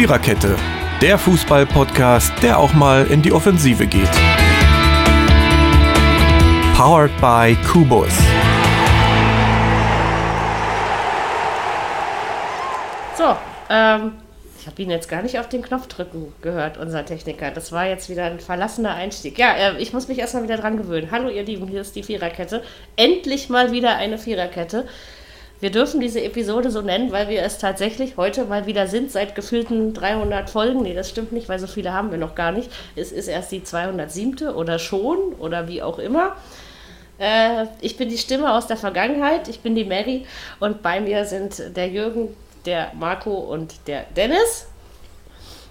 Viererkette, der Fußball-Podcast, der auch mal in die Offensive geht. Powered by Kubus. So, ähm, ich habe ihn jetzt gar nicht auf den Knopf drücken gehört, unser Techniker. Das war jetzt wieder ein verlassener Einstieg. Ja, äh, ich muss mich erstmal wieder dran gewöhnen. Hallo ihr Lieben, hier ist die Viererkette. Endlich mal wieder eine Viererkette. Wir dürfen diese Episode so nennen, weil wir es tatsächlich heute mal wieder sind, seit gefühlten 300 Folgen. Nee, das stimmt nicht, weil so viele haben wir noch gar nicht. Es ist erst die 207. oder schon oder wie auch immer. Äh, ich bin die Stimme aus der Vergangenheit, ich bin die Mary und bei mir sind der Jürgen, der Marco und der Dennis.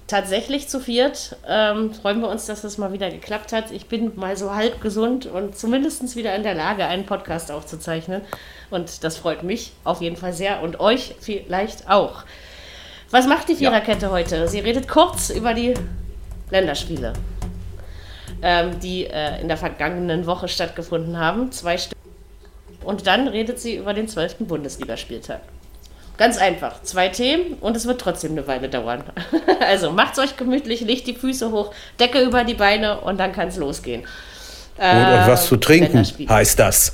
Tatsächlich zu viert. Ähm, freuen wir uns, dass das mal wieder geklappt hat. Ich bin mal so halb gesund und zumindest wieder in der Lage, einen Podcast aufzuzeichnen. Und das freut mich auf jeden Fall sehr und euch vielleicht auch. Was macht die Viererkette ja. heute? Sie redet kurz über die Länderspiele, ähm, die äh, in der vergangenen Woche stattgefunden haben. Zwei Stück. Und dann redet sie über den zwölften Bundesligaspieltag. Ganz einfach. Zwei Themen und es wird trotzdem eine Weile dauern. also macht's euch gemütlich, legt die Füße hoch, Decke über die Beine und dann kann es losgehen. Äh, und, was zu trinken heißt das.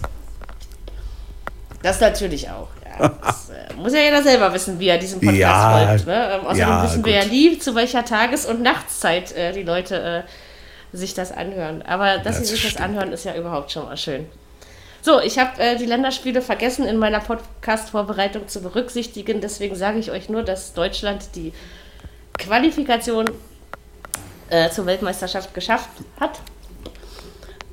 Das natürlich auch. Ja. Das äh, muss ja jeder selber wissen, wie er diesen Podcast ja, folgt. Ne? Ähm, außerdem ja, wissen wir gut. ja nie, zu welcher Tages- und Nachtszeit äh, die Leute äh, sich das anhören. Aber dass das sie sich stimmt. das anhören, ist ja überhaupt schon mal schön. So, ich habe äh, die Länderspiele vergessen in meiner Podcast-Vorbereitung zu berücksichtigen. Deswegen sage ich euch nur, dass Deutschland die Qualifikation äh, zur Weltmeisterschaft geschafft hat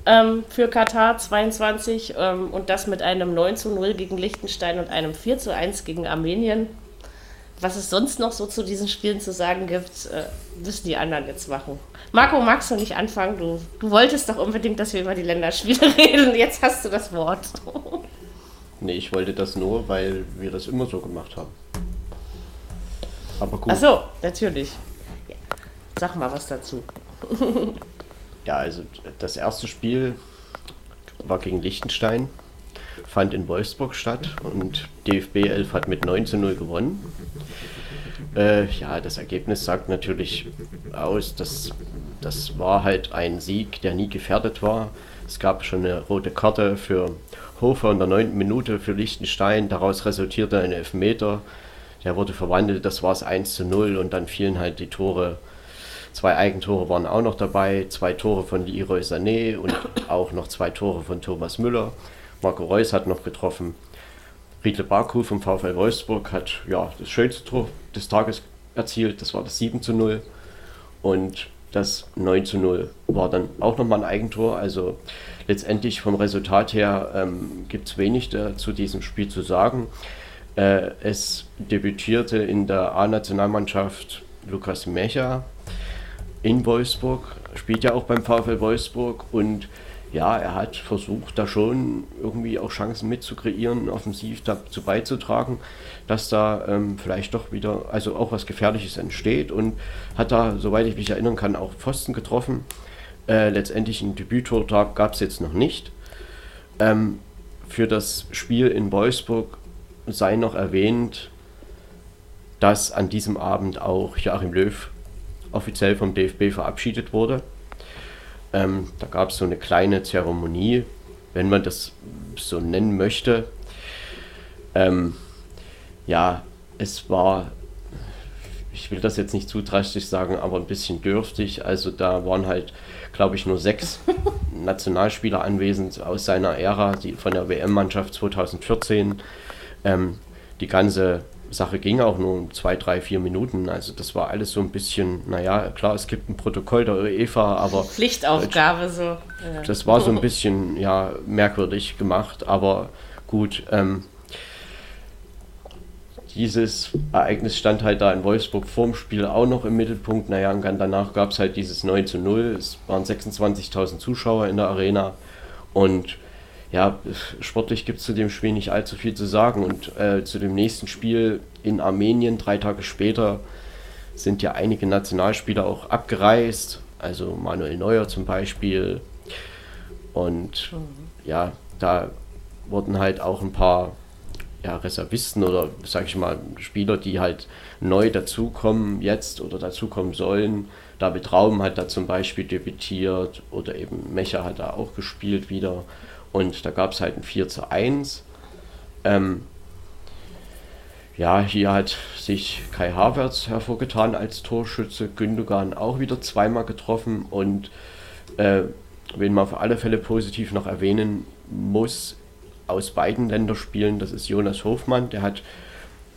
ähm, für Katar 22 ähm, und das mit einem 9 zu 0 gegen Liechtenstein und einem 4 zu 1 gegen Armenien. Was es sonst noch so zu diesen Spielen zu sagen gibt, äh, müssen die anderen jetzt machen. Marco, magst du nicht anfangen? Du, du wolltest doch unbedingt, dass wir über die Länderspiele reden. Jetzt hast du das Wort. nee, ich wollte das nur, weil wir das immer so gemacht haben. Aber gut. Ach so, natürlich. Sag mal was dazu. Ja, also das erste Spiel war gegen Liechtenstein, fand in Wolfsburg statt und DFB 11 hat mit 9 zu 0 gewonnen. Äh, ja, das Ergebnis sagt natürlich aus, dass das war halt ein Sieg, der nie gefährdet war. Es gab schon eine rote Karte für Hofer in der neunten Minute für Liechtenstein. Daraus resultierte ein Elfmeter. Der wurde verwandelt, das war es 1 zu 0 und dann fielen halt die Tore Zwei Eigentore waren auch noch dabei, zwei Tore von Leroy Sané und auch noch zwei Tore von Thomas Müller. Marco Reus hat noch getroffen. Riedle Baku vom VfL Wolfsburg hat ja, das schönste Tor des Tages erzielt, das war das 7 zu 0. Und das 9 zu 0 war dann auch nochmal ein Eigentor. Also letztendlich vom Resultat her ähm, gibt es wenig da, zu diesem Spiel zu sagen. Äh, es debütierte in der A-Nationalmannschaft Lukas Mecha, in Wolfsburg, spielt ja auch beim VfL Wolfsburg und ja, er hat versucht, da schon irgendwie auch Chancen mitzukreieren, offensiv dazu beizutragen, dass da ähm, vielleicht doch wieder, also auch was Gefährliches entsteht und hat da, soweit ich mich erinnern kann, auch Pfosten getroffen. Äh, letztendlich ein Debüttor gab es jetzt noch nicht. Ähm, für das Spiel in Wolfsburg sei noch erwähnt, dass an diesem Abend auch Joachim Löw offiziell vom DFB verabschiedet wurde. Ähm, da gab es so eine kleine Zeremonie, wenn man das so nennen möchte. Ähm, ja, es war, ich will das jetzt nicht zu drastisch sagen, aber ein bisschen dürftig. Also da waren halt, glaube ich, nur sechs Nationalspieler anwesend aus seiner Ära, die von der WM-Mannschaft 2014. Ähm, die ganze Sache ging auch nur zwei, drei, vier Minuten. Also das war alles so ein bisschen, naja, klar, es gibt ein Protokoll der UEFA, aber... Pflichtaufgabe so. Das war so ein bisschen, ja, merkwürdig gemacht, aber gut. Ähm, dieses Ereignis stand halt da in Wolfsburg vorm Spiel auch noch im Mittelpunkt. Naja, und dann danach gab es halt dieses 9 zu 0. Es waren 26.000 Zuschauer in der Arena und ja, sportlich gibt es zu dem Spiel nicht allzu viel zu sagen. Und äh, zu dem nächsten Spiel in Armenien, drei Tage später, sind ja einige Nationalspieler auch abgereist. Also Manuel Neuer zum Beispiel. Und mhm. ja, da wurden halt auch ein paar ja, Reservisten oder, sag ich mal, Spieler, die halt neu dazukommen jetzt oder dazukommen sollen. David Raum hat da zum Beispiel debütiert oder eben Mecha hat da auch gespielt wieder. Und da gab es halt ein 4 zu 1. Ähm, ja, hier hat sich Kai Havertz hervorgetan als Torschütze, Gündogan auch wieder zweimal getroffen und äh, wen man auf alle Fälle positiv noch erwähnen muss, aus beiden Länderspielen, das ist Jonas Hofmann, der hat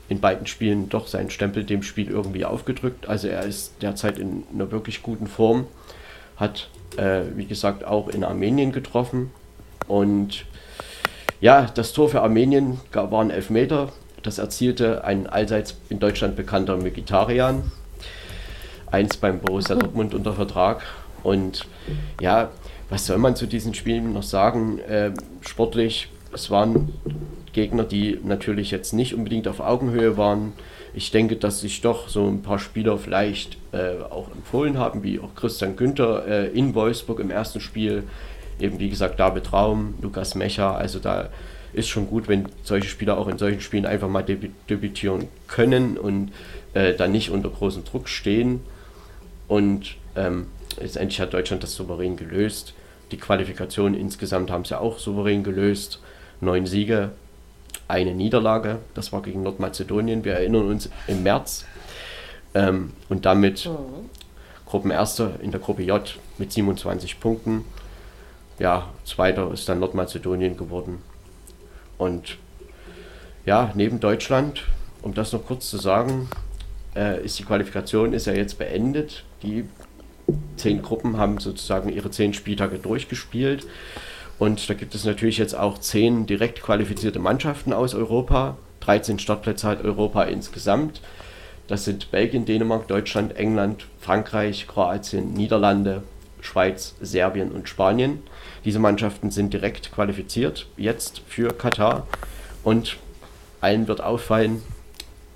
in beiden Spielen doch seinen Stempel dem Spiel irgendwie aufgedrückt. Also er ist derzeit in einer wirklich guten Form, hat äh, wie gesagt auch in Armenien getroffen und ja, das Tor für Armenien war ein Elfmeter. Das erzielte ein allseits in Deutschland bekannter Mkhitaryan. Eins beim Borussia Dortmund unter Vertrag. Und ja, was soll man zu diesen Spielen noch sagen? Äh, sportlich, es waren Gegner, die natürlich jetzt nicht unbedingt auf Augenhöhe waren. Ich denke, dass sich doch so ein paar Spieler vielleicht äh, auch empfohlen haben, wie auch Christian Günther äh, in Wolfsburg im ersten Spiel eben wie gesagt David Raum, Lukas Mecher, also da ist schon gut, wenn solche Spieler auch in solchen Spielen einfach mal debütieren können und äh, dann nicht unter großem Druck stehen. Und ähm, letztendlich hat Deutschland das souverän gelöst. Die Qualifikation insgesamt haben sie auch souverän gelöst. Neun Siege, eine Niederlage, das war gegen Nordmazedonien, wir erinnern uns im März. Ähm, und damit mhm. Gruppenerster in der Gruppe J mit 27 Punkten ja, Zweiter ist dann Nordmazedonien geworden. Und ja, neben Deutschland, um das noch kurz zu sagen, äh, ist die Qualifikation ist ja jetzt beendet. Die zehn Gruppen haben sozusagen ihre zehn Spieltage durchgespielt. Und da gibt es natürlich jetzt auch zehn direkt qualifizierte Mannschaften aus Europa. 13 Startplätze hat Europa insgesamt. Das sind Belgien, Dänemark, Deutschland, England, Frankreich, Kroatien, Niederlande, Schweiz, Serbien und Spanien. Diese Mannschaften sind direkt qualifiziert jetzt für Katar und allen wird auffallen,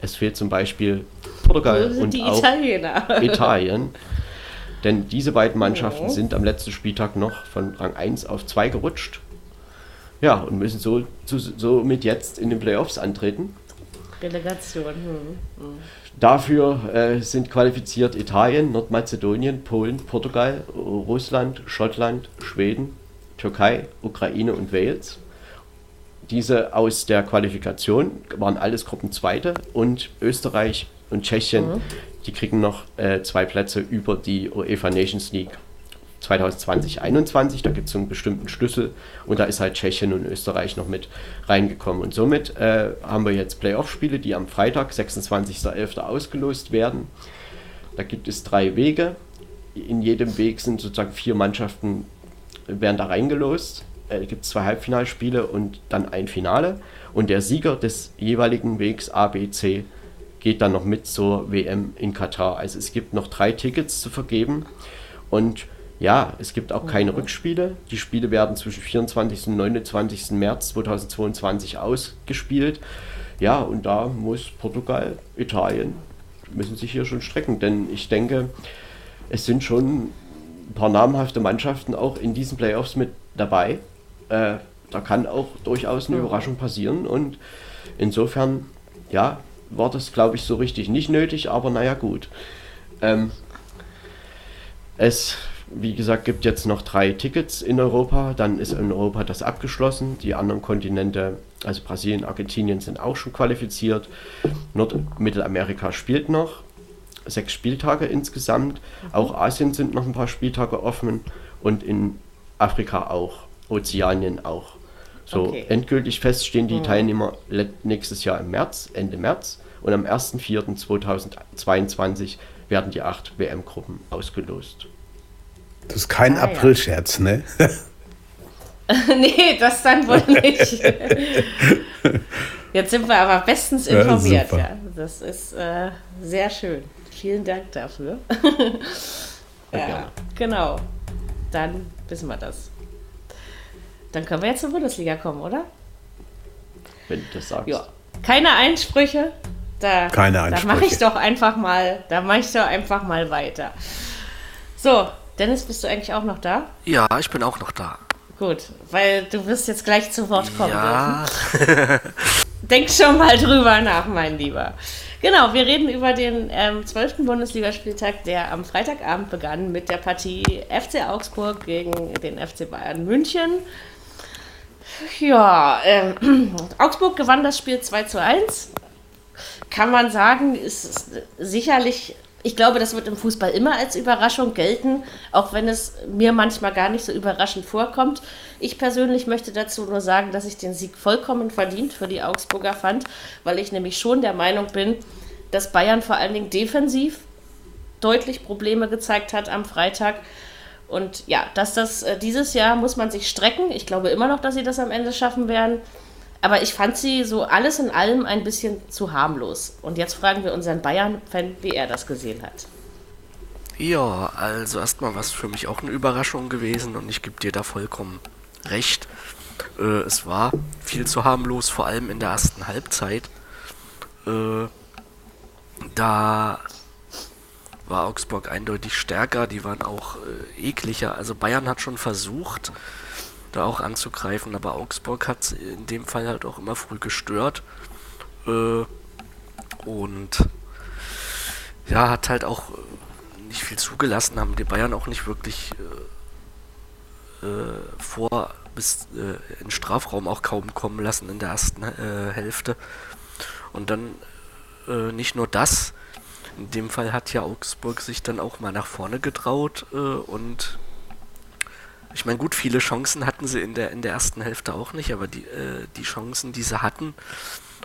es fehlt zum Beispiel Portugal und die auch Italiener. Italien. Denn diese beiden Mannschaften oh. sind am letzten Spieltag noch von Rang 1 auf 2 gerutscht. Ja, und müssen so, so, somit jetzt in den Playoffs antreten. Delegation. Hm. Hm. Dafür äh, sind qualifiziert Italien, Nordmazedonien, Polen, Portugal, Russland, Schottland, Schweden, Türkei, Ukraine und Wales. Diese aus der Qualifikation waren alles Gruppenzweite und Österreich und Tschechien, mhm. Die kriegen noch äh, zwei Plätze über die UEFA Nations League 2020-21. Da gibt es einen bestimmten Schlüssel und da ist halt Tschechien und Österreich noch mit reingekommen. Und somit äh, haben wir jetzt Playoff-Spiele, die am Freitag, 26.11. ausgelost werden. Da gibt es drei Wege. In jedem Weg sind sozusagen vier Mannschaften werden da reingelost. Äh, gibt zwei Halbfinalspiele und dann ein Finale. Und der Sieger des jeweiligen Wegs A, B, C geht dann noch mit zur WM in Katar. Also es gibt noch drei Tickets zu vergeben. Und ja, es gibt auch keine Rückspiele. Die Spiele werden zwischen 24. und 29. März 2022 ausgespielt. Ja, und da muss Portugal, Italien, müssen sich hier schon strecken. Denn ich denke, es sind schon ein paar namhafte Mannschaften auch in diesen Playoffs mit dabei. Äh, da kann auch durchaus eine Überraschung passieren und insofern, ja, war das, glaube ich, so richtig nicht nötig, aber naja, gut. Ähm, es, wie gesagt, gibt jetzt noch drei Tickets in Europa, dann ist in Europa das abgeschlossen. Die anderen Kontinente, also Brasilien, Argentinien, sind auch schon qualifiziert. Nordmittelamerika spielt noch sechs Spieltage insgesamt. Auch Asien sind noch ein paar Spieltage offen und in Afrika auch, Ozeanien auch. So okay. endgültig feststehen die mhm. Teilnehmer nächstes Jahr im März, Ende März und am 1.4.2022 werden die acht WM-Gruppen ausgelost. Das ist kein ah, Aprilscherz, ne? nee, das dann wohl nicht. Jetzt sind wir aber bestens informiert. Ja, ja. Das ist äh, sehr schön. Vielen Dank dafür. ja, genau. Dann wissen wir das. Dann können wir jetzt zur Bundesliga kommen, oder? Wenn du das sagst. Ja. Keine Einsprüche. Da, Keine Einsprüche. Da mache ich doch einfach mal, da mache ich doch einfach mal weiter. So, Dennis, bist du eigentlich auch noch da? Ja, ich bin auch noch da. Gut, weil du wirst jetzt gleich zu Wort kommen. Ja. denk schon mal drüber nach, mein Lieber. Genau, wir reden über den ähm, 12. Bundesligaspieltag, der am Freitagabend begann mit der Partie FC Augsburg gegen den FC Bayern München. Ja, ähm, Augsburg gewann das Spiel 2 zu 1. Kann man sagen, ist sicherlich ich glaube, das wird im Fußball immer als Überraschung gelten, auch wenn es mir manchmal gar nicht so überraschend vorkommt. Ich persönlich möchte dazu nur sagen, dass ich den Sieg vollkommen verdient für die Augsburger fand, weil ich nämlich schon der Meinung bin, dass Bayern vor allen Dingen defensiv deutlich Probleme gezeigt hat am Freitag. Und ja, dass das äh, dieses Jahr muss man sich strecken. Ich glaube immer noch, dass sie das am Ende schaffen werden. Aber ich fand sie so alles in allem ein bisschen zu harmlos. Und jetzt fragen wir unseren Bayern-Fan, wie er das gesehen hat. Ja, also erstmal was für mich auch eine Überraschung gewesen und ich gebe dir da vollkommen recht. Äh, es war viel zu harmlos, vor allem in der ersten Halbzeit. Äh, da war Augsburg eindeutig stärker, die waren auch äh, ekliger. Also Bayern hat schon versucht, da auch anzugreifen. Aber Augsburg hat in dem Fall halt auch immer früh gestört. Äh, und ja, hat halt auch äh, nicht viel zugelassen, haben die Bayern auch nicht wirklich äh, äh, vor bis äh, in Strafraum auch kaum kommen lassen in der ersten äh, Hälfte. Und dann nicht nur das, in dem Fall hat ja Augsburg sich dann auch mal nach vorne getraut äh, und ich meine, gut, viele Chancen hatten sie in der, in der ersten Hälfte auch nicht, aber die, äh, die Chancen, die sie hatten,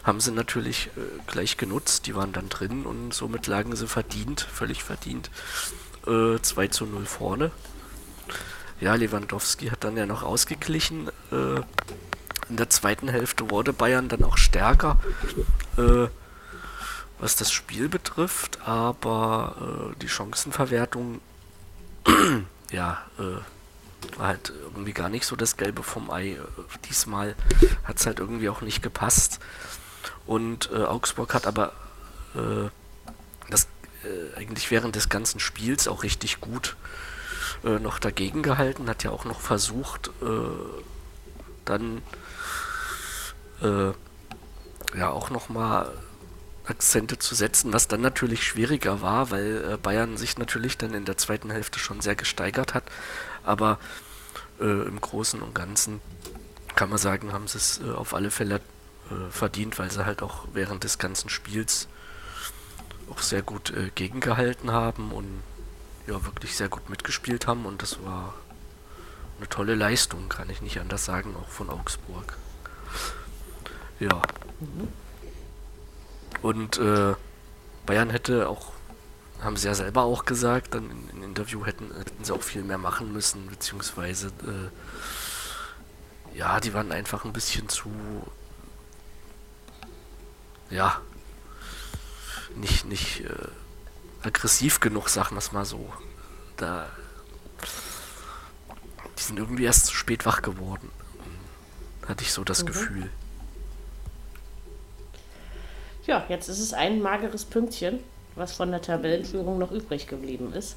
haben sie natürlich äh, gleich genutzt. Die waren dann drin und somit lagen sie verdient, völlig verdient, äh, 2 zu 0 vorne. Ja, Lewandowski hat dann ja noch ausgeglichen. Äh, in der zweiten Hälfte wurde Bayern dann auch stärker, äh, was das Spiel betrifft, aber äh, die Chancenverwertung, ja, äh, war halt irgendwie gar nicht so das Gelbe vom Ei. Diesmal hat es halt irgendwie auch nicht gepasst. Und äh, Augsburg hat aber äh, das äh, eigentlich während des ganzen Spiels auch richtig gut äh, noch dagegen gehalten, hat ja auch noch versucht, äh, dann äh, ja auch nochmal Akzente zu setzen, was dann natürlich schwieriger war, weil Bayern sich natürlich dann in der zweiten Hälfte schon sehr gesteigert hat, aber äh, im Großen und Ganzen kann man sagen, haben sie es äh, auf alle Fälle äh, verdient, weil sie halt auch während des ganzen Spiels auch sehr gut äh, gegengehalten haben und ja wirklich sehr gut mitgespielt haben und das war eine tolle Leistung, kann ich nicht anders sagen, auch von Augsburg. Ja. Mhm. Und äh, Bayern hätte auch haben sie ja selber auch gesagt, dann im Interview hätten, hätten sie auch viel mehr machen müssen, beziehungsweise äh, ja, die waren einfach ein bisschen zu ja nicht nicht äh, aggressiv genug, sagen wir es mal so. Da die sind irgendwie erst zu spät wach geworden. Hatte ich so das mhm. Gefühl. Ja, jetzt ist es ein mageres Pünktchen was von der Tabellenführung noch übrig geblieben ist.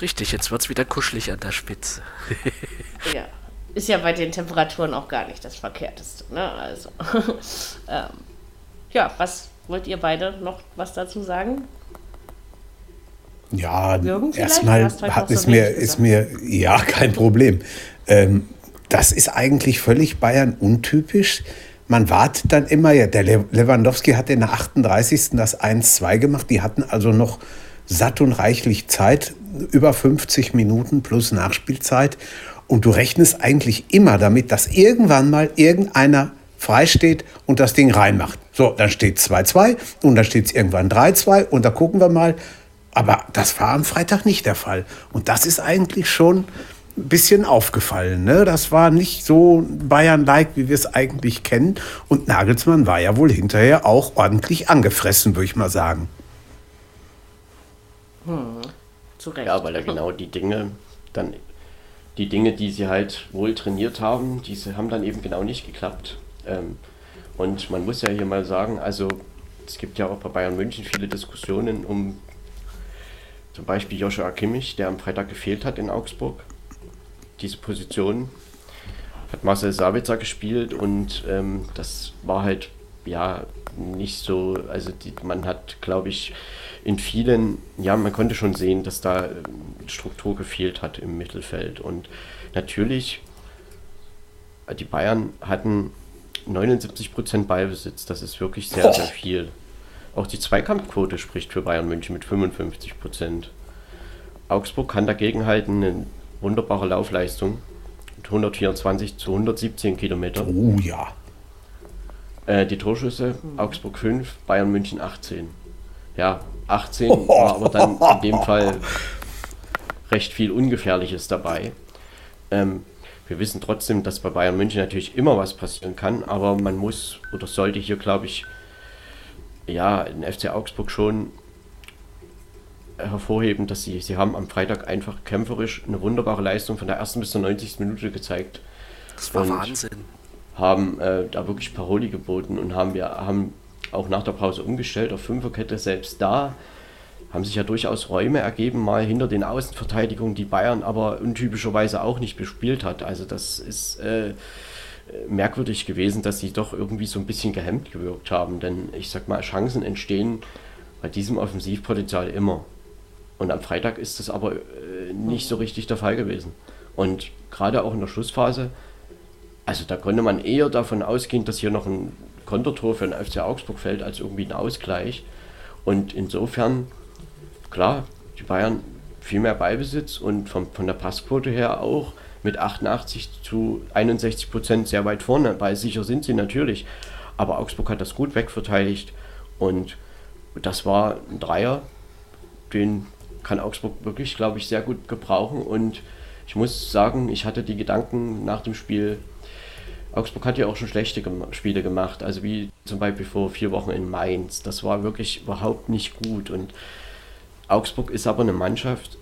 Richtig, jetzt wird es wieder kuschelig an der Spitze. ja, ist ja bei den Temperaturen auch gar nicht das Verkehrteste. Ne? Also, ähm, ja, was wollt ihr beide noch was dazu sagen? Ja, erstmal hat, ist, mir, ist mir, ja, kein Problem. Ähm, das ist eigentlich völlig Bayern untypisch man wartet dann immer, ja, der Lewandowski hat in der 38. das 1-2 gemacht. Die hatten also noch satt und reichlich Zeit, über 50 Minuten plus Nachspielzeit. Und du rechnest eigentlich immer damit, dass irgendwann mal irgendeiner freisteht und das Ding reinmacht. So, dann steht 2-2 und dann steht es irgendwann 3-2 und da gucken wir mal. Aber das war am Freitag nicht der Fall. Und das ist eigentlich schon bisschen aufgefallen. Ne? Das war nicht so Bayern-like, wie wir es eigentlich kennen. Und Nagelsmann war ja wohl hinterher auch ordentlich angefressen, würde ich mal sagen. Hm. Zu Recht. Ja, weil er genau die Dinge dann die Dinge, die sie halt wohl trainiert haben, diese haben dann eben genau nicht geklappt. Ähm, und man muss ja hier mal sagen, also es gibt ja auch bei Bayern München viele Diskussionen um zum Beispiel Joshua Kimmich, der am Freitag gefehlt hat in Augsburg diese Position hat Marcel Sabitzer gespielt und ähm, das war halt ja nicht so, also die, man hat, glaube ich, in vielen, ja, man konnte schon sehen, dass da äh, Struktur gefehlt hat im Mittelfeld. Und natürlich, äh, die Bayern hatten 79% Ballbesitz. Das ist wirklich sehr, sehr viel. Auch die Zweikampfquote spricht für Bayern München mit 55%. Augsburg kann dagegen halten wunderbare Laufleistung. Mit 124 zu 117 Kilometer. Oh ja. Äh, die Torschüsse, Augsburg 5, Bayern München 18. Ja, 18 war aber dann in dem Fall recht viel Ungefährliches dabei. Ähm, wir wissen trotzdem, dass bei Bayern München natürlich immer was passieren kann, aber man muss oder sollte hier, glaube ich, ja, in FC Augsburg schon hervorheben, dass sie, sie haben am Freitag einfach kämpferisch eine wunderbare Leistung von der ersten bis zur 90. Minute gezeigt. Das war Wahnsinn. Haben äh, da wirklich Paroli geboten und haben wir haben auch nach der Pause umgestellt auf Fünferkette. Selbst da haben sich ja durchaus Räume ergeben, mal hinter den Außenverteidigungen, die Bayern aber untypischerweise auch nicht bespielt hat. Also das ist äh, merkwürdig gewesen, dass sie doch irgendwie so ein bisschen gehemmt gewirkt haben. Denn ich sag mal, Chancen entstehen bei diesem Offensivpotenzial immer. Und am Freitag ist das aber äh, nicht so richtig der Fall gewesen. Und gerade auch in der Schlussphase, also da konnte man eher davon ausgehen, dass hier noch ein Kontertor für den FC Augsburg fällt, als irgendwie ein Ausgleich. Und insofern, klar, die Bayern viel mehr Ballbesitz und vom, von der Passquote her auch mit 88 zu 61 Prozent sehr weit vorne, weil sicher sind sie natürlich. Aber Augsburg hat das gut wegverteidigt und das war ein Dreier, den kann Augsburg wirklich, glaube ich, sehr gut gebrauchen. Und ich muss sagen, ich hatte die Gedanken nach dem Spiel, Augsburg hat ja auch schon schlechte Spiele gemacht, also wie zum Beispiel vor vier Wochen in Mainz. Das war wirklich überhaupt nicht gut. Und Augsburg ist aber eine Mannschaft,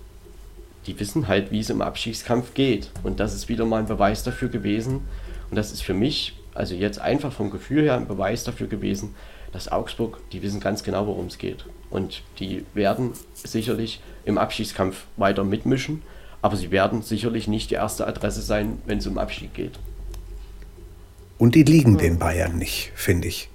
die wissen halt, wie es im Abstiegskampf geht. Und das ist wieder mal ein Beweis dafür gewesen. Und das ist für mich, also jetzt einfach vom Gefühl her, ein Beweis dafür gewesen, dass Augsburg, die wissen ganz genau, worum es geht. Und die werden sicherlich im Abstiegskampf weiter mitmischen, aber sie werden sicherlich nicht die erste Adresse sein, wenn es um Abstieg geht. Und die liegen den Bayern nicht, finde ich.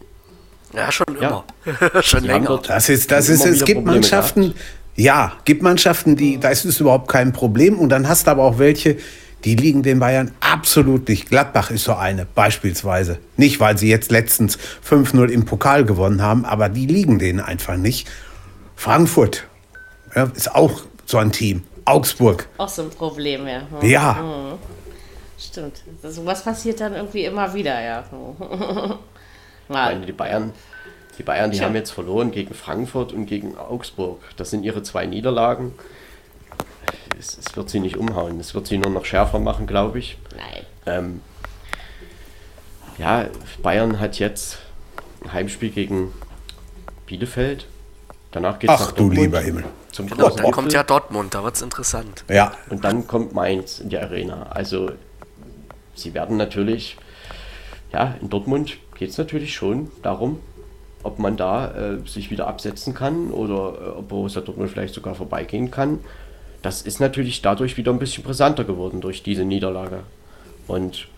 Ja, schon immer. Ja. schon länger. Das ist, das ist, es gibt Probleme Mannschaften, gehabt. ja, gibt Mannschaften, die, da ist es überhaupt kein Problem. Und dann hast du aber auch welche, die liegen den Bayern absolut nicht. Gladbach ist so eine, beispielsweise. Nicht, weil sie jetzt letztens 5-0 im Pokal gewonnen haben, aber die liegen denen einfach nicht. Frankfurt ja, ist auch so ein Team. Augsburg. Auch so ein Problem, ja. Hm. Ja. Hm. Stimmt. So was passiert dann irgendwie immer wieder, ja. Meine, die Bayern, die Bayern, die Tja. haben jetzt verloren gegen Frankfurt und gegen Augsburg. Das sind ihre zwei Niederlagen es, es, wird sie nicht umhauen. Es wird sie nur noch schärfer machen, glaube ich. Nein. Ähm, ja, Bayern hat jetzt ein Heimspiel gegen Bielefeld. Danach geht es nach Dortmund. du lieber Himmel. Zum genau, dann kommt ja Dortmund, da wird es interessant. Ja. Und dann kommt Mainz in die Arena. Also, sie werden natürlich, ja, in Dortmund geht es natürlich schon darum, ob man da äh, sich wieder absetzen kann oder äh, ob Borussia Dortmund vielleicht sogar vorbeigehen kann das ist natürlich dadurch wieder ein bisschen brisanter geworden durch diese Niederlage. Und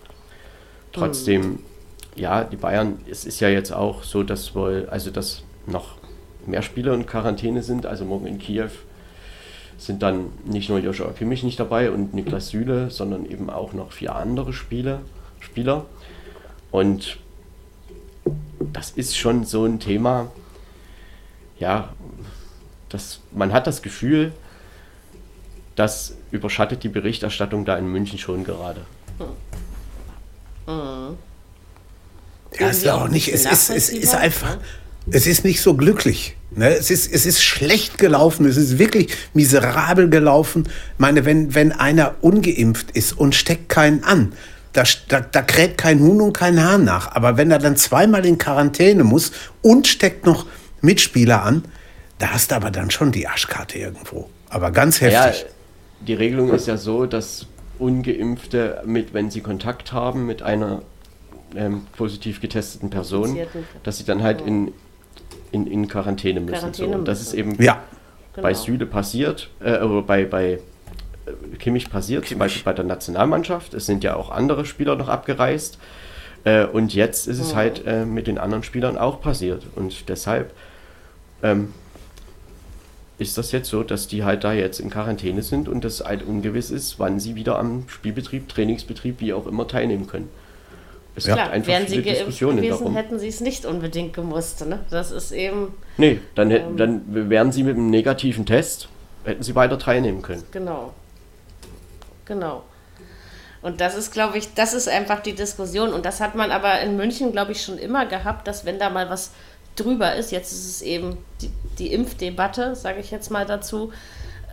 trotzdem, mhm. ja, die Bayern, es ist ja jetzt auch so, dass wohl, also dass noch mehr Spieler in Quarantäne sind, also morgen in Kiew sind dann nicht nur Joshua Kimmich nicht dabei und Niklas Süle, sondern eben auch noch vier andere Spieler. Spieler. Und das ist schon so ein Thema, ja, das, man hat das Gefühl, das überschattet die Berichterstattung da in München schon gerade. Mhm. Ja, ist ja auch nicht. Es ist, es ist einfach. Es ist nicht so glücklich. Ne? Es, ist, es ist schlecht gelaufen. Es ist wirklich miserabel gelaufen. Ich meine, wenn, wenn einer ungeimpft ist und steckt keinen an, da, da, da kräht kein Huhn und kein Hahn nach. Aber wenn er dann zweimal in Quarantäne muss und steckt noch Mitspieler an, da hast du aber dann schon die Arschkarte irgendwo. Aber ganz heftig. Ja, die Regelung ist ja so, dass Ungeimpfte, mit, wenn sie Kontakt haben mit einer ähm, positiv getesteten Person, dass sie dann halt in, in, in Quarantäne müssen. Quarantäne so. Und das ist eben ja. bei genau. Süle passiert, äh, oder bei, bei äh, Kimmich passiert, Kimmich. zum Beispiel bei der Nationalmannschaft. Es sind ja auch andere Spieler noch abgereist. Äh, und jetzt ist es mhm. halt äh, mit den anderen Spielern auch passiert. Und deshalb ähm, ist das jetzt so, dass die halt da jetzt in Quarantäne sind und es halt ungewiss ist, wann sie wieder am Spielbetrieb, Trainingsbetrieb, wie auch immer teilnehmen können. Es ja. gibt einfach Wären viele sie Diskussionen gewesen, darum. hätten sie es nicht unbedingt gemusst. Ne? Das ist eben. Nee, dann, ähm, dann wären sie mit einem negativen Test, hätten sie weiter teilnehmen können. Genau. Genau. Und das ist, glaube ich, das ist einfach die Diskussion. Und das hat man aber in München, glaube ich, schon immer gehabt, dass wenn da mal was drüber ist, jetzt ist es eben die, die Impfdebatte, sage ich jetzt mal dazu,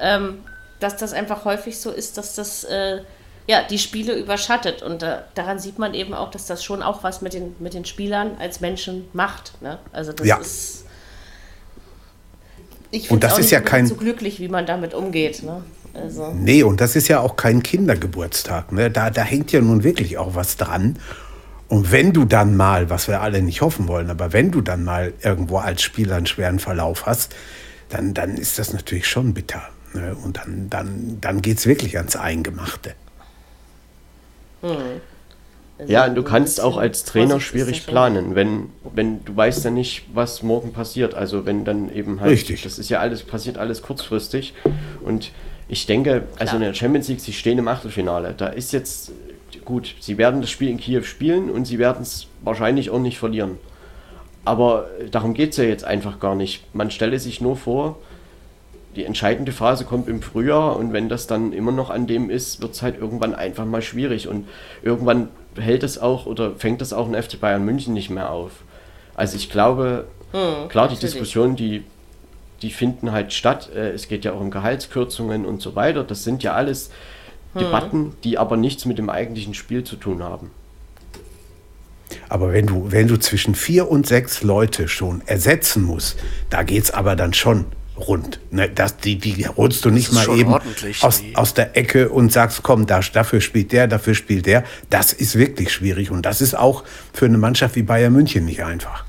ähm, dass das einfach häufig so ist, dass das äh, ja, die Spiele überschattet. Und äh, daran sieht man eben auch, dass das schon auch was mit den, mit den Spielern als Menschen macht. Ne? Also das ja. ist. Ich finde es ja kein so glücklich, wie man damit umgeht. Ne? Also. Nee, und das ist ja auch kein Kindergeburtstag. Ne? Da, da hängt ja nun wirklich auch was dran. Und wenn du dann mal, was wir alle nicht hoffen wollen, aber wenn du dann mal irgendwo als Spieler einen schweren Verlauf hast, dann, dann ist das natürlich schon bitter. Ne? Und dann, dann, dann geht es wirklich ans Eingemachte. Hm. Also ja, und du kannst auch als Trainer schwierig planen, wenn, wenn du weißt ja nicht, was morgen passiert. Also wenn dann eben halt, Richtig. das ist ja alles, passiert alles kurzfristig. Und ich denke, also in der Champions League, sie stehen im Achtelfinale. Da ist jetzt gut, sie werden das Spiel in Kiew spielen und sie werden es wahrscheinlich auch nicht verlieren. Aber darum geht es ja jetzt einfach gar nicht. Man stelle sich nur vor, die entscheidende Phase kommt im Frühjahr und wenn das dann immer noch an dem ist, wird es halt irgendwann einfach mal schwierig und irgendwann hält es auch oder fängt das auch in FC Bayern München nicht mehr auf. Also ich glaube, hm, klar, die Diskussionen, die die finden halt statt. Äh, es geht ja auch um Gehaltskürzungen und so weiter. Das sind ja alles hm. Debatten, die aber nichts mit dem eigentlichen Spiel zu tun haben. Aber wenn du, wenn du zwischen vier und sechs Leute schon ersetzen musst, da geht es aber dann schon rund. Ne, das, die, die holst du nicht mal eben aus, aus der Ecke und sagst, komm, da, dafür spielt der, dafür spielt der. Das ist wirklich schwierig und das ist auch für eine Mannschaft wie Bayern München nicht einfach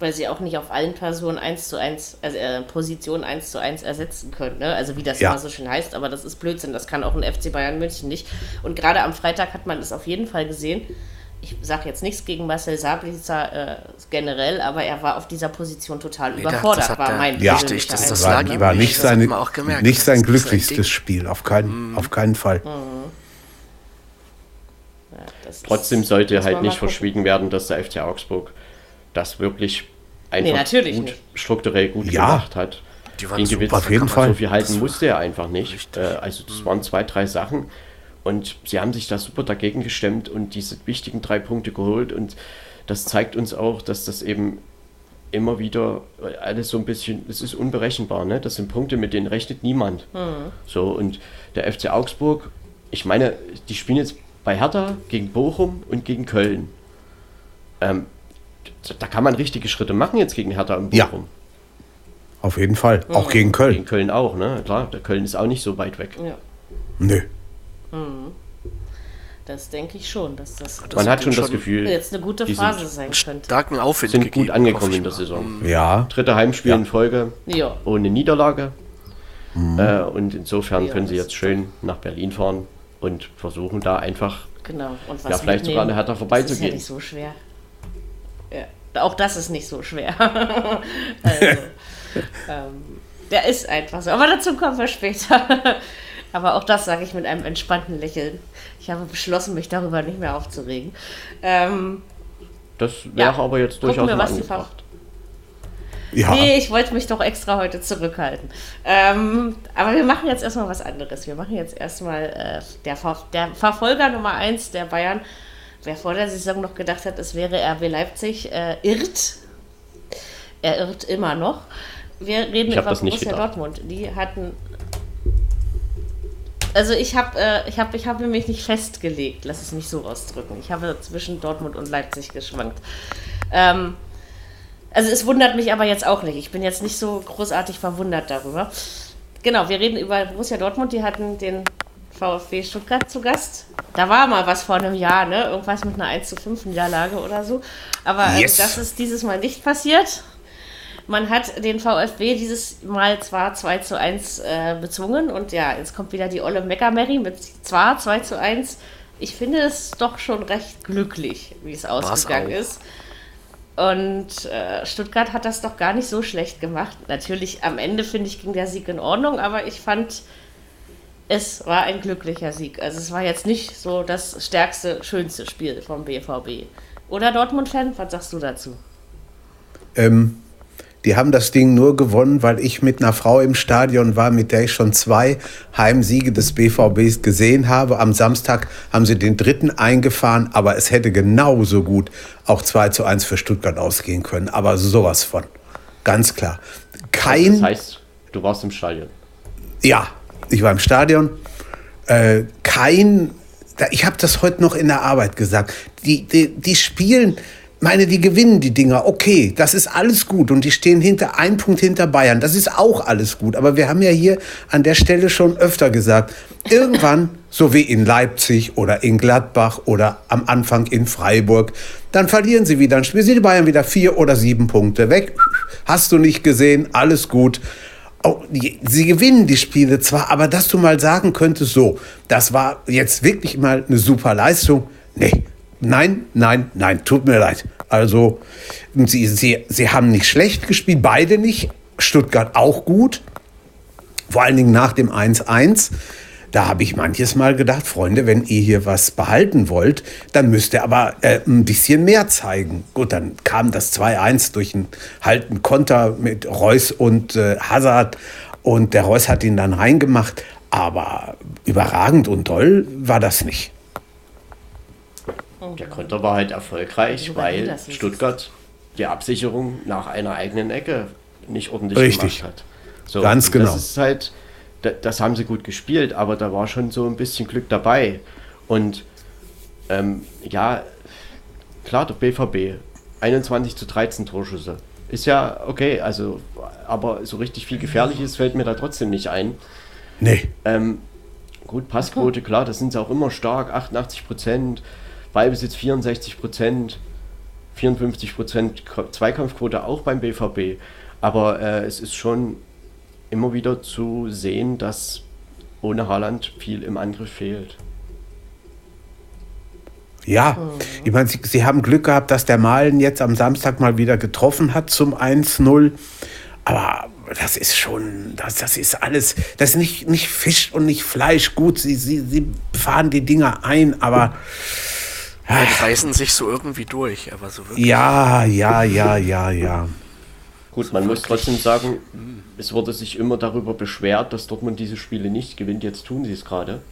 weil sie auch nicht auf allen Personen 1 zu 1, also äh, Position 1 zu 1 ersetzen können. Ne? Also wie das ja. immer so schön heißt, aber das ist Blödsinn. Das kann auch ein FC Bayern München nicht. Und gerade am Freitag hat man es auf jeden Fall gesehen. Ich sage jetzt nichts gegen Marcel Sabitzer äh, generell, aber er war auf dieser Position total nee, überfordert. Das war mein ja, richtig, das, das war, war nicht, seine, gemerkt, nicht sein glücklichstes Spiel, auf keinen, mm. auf keinen Fall. Mm. Ja, Trotzdem sollte halt nicht verschwiegen werden, dass der FC Augsburg das wirklich einfach nee, gut, strukturell gut ja. gemacht hat. Die waren super, auf jeden Fall. So viel halten musste er einfach nicht. Äh, also das waren zwei, drei Sachen und sie haben sich da super dagegen gestemmt und diese wichtigen drei Punkte geholt und das zeigt uns auch, dass das eben immer wieder alles so ein bisschen, es ist unberechenbar, ne? Das sind Punkte, mit denen rechnet niemand. Mhm. So, und der FC Augsburg, ich meine, die spielen jetzt bei Hertha gegen Bochum und gegen Köln. Ähm, da kann man richtige Schritte machen jetzt gegen Hertha und Bochum. Ja. Auf jeden Fall. Mhm. Auch gegen Köln. Gegen Köln auch, ne? Klar, der Köln ist auch nicht so weit weg. Ja. Nö. Mhm. Das denke ich schon, dass das. Man hat schon das Gefühl, jetzt eine gute Phase sein könnte. Starken Aufwind sind gut angekommen in der Saison. Mhm. Ja. Dritte Heimspiel ja. in Folge ja. ohne Niederlage. Mhm. Äh, und insofern ja, können sie jetzt schön nach Berlin fahren und versuchen da einfach genau. und was ja, vielleicht sogar eine Hertha vorbeizugehen. Das ist ja nicht so schwer. Auch das ist nicht so schwer. also, ähm, der ist einfach so. Aber dazu kommen wir später. Aber auch das sage ich mit einem entspannten Lächeln. Ich habe beschlossen, mich darüber nicht mehr aufzuregen. Ähm, das wäre ja, aber jetzt durchaus wir, was angebracht. Ja. Nee, ich wollte mich doch extra heute zurückhalten. Ähm, aber wir machen jetzt erstmal was anderes. Wir machen jetzt erstmal äh, der, Ver der Verfolger Nummer 1 der Bayern Wer vor der Saison noch gedacht hat, es wäre RB Leipzig, äh, irrt. Er irrt immer noch. Wir reden über Borussia Dortmund. Die hatten. Also ich habe äh, ich hab, ich hab mich nicht festgelegt, lass es mich so ausdrücken. Ich habe zwischen Dortmund und Leipzig geschwankt. Ähm, also es wundert mich aber jetzt auch nicht. Ich bin jetzt nicht so großartig verwundert darüber. Genau, wir reden über Borussia Dortmund. Die hatten den VfB Stuttgart zu Gast. Da war mal was vor einem Jahr, ne? Irgendwas mit einer 1 zu 5 Niederlage oder so. Aber äh, yes. das ist dieses Mal nicht passiert. Man hat den VfB dieses Mal zwar 2 zu 1 äh, bezwungen und ja, jetzt kommt wieder die olle Meckermary mit zwar 2 zu 1, ich finde es doch schon recht glücklich, wie es ausgegangen ist. Und äh, Stuttgart hat das doch gar nicht so schlecht gemacht. Natürlich am Ende finde ich ging der Sieg in Ordnung, aber ich fand, es war ein glücklicher Sieg. Also es war jetzt nicht so das stärkste, schönste Spiel vom BVB. Oder Dortmund-Fan, was sagst du dazu? Ähm, die haben das Ding nur gewonnen, weil ich mit einer Frau im Stadion war, mit der ich schon zwei Heimsiege des BVBs gesehen habe. Am Samstag haben sie den dritten eingefahren, aber es hätte genauso gut auch 2 zu 1 für Stuttgart ausgehen können. Aber sowas von. Ganz klar. Kein. Das heißt, du warst im Stadion. Ja, ich war im Stadion. Äh, kein. Ich habe das heute noch in der Arbeit gesagt. Die, die, die spielen meine, die gewinnen die Dinger. Okay, das ist alles gut. Und die stehen hinter, ein Punkt hinter Bayern. Das ist auch alles gut. Aber wir haben ja hier an der Stelle schon öfter gesagt, irgendwann, so wie in Leipzig oder in Gladbach oder am Anfang in Freiburg, dann verlieren sie wieder. Dann spielen sie die Bayern wieder vier oder sieben Punkte weg. Hast du nicht gesehen? Alles gut. Die, sie gewinnen die Spiele zwar, aber dass du mal sagen könntest, so, das war jetzt wirklich mal eine super Leistung. Nee, Nein, nein, nein, tut mir leid. Also, sie, sie, sie haben nicht schlecht gespielt, beide nicht. Stuttgart auch gut. Vor allen Dingen nach dem 1-1. Da habe ich manches Mal gedacht, Freunde, wenn ihr hier was behalten wollt, dann müsst ihr aber äh, ein bisschen mehr zeigen. Gut, dann kam das 2-1 durch einen halten Konter mit Reus und äh, Hazard und der Reus hat ihn dann reingemacht. Aber überragend und toll war das nicht. Der Konter war halt erfolgreich, weil Stuttgart die Absicherung nach einer eigenen Ecke nicht ordentlich Richtig. gemacht hat. So, Ganz genau. Das ist halt, das haben sie gut gespielt, aber da war schon so ein bisschen Glück dabei. Und ähm, ja, klar, der BVB, 21 zu 13 Torschüsse. Ist ja okay, also, aber so richtig viel Gefährliches fällt mir da trotzdem nicht ein. Nee. Ähm, gut, Passquote, klar, da sind sie auch immer stark, 88 Prozent. Ballbesitz 64 Prozent, 54 Prozent Zweikampfquote auch beim BVB. Aber äh, es ist schon immer wieder zu sehen, dass ohne Haaland viel im Angriff fehlt. Ja, mhm. ich meine, sie, sie, haben Glück gehabt, dass der Malen jetzt am Samstag mal wieder getroffen hat zum 1-0. Aber das ist schon, das, das ist alles, das ist nicht, nicht Fisch und nicht Fleisch. Gut, sie, sie, sie fahren die Dinger ein, aber. Ja, die beißen sich so irgendwie durch, aber so wirklich. Ja, ja, ja, ja, ja. Gut, man muss trotzdem sagen, es wurde sich immer darüber beschwert, dass Dortmund diese Spiele nicht gewinnt. Jetzt tun sie es gerade.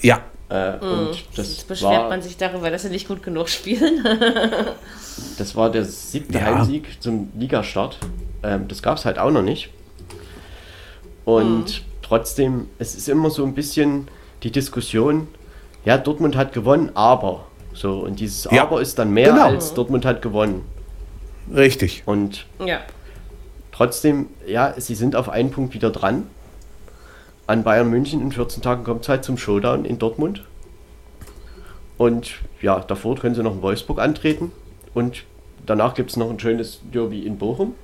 Ja. Äh, mhm. und das Jetzt beschwert war, man sich darüber, dass sie nicht gut genug spielen. das war der siebte ja. Heimsieg zum Ligastart. Ähm, das gab es halt auch noch nicht. Und mhm. trotzdem, es ist immer so ein bisschen die Diskussion, ja, Dortmund hat gewonnen, aber so, und dieses ja, Aber ist dann mehr genau. als Dortmund hat gewonnen. Richtig. Und ja. Trotzdem, ja, sie sind auf einen Punkt wieder dran. An Bayern München in 14 Tagen kommt es halt zum Showdown in Dortmund. Und ja, davor können sie noch in Wolfsburg antreten. Und danach gibt es noch ein schönes Derby in Bochum.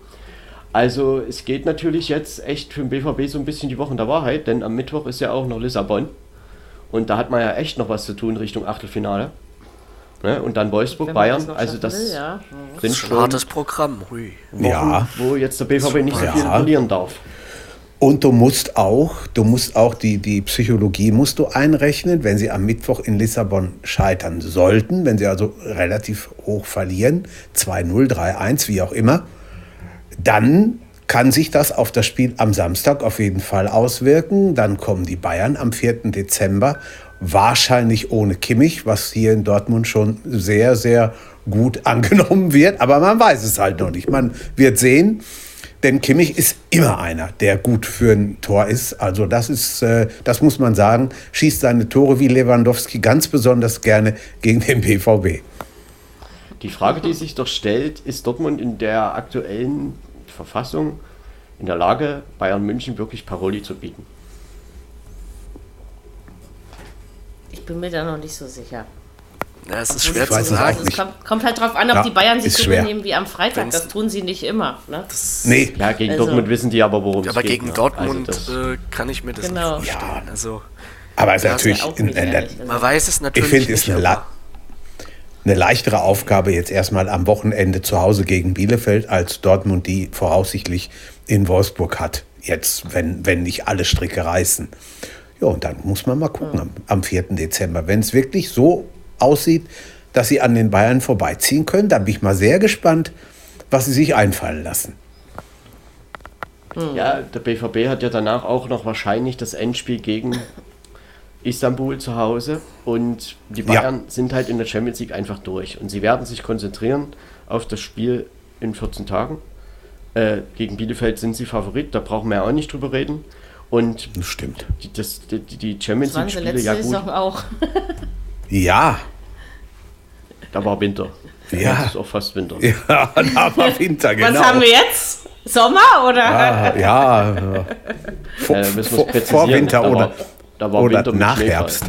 Also es geht natürlich jetzt echt für den BVB so ein bisschen die Wochen der Wahrheit, denn am Mittwoch ist ja auch noch Lissabon. Und da hat man ja echt noch was zu tun Richtung Achtelfinale. Ne? Und dann Wolfsburg, Bayern. Also das will, ja. sind das schon hartes Programm. Hui. Wochen, ja. wo jetzt der BVB nicht so viel ja. verlieren darf. Und du musst auch, du musst auch die, die Psychologie musst du einrechnen, wenn sie am Mittwoch in Lissabon scheitern sollten, wenn sie also relativ hoch verlieren, 2-0, 3-1, wie auch immer, dann kann sich das auf das Spiel am Samstag auf jeden Fall auswirken. Dann kommen die Bayern am 4. Dezember wahrscheinlich ohne Kimmich, was hier in Dortmund schon sehr, sehr gut angenommen wird. Aber man weiß es halt noch nicht. Man wird sehen. Denn Kimmich ist immer einer, der gut für ein Tor ist. Also das ist, äh, das muss man sagen, schießt seine Tore wie Lewandowski ganz besonders gerne gegen den BVB. Die Frage, die sich doch stellt, ist Dortmund in der aktuellen Verfassung in der Lage, Bayern München wirklich Paroli zu bieten? Ich bin mir da noch nicht so sicher. Ja, es ist schwer zu sagen. Es kommt, kommt, halt drauf an, ob ja, die Bayern sich so benehmen wie am Freitag. Wenn's das tun sie nicht immer. Ne? Nee. Ja, gegen also. Dortmund wissen die aber, worum es geht. Aber gegen ne? Dortmund also äh, kann ich mir das genau. nicht vorstellen. Also, Aber es ist natürlich, ja in, in der, man weiß es natürlich. Ich finde, es eine, la eine leichtere Aufgabe jetzt erstmal am Wochenende zu Hause gegen Bielefeld, als Dortmund die voraussichtlich in Wolfsburg hat. Jetzt, wenn, wenn nicht alle Stricke reißen. Ja, und dann muss man mal gucken am, am 4. Dezember. Wenn es wirklich so aussieht, dass sie an den Bayern vorbeiziehen können, dann bin ich mal sehr gespannt, was sie sich einfallen lassen. Ja, der BVB hat ja danach auch noch wahrscheinlich das Endspiel gegen Istanbul zu Hause und die Bayern ja. sind halt in der Champions League einfach durch und sie werden sich konzentrieren auf das Spiel in 14 Tagen. Äh, gegen Bielefeld sind sie Favorit, da brauchen wir ja auch nicht drüber reden. Und das stimmt. Die, das, die, die Champions League Spiele, ja gut. auch. ja. Da war Winter. Ja. Das ist auch fast Winter. Ja, da war Winter, genau. Was haben wir jetzt? Sommer oder? Ja, ja. Vor, äh, vor, vor Winter da oder, war, da war oder Winter nach Herbst.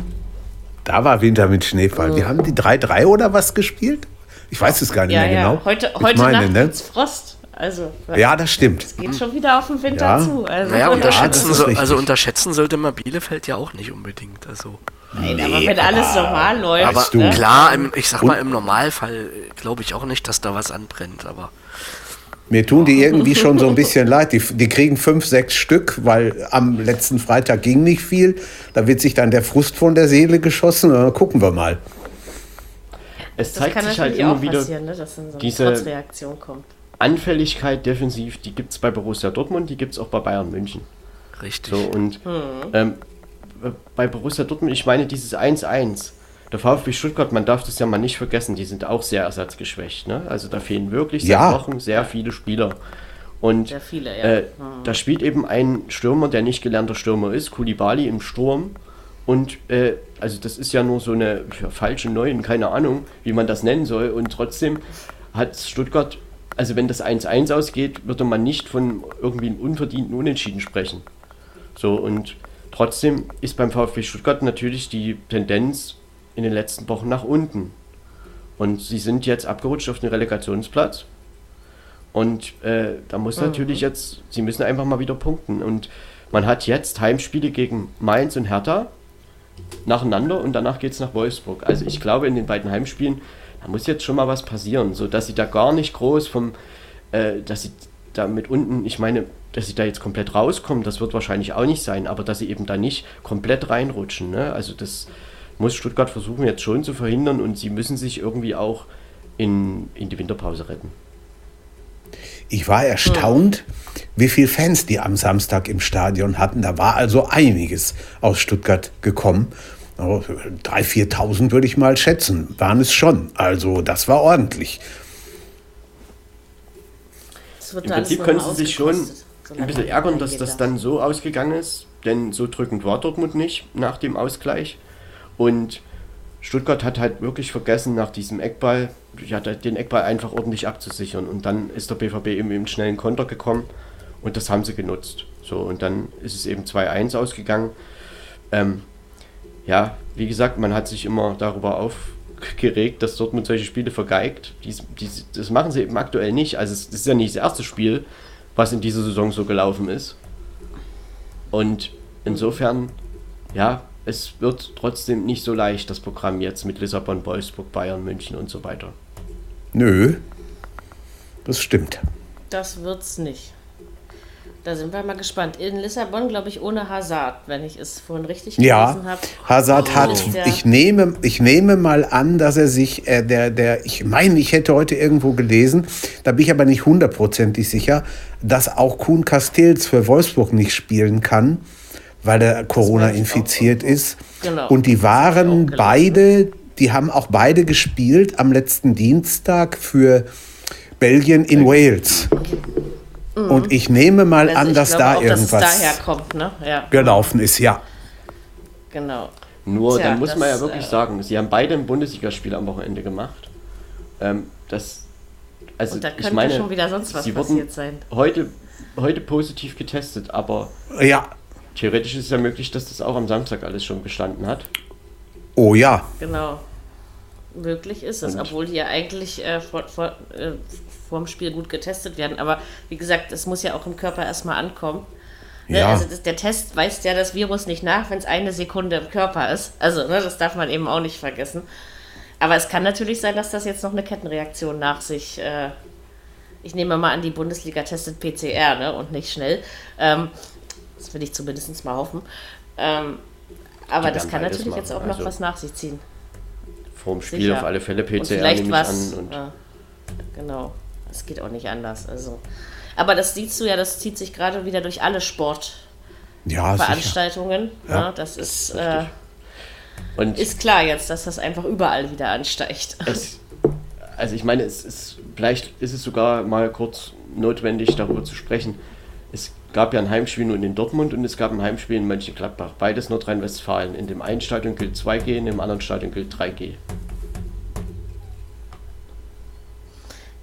Da war Winter mit Schneefall. Oh. Wir haben die 3-3 oder was gespielt? Ich weiß es gar nicht ja, mehr ja. genau. Heute, heute meine, Nacht ne? Frost. Also, ja, das stimmt. Es geht schon wieder auf den Winter ja. zu. Also. Naja, unterschätzen, so, also unterschätzen sollte man Bielefeld ja auch nicht unbedingt. Also. Nein, aber wenn alles normal läuft. Aber ne? klar, im, ich sag mal, im Normalfall glaube ich auch nicht, dass da was anbrennt, aber. Mir tun die irgendwie schon so ein bisschen leid. Die, die kriegen fünf, sechs Stück, weil am letzten Freitag ging nicht viel. Da wird sich dann der Frust von der Seele geschossen. Dann gucken wir mal. Es zeigt sich halt immer wieder, ne, dass dann so eine diese Reaktion kommt. Anfälligkeit defensiv, die gibt es bei Borussia Dortmund, die gibt es auch bei Bayern München. Richtig. So, und hm. ähm, bei Borussia Dortmund, ich meine dieses 1-1, der VfB Stuttgart, man darf das ja mal nicht vergessen, die sind auch sehr ersatzgeschwächt. Ne? Also da fehlen wirklich seit Ja. Wochen sehr viele Spieler. Und Sehr viele, ja. äh, Hm. da spielt eben ein Stürmer, der nicht gelernter Stürmer ist, Kulibali im Sturm. Und äh, also das ist ja nur so eine ja, falsche Neuen, keine Ahnung, wie man das nennen soll. Und trotzdem hat Stuttgart, also wenn das 1-1 ausgeht, würde man nicht von irgendwie einem unverdienten Unentschieden sprechen. So, und trotzdem ist beim VfB Stuttgart natürlich die Tendenz in den letzten Wochen nach unten. Und sie sind jetzt abgerutscht auf den Relegationsplatz. Und äh, da muss natürlich jetzt, sie müssen einfach mal wieder punkten. Und man hat jetzt Heimspiele gegen Mainz und Hertha nacheinander und danach geht es nach Wolfsburg. Also ich glaube, in den beiden Heimspielen, da muss jetzt schon mal was passieren, sodass sie da gar nicht groß vom, äh, dass sie da mit unten, ich meine, dass sie da jetzt komplett rauskommen, das wird wahrscheinlich auch nicht sein, aber dass sie eben da nicht komplett reinrutschen. Ne? Also das muss Stuttgart versuchen jetzt schon zu verhindern und sie müssen sich irgendwie auch in, in die Winterpause retten. Ich war erstaunt, wie viele Fans die am Samstag im Stadion hatten. Da war also einiges aus Stuttgart gekommen. 3.000, 4.000 würde ich mal schätzen, waren es schon. Also das war ordentlich. Im Prinzip können sie sich schon ein bisschen ärgern, dass das dann so ausgegangen ist, denn so drückend war Dortmund nicht nach dem Ausgleich. Und Stuttgart hat halt wirklich vergessen, nach diesem Eckball, ja, den Eckball einfach ordentlich abzusichern. Und dann ist der BVB eben im schnellen Konter gekommen und das haben sie genutzt. So, und dann ist es eben 2-1 ausgegangen. Ähm, ja, wie gesagt, man hat sich immer darüber aufgeregt, dass Dortmund solche Spiele vergeigt. Dies, dies, das machen sie eben aktuell nicht. Also es ist ja nicht das erste Spiel, was in dieser Saison so gelaufen ist. Und insofern, ja, es wird trotzdem nicht so leicht, das Programm jetzt mit Lissabon, Wolfsburg, Bayern, München und so weiter. Nö, das stimmt. Das wird's nicht. Da sind wir mal gespannt. In Lissabon, glaube ich, ohne Hazard, wenn ich es vorhin richtig Ja, gelesen habe. Hazard Oh. hat, ich nehme, ich nehme mal an, dass er sich, äh, der, der, ich meine, ich hätte heute irgendwo gelesen, da bin ich aber nicht hundertprozentig sicher, dass auch Kuhn Castells für Wolfsburg nicht spielen kann, weil er Corona auch infiziert irgendwo. ist. Genau. Und die waren auch beide, die haben auch beide gespielt am letzten Dienstag für Belgien in Wales. Und ich nehme mal Also an, ich dass glaube da auch, dass irgendwas daher kommt, ne? Ja, gelaufen ist, ja. genau. Nur, Tja, dann muss man ja das, wirklich äh, sagen, sie haben beide ein Bundesligaspiel am Wochenende gemacht. Ähm, das, also Und da ich könnte meine, schon wieder sonst was sie passiert sein. heute, heute positiv getestet, aber Ja, theoretisch ist es ja möglich, dass das auch am Samstag alles schon bestanden hat. oh ja. Genau. Möglich ist es, Und- obwohl die ja eigentlich äh, vor, vor, äh, vorm Spiel gut getestet werden. Aber wie gesagt, es muss ja auch im Körper erstmal ankommen. Ne? Ja. Also das, der Test weist ja das Virus nicht nach, wenn es eine Sekunde im Körper ist. Also ne, das darf man eben auch nicht vergessen. Aber es kann natürlich sein, dass das jetzt noch eine Kettenreaktion nach sich. Äh, ich nehme mal an, die Bundesliga testet PCR ne, und nicht schnell. Ähm, das will ich zumindest mal hoffen. Ähm, aber das kann natürlich machen. jetzt auch noch also was nach sich ziehen. Vorm Spiel Sicher. auf alle Fälle PCR nehme ich was, an. Und ja, genau, es geht auch nicht anders. Also. Aber das siehst du ja, das zieht sich gerade wieder durch alle Sportveranstaltungen. Ja, ja. Das ist, äh, und ist klar jetzt, dass das einfach überall wieder ansteigt. Es, also ich meine, es ist, vielleicht ist es sogar mal kurz notwendig, darüber zu sprechen. Es gab ja ein Heimspiel nur in Dortmund und es gab ein Heimspiel in Mönchengladbach. Beides Nordrhein-Westfalen. In dem einen Stadion gilt 2G, in dem anderen Stadion gilt 3G.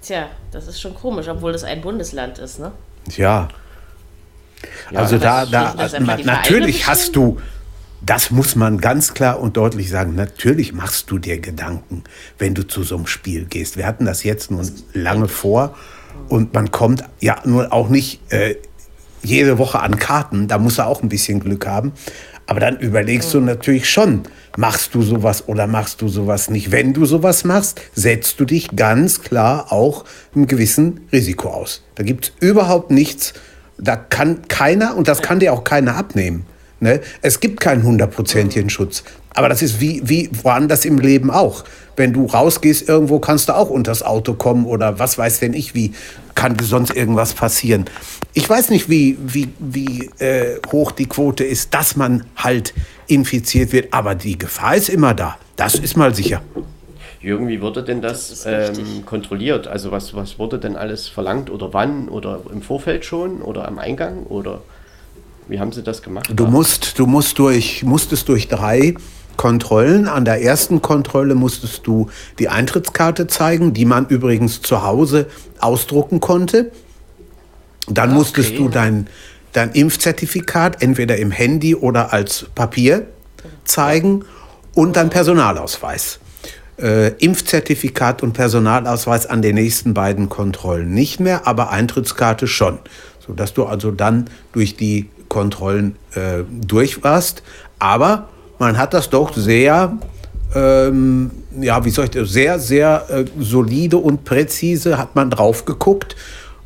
Tja, das ist schon komisch, obwohl das ein Bundesland ist, ne? Ja. ja also da, da natürlich hast du, das muss man ganz klar und deutlich sagen, natürlich machst du dir Gedanken, wenn du zu so einem Spiel gehst. Wir hatten das jetzt nun lange vor und man kommt ja nur auch nicht äh, jede Woche an Karten, da muss er auch ein bisschen Glück haben. Aber dann überlegst du natürlich schon, machst du sowas oder machst du sowas nicht. Wenn du sowas machst, setzt du dich ganz klar auch einem gewissen Risiko aus. Da gibt es überhaupt nichts, da kann keiner, und das kann dir auch keiner abnehmen. Ne? Es gibt keinen hundertprozentigen Schutz. Aber das ist wie, wie woanders im Leben auch. Wenn du rausgehst irgendwo, kannst du auch unters Auto kommen oder was weiß denn ich, wie kann sonst irgendwas passieren. Ich weiß nicht, wie, wie, wie äh, hoch die Quote ist, dass man halt infiziert wird, aber die Gefahr ist immer da. Das ist mal sicher. Jürgen, wie wurde denn das, das ähm, kontrolliert? Also was, was wurde denn alles verlangt oder wann oder im Vorfeld schon oder am Eingang oder wie haben Sie das gemacht? Du musst, du musst durch, musstest durch drei Kontrollen. An der ersten Kontrolle musstest du die Eintrittskarte zeigen, die man übrigens zu Hause ausdrucken konnte. Dann okay. musstest du dein, dein Impfzertifikat entweder im Handy oder als Papier zeigen und dein Personalausweis. Äh, Impfzertifikat und Personalausweis an den nächsten beiden Kontrollen nicht mehr, aber Eintrittskarte schon, sodass du also dann durch die Kontrollen äh, durch warst. Aber man hat das doch sehr, ähm, ja, wie soll ich das, sehr, sehr äh, solide und präzise hat man drauf geguckt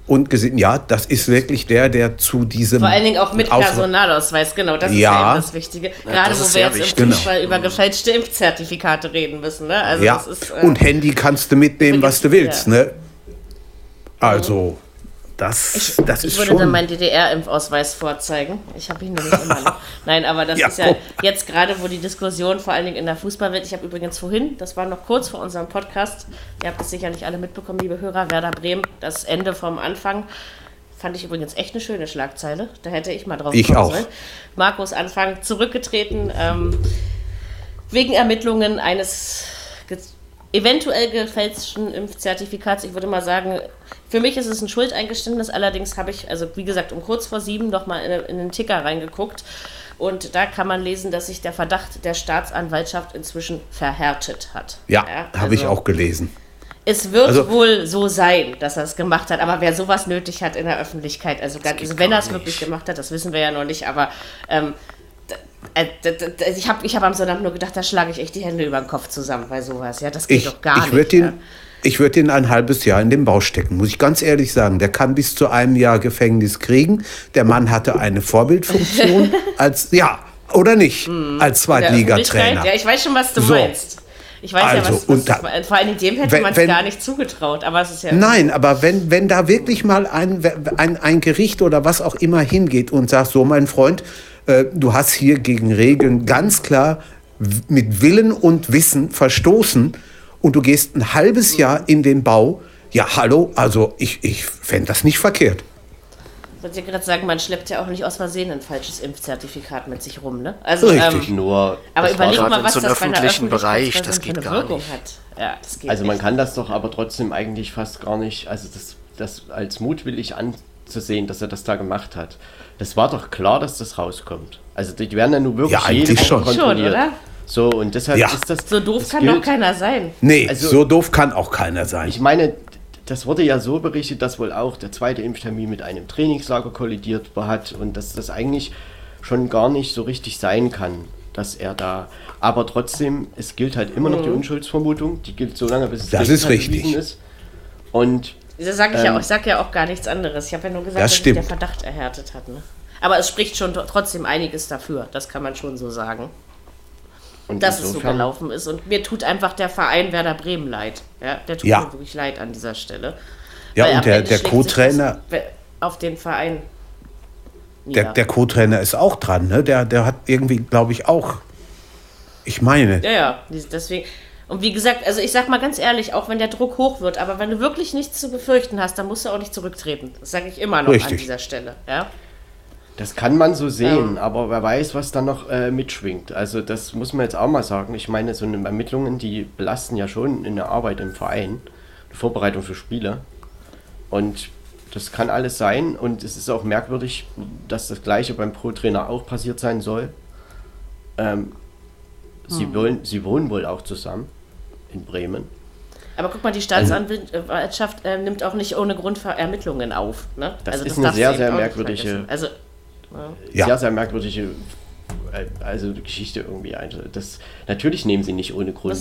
und gesehen, ja, das ist wirklich der, der zu diesem. Vor allen Dingen auch mit Personalausweis, genau, das ist ja, ja das Wichtige. Gerade ja, wo wir jetzt wichtig. im Fußball genau. über gefälschte Impfzertifikate reden müssen. Ne? Also ja, ist, äh, und Handy kannst du mitnehmen, was du willst. Ja. Ne? Also. Das, ich, das ich würde dann meinen DDR-Impfausweis vorzeigen. Ich habe ihn nämlich immer noch. Nein, aber das ja, ist ja jetzt gerade, wo die Diskussion vor allen Dingen in der Fußballwelt, ich habe übrigens vorhin, das war noch kurz vor unserem Podcast, ihr habt es sicherlich alle mitbekommen, liebe Hörer, Werder Bremen, das Ende vom Anfang. Fand ich übrigens echt eine schöne Schlagzeile. Da hätte ich mal drauf ich auch. sollen. Markus Anfang zurückgetreten ähm, wegen Ermittlungen eines eventuell gefälschten Impfzertifikats. Ich würde mal sagen, für mich ist es ein Schuldeingeständnis. Allerdings habe ich, also wie gesagt, um kurz vor sieben noch mal in, in den Ticker reingeguckt. Und da kann man lesen, dass sich der Verdacht der Staatsanwaltschaft inzwischen verhärtet hat. Ja, ja also, habe ich auch gelesen. Es wird also, wohl so sein, dass er es gemacht hat, aber wer sowas nötig hat in der Öffentlichkeit, also, ganz, also wenn er es wirklich gemacht hat, das wissen wir ja noch nicht, aber ähm, äh, ich habe ich hab am Sonntag nur gedacht, da schlage ich echt die Hände über den Kopf zusammen bei sowas. Ja, das geht ich, doch gar ich nicht. Den, ja. Ich würde ihn ein halbes Jahr in den Bau stecken, muss ich ganz ehrlich sagen. Der kann bis zu einem Jahr Gefängnis kriegen. Der Mann hatte eine Vorbildfunktion als, ja, oder nicht, mhm. als Zweitligatrainer. Ja, ich weiß schon, was du so. meinst. Ich weiß also, ja, was, was da, vor allem dem hätte man es gar nicht zugetraut, aber es ist ja. Nein, aber wenn, wenn da wirklich mal ein, ein, ein Gericht oder was auch immer hingeht und sagt, so mein Freund, äh, du hast hier gegen Regeln ganz klar mit Willen und Wissen verstoßen und du gehst ein halbes Jahr in den Bau. Ja, hallo, also ich, ich fände das nicht verkehrt. Ich wollte gerade sagen, man schleppt ja auch nicht aus Versehen ein falsches Impfzertifikat mit sich rum, ne? Also, Richtig, ähm, nur. Aber überleg mal, was so das bei öffentlichen Bereich, das geht gar Wirkung nicht. hat. Ja, das geht also man nicht. kann das doch aber trotzdem eigentlich fast gar nicht, also das, das als mutwillig anzusehen, dass er das da gemacht hat. Das war doch klar, dass das rauskommt. Also die werden ja nur wirklich ja, eigentlich schon. kontrolliert. Schon, oder? So, und deshalb ja. ist das. So doof das kann gilt, doch keiner sein. Nee, also, so doof kann auch keiner sein. Ich meine, das wurde ja so berichtet, dass wohl auch der zweite Impftermin mit einem Trainingslager kollidiert hat und dass das eigentlich schon gar nicht so richtig sein kann, dass er da. Aber trotzdem, es gilt halt immer noch die mhm. Unschuldsvermutung. Die gilt so lange, bis es das ist richtig. ist. Und das sag ich, ähm, ja auch, ich sage ja auch gar nichts anderes. Ich habe ja nur gesagt, das dass sich der Verdacht erhärtet hat. Ne? Aber es spricht schon trotzdem einiges dafür. Das kann man schon so sagen. Und dass es so gelaufen ist. Und mir tut einfach der Verein Werder Bremen leid. Ja, der tut ja. mir wirklich leid an dieser Stelle. Ja, Weil und der, der Co-Trainer. Auf den Verein. Der, der Co-Trainer ist auch dran, ne? Der, der hat irgendwie, glaube ich, auch. Ich meine. Ja, ja, deswegen. Und wie gesagt, also ich sag mal ganz ehrlich, auch wenn der Druck hoch wird, aber wenn du wirklich nichts zu befürchten hast, dann musst du auch nicht zurücktreten. Das sage ich immer noch Richtig. an dieser Stelle. Ja? Das kann man so sehen, ja. aber wer weiß, was da noch äh, mitschwingt. Also das muss man jetzt auch mal sagen. Ich meine, so eine Ermittlungen, die belasten ja schon in der Arbeit im Verein, die Vorbereitung für Spiele. Und das kann alles sein und es ist auch merkwürdig, dass das gleiche beim Pro-Trainer auch passiert sein soll. Ähm, hm. sie, wollen, sie wohnen wohl auch zusammen in Bremen. Aber guck mal, die Staatsanwaltschaft äh, nimmt auch nicht ohne Grund Ermittlungen auf. Ne? Das also, ist das eine sehr, sehr merkwürdige. Also, ja. Sehr, sehr merkwürdige äh, also Geschichte irgendwie. Das, natürlich nehmen sie nicht ohne Grund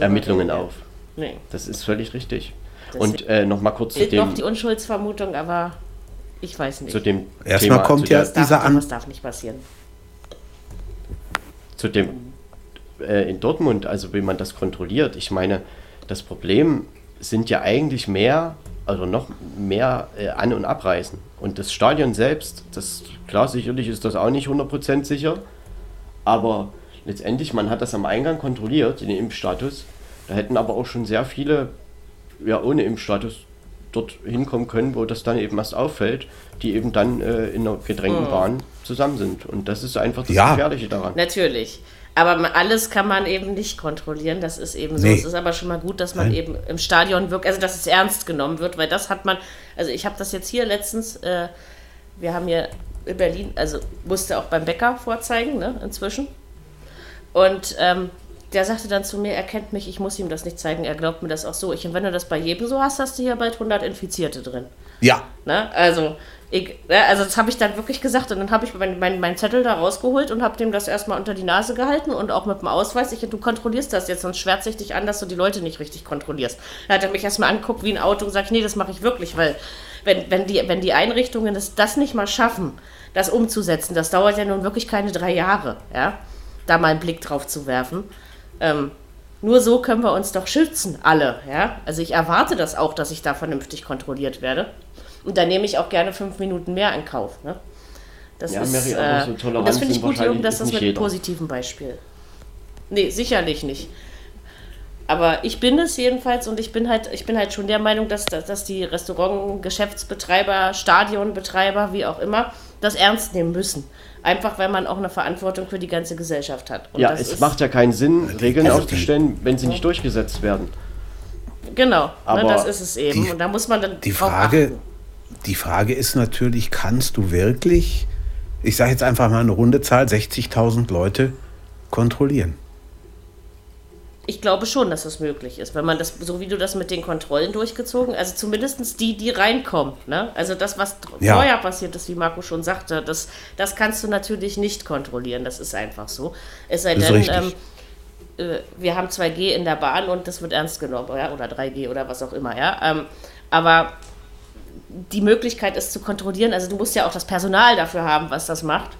Ermittlungen reden, auf. Nee. Das ist völlig richtig. Deswegen und äh, noch mal kurz zu dem... noch die Unschuldsvermutung, aber ich weiß nicht. Zu dem Erstmal Thema, kommt ja dieser an... Das darf nicht passieren. Zu dem... Äh, in Dortmund, also wie man das kontrolliert. Ich meine, das Problem sind ja eigentlich mehr also noch mehr äh, An- und Abreisen. Und das Stadion selbst, das klar, sicherlich ist das auch nicht 100% sicher, aber letztendlich, man hat das am Eingang kontrolliert, den Impfstatus. Da hätten aber auch schon sehr viele, ja, ohne Impfstatus dort hinkommen können, wo das dann eben erst auffällt, die eben dann äh, in einer gedrängten mhm. Bahn zusammen sind. Und das ist einfach das ja. Gefährliche daran. Natürlich. Aber alles kann man eben nicht kontrollieren, das ist eben so. Nee. Es ist aber schon mal gut, dass man Nein. eben im Stadion wirkt, also dass es ernst genommen wird, weil das hat man, also ich habe das jetzt hier letztens, äh, wir haben hier in Berlin, also musste auch beim Bäcker vorzeigen, ne, inzwischen. Und ähm, der sagte dann zu mir, er kennt mich, ich muss ihm das nicht zeigen, er glaubt mir das auch so. Ich, und wenn du das bei jedem so hast, hast du hier bald 100 Infizierte drin. Ja. Ne? Also ich, also das habe ich dann wirklich gesagt und dann habe ich meinen mein, mein Zettel da rausgeholt und habe dem das erstmal unter die Nase gehalten und auch mit dem Ausweis. Ich, du kontrollierst das jetzt, sonst schwärzt sich dich an, dass du die Leute nicht richtig kontrollierst. Da hat er mich erstmal anguckt wie ein Auto und sagt, nee, das mache ich wirklich, weil wenn, wenn, die, wenn die Einrichtungen das, das nicht mal schaffen, das umzusetzen, das dauert ja nun wirklich keine drei Jahre, ja, da mal einen Blick drauf zu werfen. Ähm, nur so können wir uns doch schützen, alle, ja. Also ich erwarte das auch, dass ich da vernünftig kontrolliert werde. Und da nehme ich auch gerne fünf Minuten mehr in Kauf. Ne? Das ja, ist, äh, so und das finde ich gut, Jürgen, dass das mit einem positiven Beispiel. Nee, sicherlich nicht. Aber ich bin es jedenfalls und ich bin halt, ich bin halt schon der Meinung, dass, dass, dass die Restaurant, Geschäftsbetreiber, Stadionbetreiber, wie auch immer, das ernst nehmen müssen. Einfach weil man auch eine Verantwortung für die ganze Gesellschaft hat. Und ja, es macht ja keinen Sinn, Regeln also aufzustellen, wenn sie nicht durchgesetzt werden. Genau, ne, Aber ne, das ist es eben. Die, und da muss man dann. Die Frage, achten die Frage ist natürlich, kannst du wirklich, ich sage jetzt einfach mal eine runde Zahl, 60.000 Leute kontrollieren? Ich glaube schon, dass das möglich ist, wenn man das, so wie du das mit den Kontrollen durchgezogen, also zumindest die, die reinkommen. Ne? Also das, was ja. vorher passiert ist, wie Marco schon sagte, das, das kannst du natürlich nicht kontrollieren. Das ist einfach so. Es sei denn, ähm, äh, wir haben 2G in der Bahn und das wird ernst genommen, ja? oder 3G oder was auch immer. Ja? Ähm, aber die Möglichkeit ist zu kontrollieren. Also du musst ja auch das Personal dafür haben, was das macht.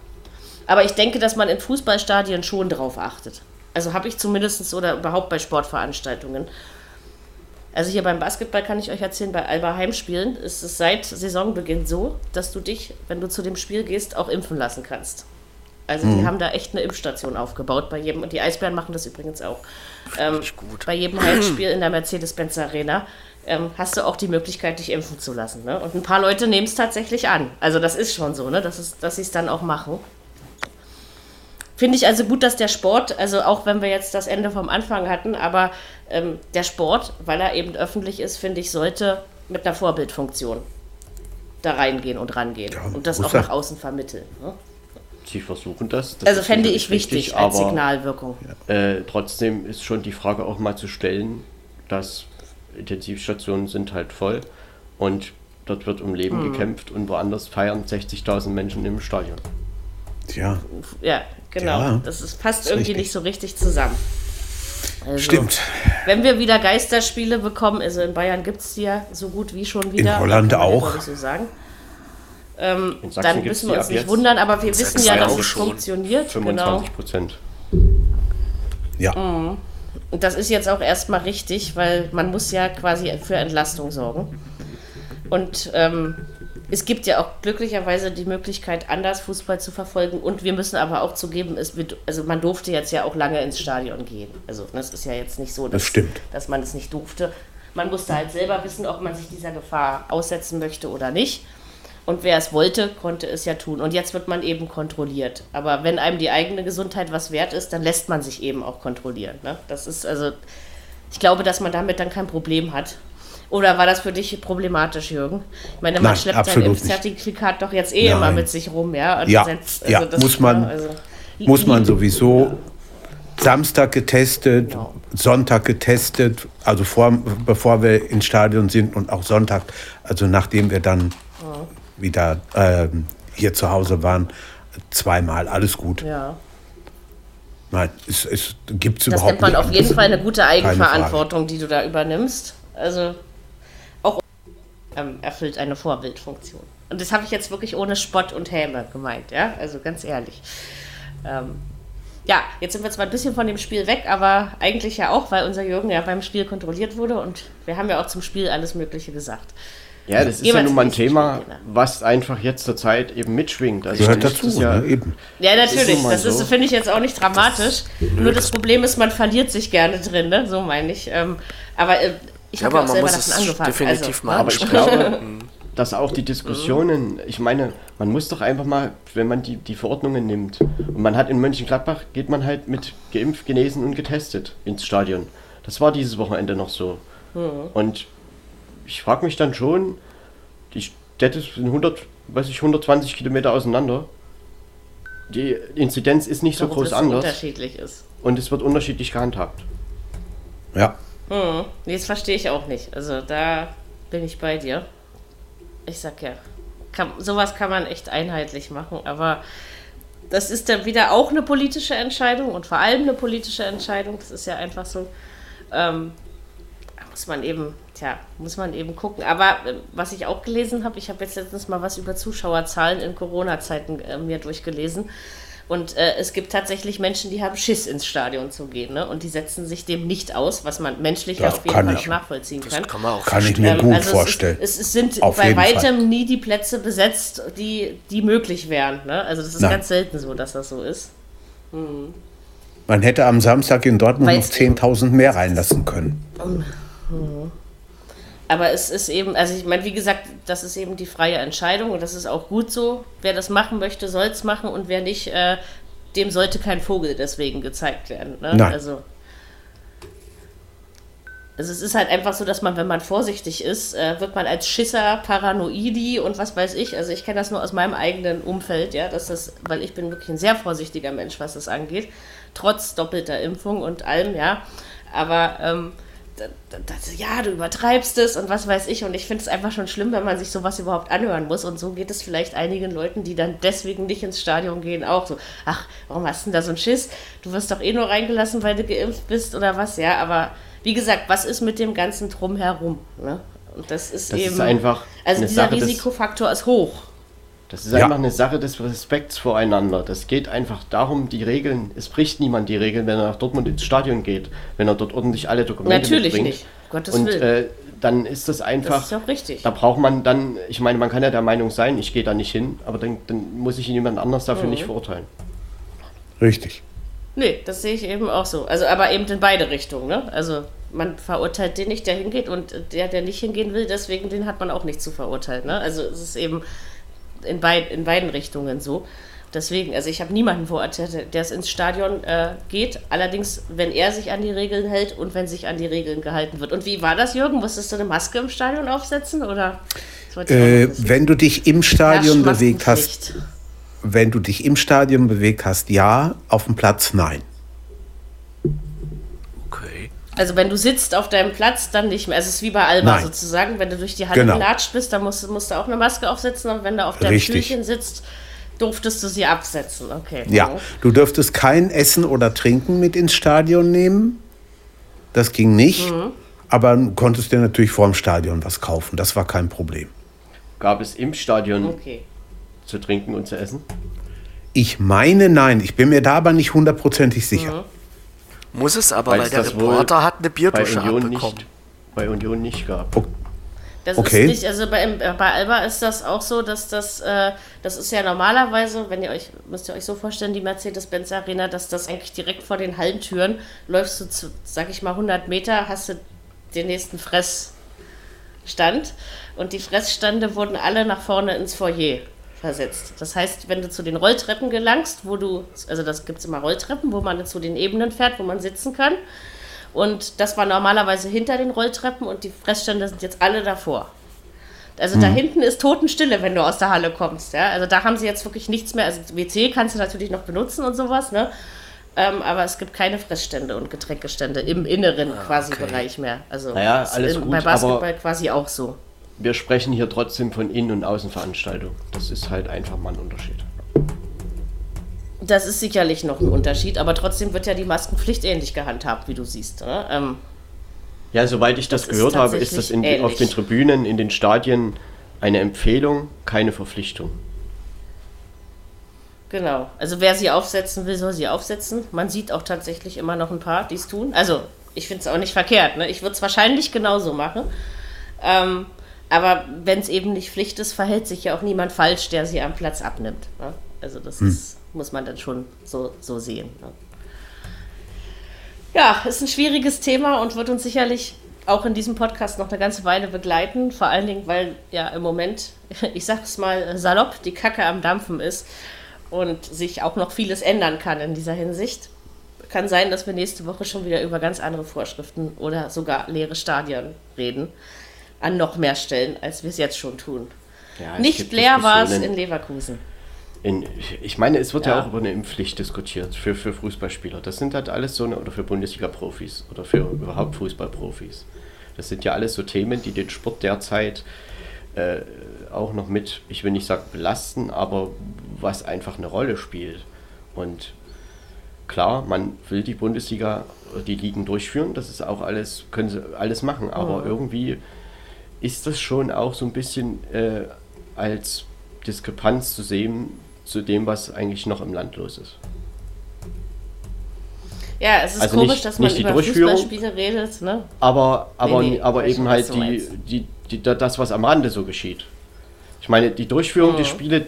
Aber ich denke, dass man in Fußballstadien schon drauf achtet. Also habe ich zumindest oder überhaupt bei Sportveranstaltungen. Also hier beim Basketball kann ich euch erzählen, bei Alba Heimspielen ist es seit Saisonbeginn so, dass du dich, wenn du zu dem Spiel gehst, auch impfen lassen kannst. Also mhm. die haben da echt eine Impfstation aufgebaut bei jedem, und die Eisbären machen das übrigens auch. Ähm, bei jedem Heimspiel in der Mercedes-Benz Arena ähm, hast du auch die Möglichkeit, dich impfen zu lassen. Ne? Und ein paar Leute nehmen es tatsächlich an. Also das ist schon so, ne? dass, es, dass sie es dann auch machen. Finde ich also gut, dass der Sport, also auch wenn wir jetzt das Ende vom Anfang hatten, aber ähm, der Sport, weil er eben öffentlich ist, finde ich, sollte mit einer Vorbildfunktion da reingehen und rangehen ja, und das auch nach außen vermitteln. Ne? Sie versuchen das. das also fände ich wichtig, wichtig als Signalwirkung. Äh, trotzdem ist schon die Frage auch mal zu stellen, dass Intensivstationen sind halt voll und dort wird um Leben hm. gekämpft und woanders feiern 60.000 Menschen im Stadion. Tja. Ja, genau. Ja, das ist, passt irgendwie richtig. nicht so richtig zusammen. Also, Stimmt. Wenn wir wieder Geisterspiele bekommen, also in Bayern gibt es die ja so gut wie schon wieder. In Holland auch. So sagen. Ähm, dann müssen wir uns nicht wundern, aber wir wissen ja, dass es schon. funktioniert. 25 Prozent. Genau. Ja. Mhm. Und das ist jetzt auch erstmal richtig, weil man muss ja quasi für Entlastung sorgen. Und ähm, es gibt ja auch glücklicherweise die Möglichkeit, anders Fußball zu verfolgen. Und wir müssen aber auch zugeben, es wird, also man durfte jetzt ja auch lange ins Stadion gehen. Also das ist ja jetzt nicht so, dass, das dass man es nicht durfte. Man musste halt selber wissen, ob man sich dieser Gefahr aussetzen möchte oder nicht. Und wer es wollte, konnte es ja tun. Und jetzt wird man eben kontrolliert. Aber wenn einem die eigene Gesundheit was wert ist, dann lässt man sich eben auch kontrollieren. Ne? Das ist also, ich glaube, dass man damit dann kein Problem hat. Oder war das für dich problematisch, Jürgen? Ich meine, man Nein, schleppt sein Impfzertifikat doch jetzt eh Nein. immer mit sich rum, ja? Und ja, setzt, also ja muss man, also, muss man sowieso. Ja. Samstag getestet, genau. Sonntag getestet, also vor, bevor wir ins Stadion sind und auch Sonntag, also nachdem wir dann. Wieder äh, hier zu Hause waren, zweimal, alles gut. Ja. Nein, es, es gibt es überhaupt nicht. Das nennt man auf jeden Fall eine gute Eigenverantwortung, die du da übernimmst. Also ähm, erfüllt eine Vorbildfunktion. Und das habe ich jetzt wirklich ohne Spott und Häme gemeint, ja, also ganz ehrlich. Ähm, ja, jetzt sind wir zwar ein bisschen von dem Spiel weg, aber eigentlich ja auch, weil unser Jürgen ja beim Spiel kontrolliert wurde und wir haben ja auch zum Spiel alles Mögliche gesagt. Ja, das ist ja nun mal ein Thema, Spiel, was einfach jetzt zur Zeit eben mitschwingt. Also Gehört dazu, ja, ne? eben. Ja, natürlich. Das, ist, so. finde ich, jetzt auch nicht dramatisch. Das, Nur das Problem ist, man verliert sich gerne drin, ne? so meine ich. Ähm, aber äh, ich ja, habe ja auch selber davon angefangen. Definitiv also, mal. Aber ich glaube, dass auch die Diskussionen, ich meine, man muss doch einfach mal, wenn man die, die Verordnungen nimmt, und man hat in Mönchengladbach, geht man halt mit geimpft, genesen und getestet ins Stadion. Das war dieses Wochenende noch so. Mhm. Und ich frage mich dann schon, die Städte sind 100, weiß ich, 120 Kilometer auseinander. Die Inzidenz ist nicht so groß anders. unterschiedlich ist. Und es wird unterschiedlich gehandhabt. Ja. Hm, nee, das verstehe ich auch nicht. Also da bin ich bei dir. Ich sag ja, kann, sowas kann man echt einheitlich machen, aber das ist dann wieder auch eine politische Entscheidung und vor allem eine politische Entscheidung. Das ist ja einfach so. Ähm, muss man eben, tja, muss man eben gucken. Aber äh, was ich auch gelesen habe, ich habe jetzt letztens mal was über Zuschauerzahlen in Corona-Zeiten äh, mir durchgelesen. Und äh, es gibt tatsächlich Menschen, die haben Schiss, ins Stadion zu gehen. Ne? Und die setzen sich dem nicht aus, was man menschlich das auf jeden Fall ich, auch nachvollziehen kann. kann, man auch kann ich mir ähm, gut also vorstellen. Es, ist, es, es sind auf bei weitem Fall. nie die Plätze besetzt, die, die möglich wären. Ne? Also das ist Nein. ganz selten so, dass das so ist. Hm. Man hätte am Samstag in Dortmund Weil's noch 10.000 mehr reinlassen können. Hm. Aber es ist eben, also ich meine, wie gesagt, das ist eben die freie Entscheidung und das ist auch gut so. Wer das machen möchte, soll es machen und wer nicht, äh, dem sollte kein Vogel deswegen gezeigt werden. Ne? Nein. Also, also es ist halt einfach so, dass man, wenn man vorsichtig ist, äh, wird man als Schisser, Paranoidi und was weiß ich, also ich kenne das nur aus meinem eigenen Umfeld, ja, dass das, weil ich bin wirklich ein sehr vorsichtiger Mensch, was das angeht, trotz doppelter Impfung und allem, ja. Aber ähm, das, ja, du übertreibst es und was weiß ich. Und ich finde es einfach schon schlimm, wenn man sich sowas überhaupt anhören muss. Und so geht es vielleicht einigen Leuten, die dann deswegen nicht ins Stadion gehen, auch so. Ach, warum hast du denn da so einen Schiss? Du wirst doch eh nur reingelassen, weil du geimpft bist oder was, ja. Aber wie gesagt, was ist mit dem ganzen Drumherum? Ne? Und das ist das eben. Ist einfach also dieser Sache Risikofaktor ist hoch. Das ist ja. einfach eine Sache des Respekts voreinander. Das geht einfach darum, die Regeln, es bricht niemand die Regeln, wenn er nach Dortmund ins Stadion geht, wenn er dort ordentlich alle Dokumente Natürlich mitbringt. nicht, Gottes Und äh, dann ist das einfach. Das ist auch richtig. Da braucht man dann, ich meine, man kann ja der Meinung sein, ich gehe da nicht hin, aber dann, dann muss ich jemand anders dafür mhm. nicht verurteilen. Richtig. Nee, das sehe ich eben auch so. Also, aber eben in beide Richtungen, ne? Also, man verurteilt den nicht, der hingeht und der, der nicht hingehen will, deswegen den hat man auch nicht zu verurteilen, ne? Also, es ist eben in, beid, in beiden Richtungen so. Deswegen, also ich habe niemanden verurteilt, der es ins Stadion äh, geht. Allerdings, wenn er sich an die Regeln hält und wenn sich an die Regeln gehalten wird. Und wie war das, Jürgen? Musstest du eine Maske im Stadion aufsetzen oder? Äh, wenn du dich im Stadion bewegt hast, wenn du dich im Stadion bewegt hast, ja. Auf dem Platz, nein. Also wenn du sitzt auf deinem Platz, dann nicht mehr. Also es ist wie bei Alba Nein. sozusagen. Wenn du durch die Halle Genau. gelatscht bist, dann musst, musst du auch eine Maske aufsetzen. Und wenn du auf deinem Richtig. Stühlchen sitzt, durftest du sie absetzen. Okay. Ja, Mhm. du dürftest kein Essen oder Trinken mit ins Stadion nehmen. Das ging nicht. Mhm. Aber du konntest dir natürlich vor dem Stadion was kaufen. Das war kein Problem. Gab es im Stadion Okay. zu trinken und zu essen? Ich meine, nein. Ich bin mir da aber nicht hundertprozentig sicher. Muss es aber, Weil weil es der Reporter hat eine Bei Bierdusche Union abbekommen. nicht, bei Union nicht gab. Das Okay. ist nicht, also bei, äh, bei Alba ist das auch so, dass das, äh, das ist ja normalerweise, wenn ihr euch, müsst ihr euch so vorstellen, die Mercedes-Benz Arena, dass das eigentlich direkt vor den Hallentüren, läufst du, zu, sag ich mal, 100 Meter, hast du den nächsten Fressstand und die Fressstände wurden alle nach vorne ins Foyer versetzt. Das heißt, wenn du zu den Rolltreppen gelangst, wo du, also das gibt es immer Rolltreppen, wo man zu den Ebenen fährt, wo man sitzen kann, und das war normalerweise hinter den Rolltreppen und die Fressstände sind jetzt alle davor. Also da hinten ist Totenstille, wenn du aus der Halle kommst. Ja? Also da haben sie jetzt wirklich nichts mehr. Also WC kannst du natürlich noch benutzen und sowas, ne? Ähm, aber es gibt keine Fressstände und Getränkestände im inneren quasi okay. Bereich mehr. Also Naja, alles in- gut, bei Basketball quasi auch so. Wir sprechen hier trotzdem von Innen- und Außenveranstaltungen. Das ist halt einfach mal ein Unterschied. Das ist sicherlich noch ein Unterschied, aber trotzdem wird ja die Maskenpflicht ähnlich gehandhabt, wie du siehst. Ne? Ähm, Ja, soweit ich das, Das ist gehört habe, ist das in, auf den. Tribünen, in den Stadien eine Empfehlung, keine Verpflichtung. Genau. Also wer sie aufsetzen will, soll sie aufsetzen. Man sieht auch tatsächlich immer noch ein paar, die es tun. Also ich finde es auch nicht verkehrt. Ne? Ich würde es wahrscheinlich genauso machen. Ähm, aber wenn es eben nicht Pflicht ist, verhält sich ja auch niemand falsch, der sie am Platz abnimmt. Ne? Also das ist, muss man dann schon so, so sehen. Ne? Ja, ist ein schwieriges Thema und wird uns sicherlich auch in diesem Podcast noch eine ganze Weile begleiten. Vor allen Dingen, weil ja im Moment, ich sag's mal salopp, die Kacke am Dampfen ist und sich auch noch vieles ändern kann in dieser Hinsicht. Kann sein, dass wir nächste Woche schon wieder über ganz andere Vorschriften oder sogar leere Stadien reden. An noch mehr Stellen, als wir es jetzt schon tun. Ja, Nicht leer war es in Leverkusen. In, ich meine, es wird ja. Ja. auch über eine Impfpflicht diskutiert für, für Fußballspieler. Das sind halt alles so eine, oder für Bundesliga-Profis oder für überhaupt Fußballprofis. Das sind ja alles so Themen, die den Sport derzeit äh, auch noch mit, ich will nicht sagen belasten, aber was einfach eine Rolle spielt. Und klar, man will die Bundesliga, die Ligen durchführen, das ist auch alles, können sie alles machen, aber irgendwie ist das schon auch so ein bisschen äh, als Diskrepanz zu sehen zu dem, was eigentlich noch im Land los ist. Ja, es ist Also komisch, nicht- dass man über. Fußballspiele redet. Ne? Aber, aber, nee, aber weiß eben halt die, die, die, das, was am Rande so geschieht. Ich meine, die Durchführung der Spiele,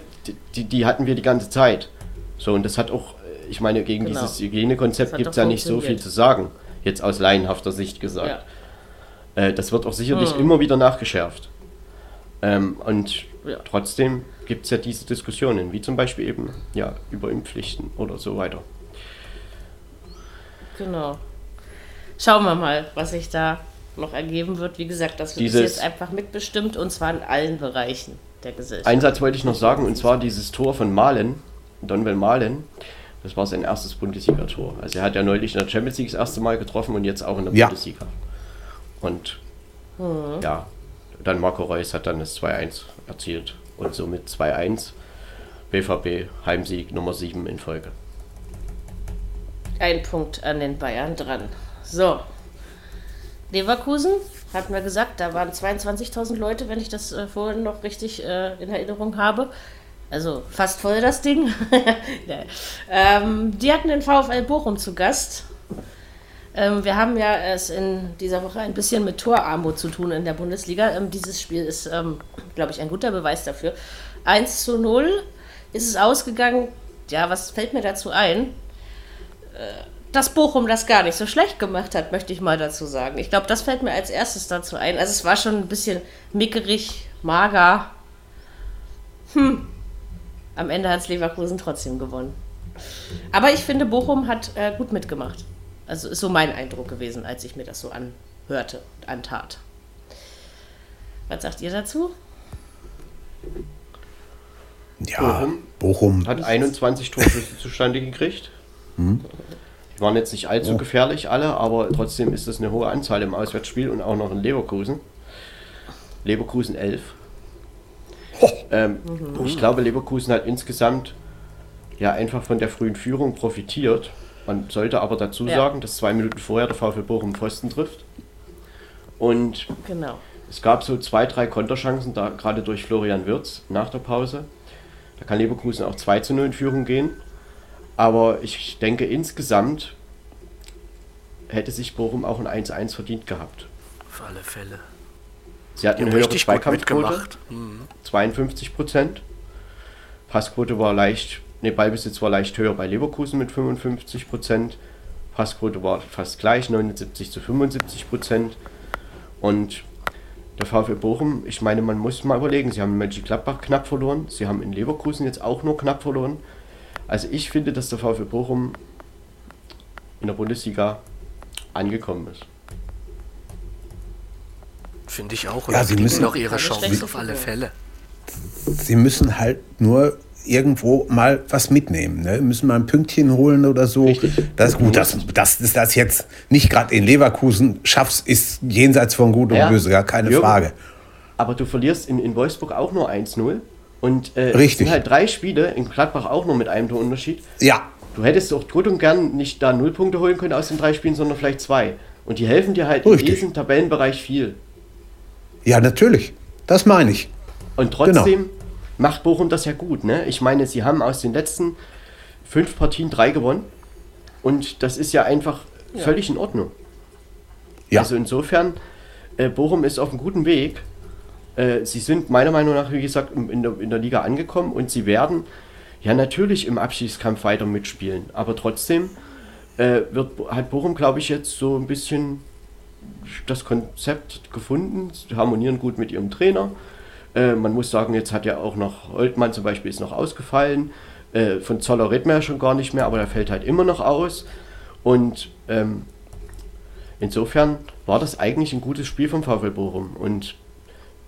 die, die, hatten wir die ganze Zeit. So, und das hat auch, ich meine, gegen Genau. dieses Hygienekonzept gibt es ja nicht so viel zu sagen. Jetzt aus laienhafter Sicht gesagt. Ja. Äh, das wird auch sicherlich Hm. immer wieder nachgeschärft. Ähm, und Ja. trotzdem gibt es ja diese Diskussionen, wie zum Beispiel eben ja, über Impfpflichten oder so weiter. Genau. Schauen wir mal, was sich da noch ergeben wird. Wie gesagt, das wird jetzt einfach mitbestimmt und zwar in allen Bereichen der Gesellschaft. Einen Satz wollte ich noch sagen, und zwar dieses Tor von Malen, Donwell Malen, das war sein erstes Bundesliga-Tor. Also er hat ja neulich in der Champions League das erste Mal getroffen und jetzt auch in der Ja. Bundesliga. Und ja, dann Marco Reus hat dann das 2-1 erzielt und somit 2-1 BVB Heimsieg Nummer 7 in Folge. Ein Punkt an den Bayern dran. So. Leverkusen, hatten wir gesagt, da waren 22.000 Leute, wenn ich das äh, vorhin noch richtig äh, in Erinnerung habe. Also fast voll das Ding. Ja. ähm, die hatten den VfL Bochum zu Gast. Ähm, wir haben ja es in dieser Woche ein bisschen mit Torarmut zu tun in der Bundesliga. Ähm, dieses Spiel ist, ähm, glaube ich, ein guter Beweis dafür. 1 zu 0 ist es ausgegangen. Ja, was fällt mir dazu ein? dass Bochum das gar nicht so schlecht gemacht hat, möchte ich mal dazu sagen. Ich glaube, das fällt mir als erstes dazu ein. Also es war schon ein bisschen mickerig, mager. Hm. Am Ende hat es Leverkusen trotzdem gewonnen. Aber ich finde, Bochum hat äh, gut mitgemacht. Also ist so mein Eindruck gewesen, als ich mir das so anhörte und antat. Was sagt ihr dazu? Ja, Bochum Bochum. Hat 21 Torschüsse zustande gekriegt. Die waren jetzt nicht allzu oh. gefährlich alle, aber trotzdem ist das eine hohe Anzahl im Auswärtsspiel und auch noch in Leverkusen. Leverkusen 11. Oh. Ähm, mhm. Ich glaube, Leverkusen hat insgesamt ja einfach von der frühen Führung profitiert. Man sollte aber dazu ja. sagen, dass zwei Minuten vorher der VfL Bochum Pfosten trifft. Und genau. es gab so zwei, drei Konterchancen, da gerade durch Florian Wirz nach der Pause. Da kann Leverkusen auch 2 zu 0 in Führung gehen. Aber ich denke, insgesamt hätte sich Bochum auch ein 1-1 verdient gehabt. Auf alle Fälle. Sie hatten eine höhere Zweikampfquote, mhm. 52 Prozent. Passquote war leicht, ne, Ballbesitz war leicht höher bei Leverkusen mit 55 Prozent. Passquote war fast gleich, 79 zu 75 Prozent. Und der VfL Bochum, ich meine, man muss mal überlegen, sie haben in Mönchengladbach knapp verloren, sie haben in Leverkusen jetzt auch nur knapp verloren. Also ich finde, dass der VfL Bochum in der Bundesliga angekommen ist. Finde ich auch. Und ja, sie müssen auch ihre Chance auf alle Fälle. Sie müssen halt nur irgendwo mal was mitnehmen. Ne? Müssen mal ein Pünktchen holen oder so. Richtig. Das ist gut, dass, dass du das jetzt nicht gerade in Leverkusen schaffst, ist jenseits von Gut und ja. Böse, gar keine Jürgen, Frage. Aber du verlierst in, in Wolfsburg auch nur 1-0. Und äh, Richtig. es sind halt drei Spiele, in Gladbach auch nur mit einem Torunterschied. Ja. Du hättest auch gut und gern nicht da null Punkte holen können aus den drei Spielen, sondern vielleicht zwei. Und die helfen dir halt Richtig. in diesem Tabellenbereich viel. Ja, natürlich. Das meine ich. Und trotzdem genau. Macht Bochum das ja gut. Ne? Ich meine, sie haben aus den letzten fünf Partien drei gewonnen. Und das ist ja einfach ja. völlig in Ordnung. Ja. Also insofern, äh, Bochum ist auf einem guten Weg. Äh, sie sind meiner Meinung nach, wie gesagt, in der, in der Liga angekommen und sie werden ja natürlich im Abschiedskampf weiter mitspielen. Aber trotzdem äh, wird, hat Bochum, glaube ich, jetzt so ein bisschen das Konzept gefunden. Sie harmonieren gut mit ihrem Trainer. Äh, man muss sagen, jetzt hat ja auch noch Holtmann zum Beispiel ist noch ausgefallen. Äh, von Zoller reden wir ja schon gar nicht mehr, aber der fällt halt immer noch aus. Und ähm, insofern war das eigentlich ein gutes Spiel vom VfL Bochum. Und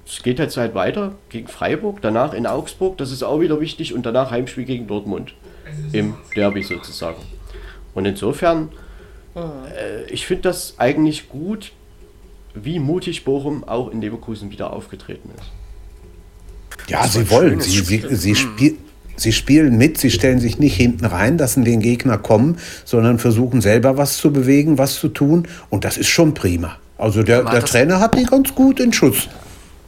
es geht jetzt halt weiter gegen Freiburg, danach in Augsburg, das ist auch wieder wichtig, und danach Heimspiel gegen Dortmund. Im Derby sozusagen. Und insofern, äh, ich finde das eigentlich gut, wie mutig Bochum auch in Leverkusen wieder aufgetreten ist. Ja, sie wollen. Sie, sie, sie, mhm. spiel, sie spielen mit, sie stellen sich nicht hinten rein, lassen den Gegner kommen, sondern versuchen selber was zu bewegen, was zu tun. Und das ist schon prima. Also der, der Trainer hat die ganz gut in Schutz.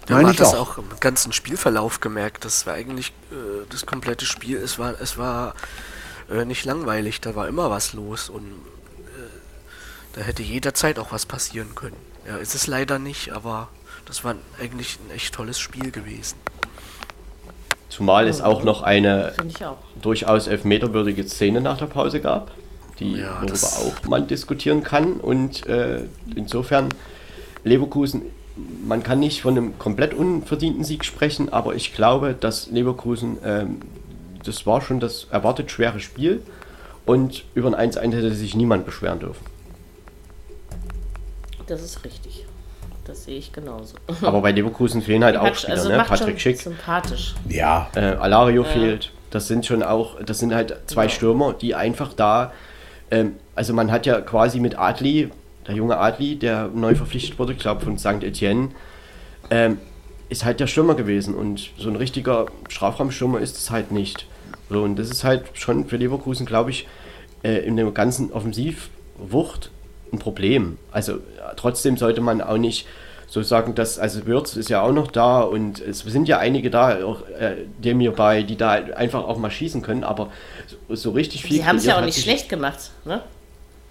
Man hat das auch. auch. im ganzen Spielverlauf gemerkt. Das war eigentlich äh, das komplette Spiel. Es war, es war äh, nicht langweilig. Da war immer was los und äh, da hätte jederzeit auch was passieren können. Ja, ist es leider nicht, aber das war eigentlich ein echt tolles Spiel gewesen. Zumal es auch noch eine auch. durchaus elfmeterwürdige Szene nach der Pause gab, die ja, worüber auch man diskutieren kann. Und äh, insofern Leverkusen man kann nicht von einem komplett unverdienten Sieg sprechen, aber ich glaube, dass Leverkusen, ähm, das war schon das erwartet schwere Spiel und über ein 1-1 hätte sich niemand beschweren dürfen. Das ist richtig. Das sehe ich genauso. Aber bei Leverkusen fehlen halt auch Spieler, also ne? Patrick Schick. Sympathisch. Ja. Äh, Alario ja. fehlt. Das sind schon auch, das sind halt zwei ja. Stürmer, die einfach da, ähm, also man hat ja quasi mit Adli der junge Adli, der neu verpflichtet wurde, ich glaube von St. Etienne, ähm, ist halt der Stürmer gewesen und so ein richtiger Strafraumstürmer ist es halt nicht. So, und das ist halt schon für Leverkusen, glaube ich, äh, in der ganzen Offensivwucht ein Problem. Also trotzdem sollte man auch nicht so sagen, dass, also Würz ist ja auch noch da und es sind ja einige da, auch äh, Demir bei, die da einfach auch mal schießen können, aber so, so richtig viel. Sie haben es ja auch nicht schlecht gemacht, ne?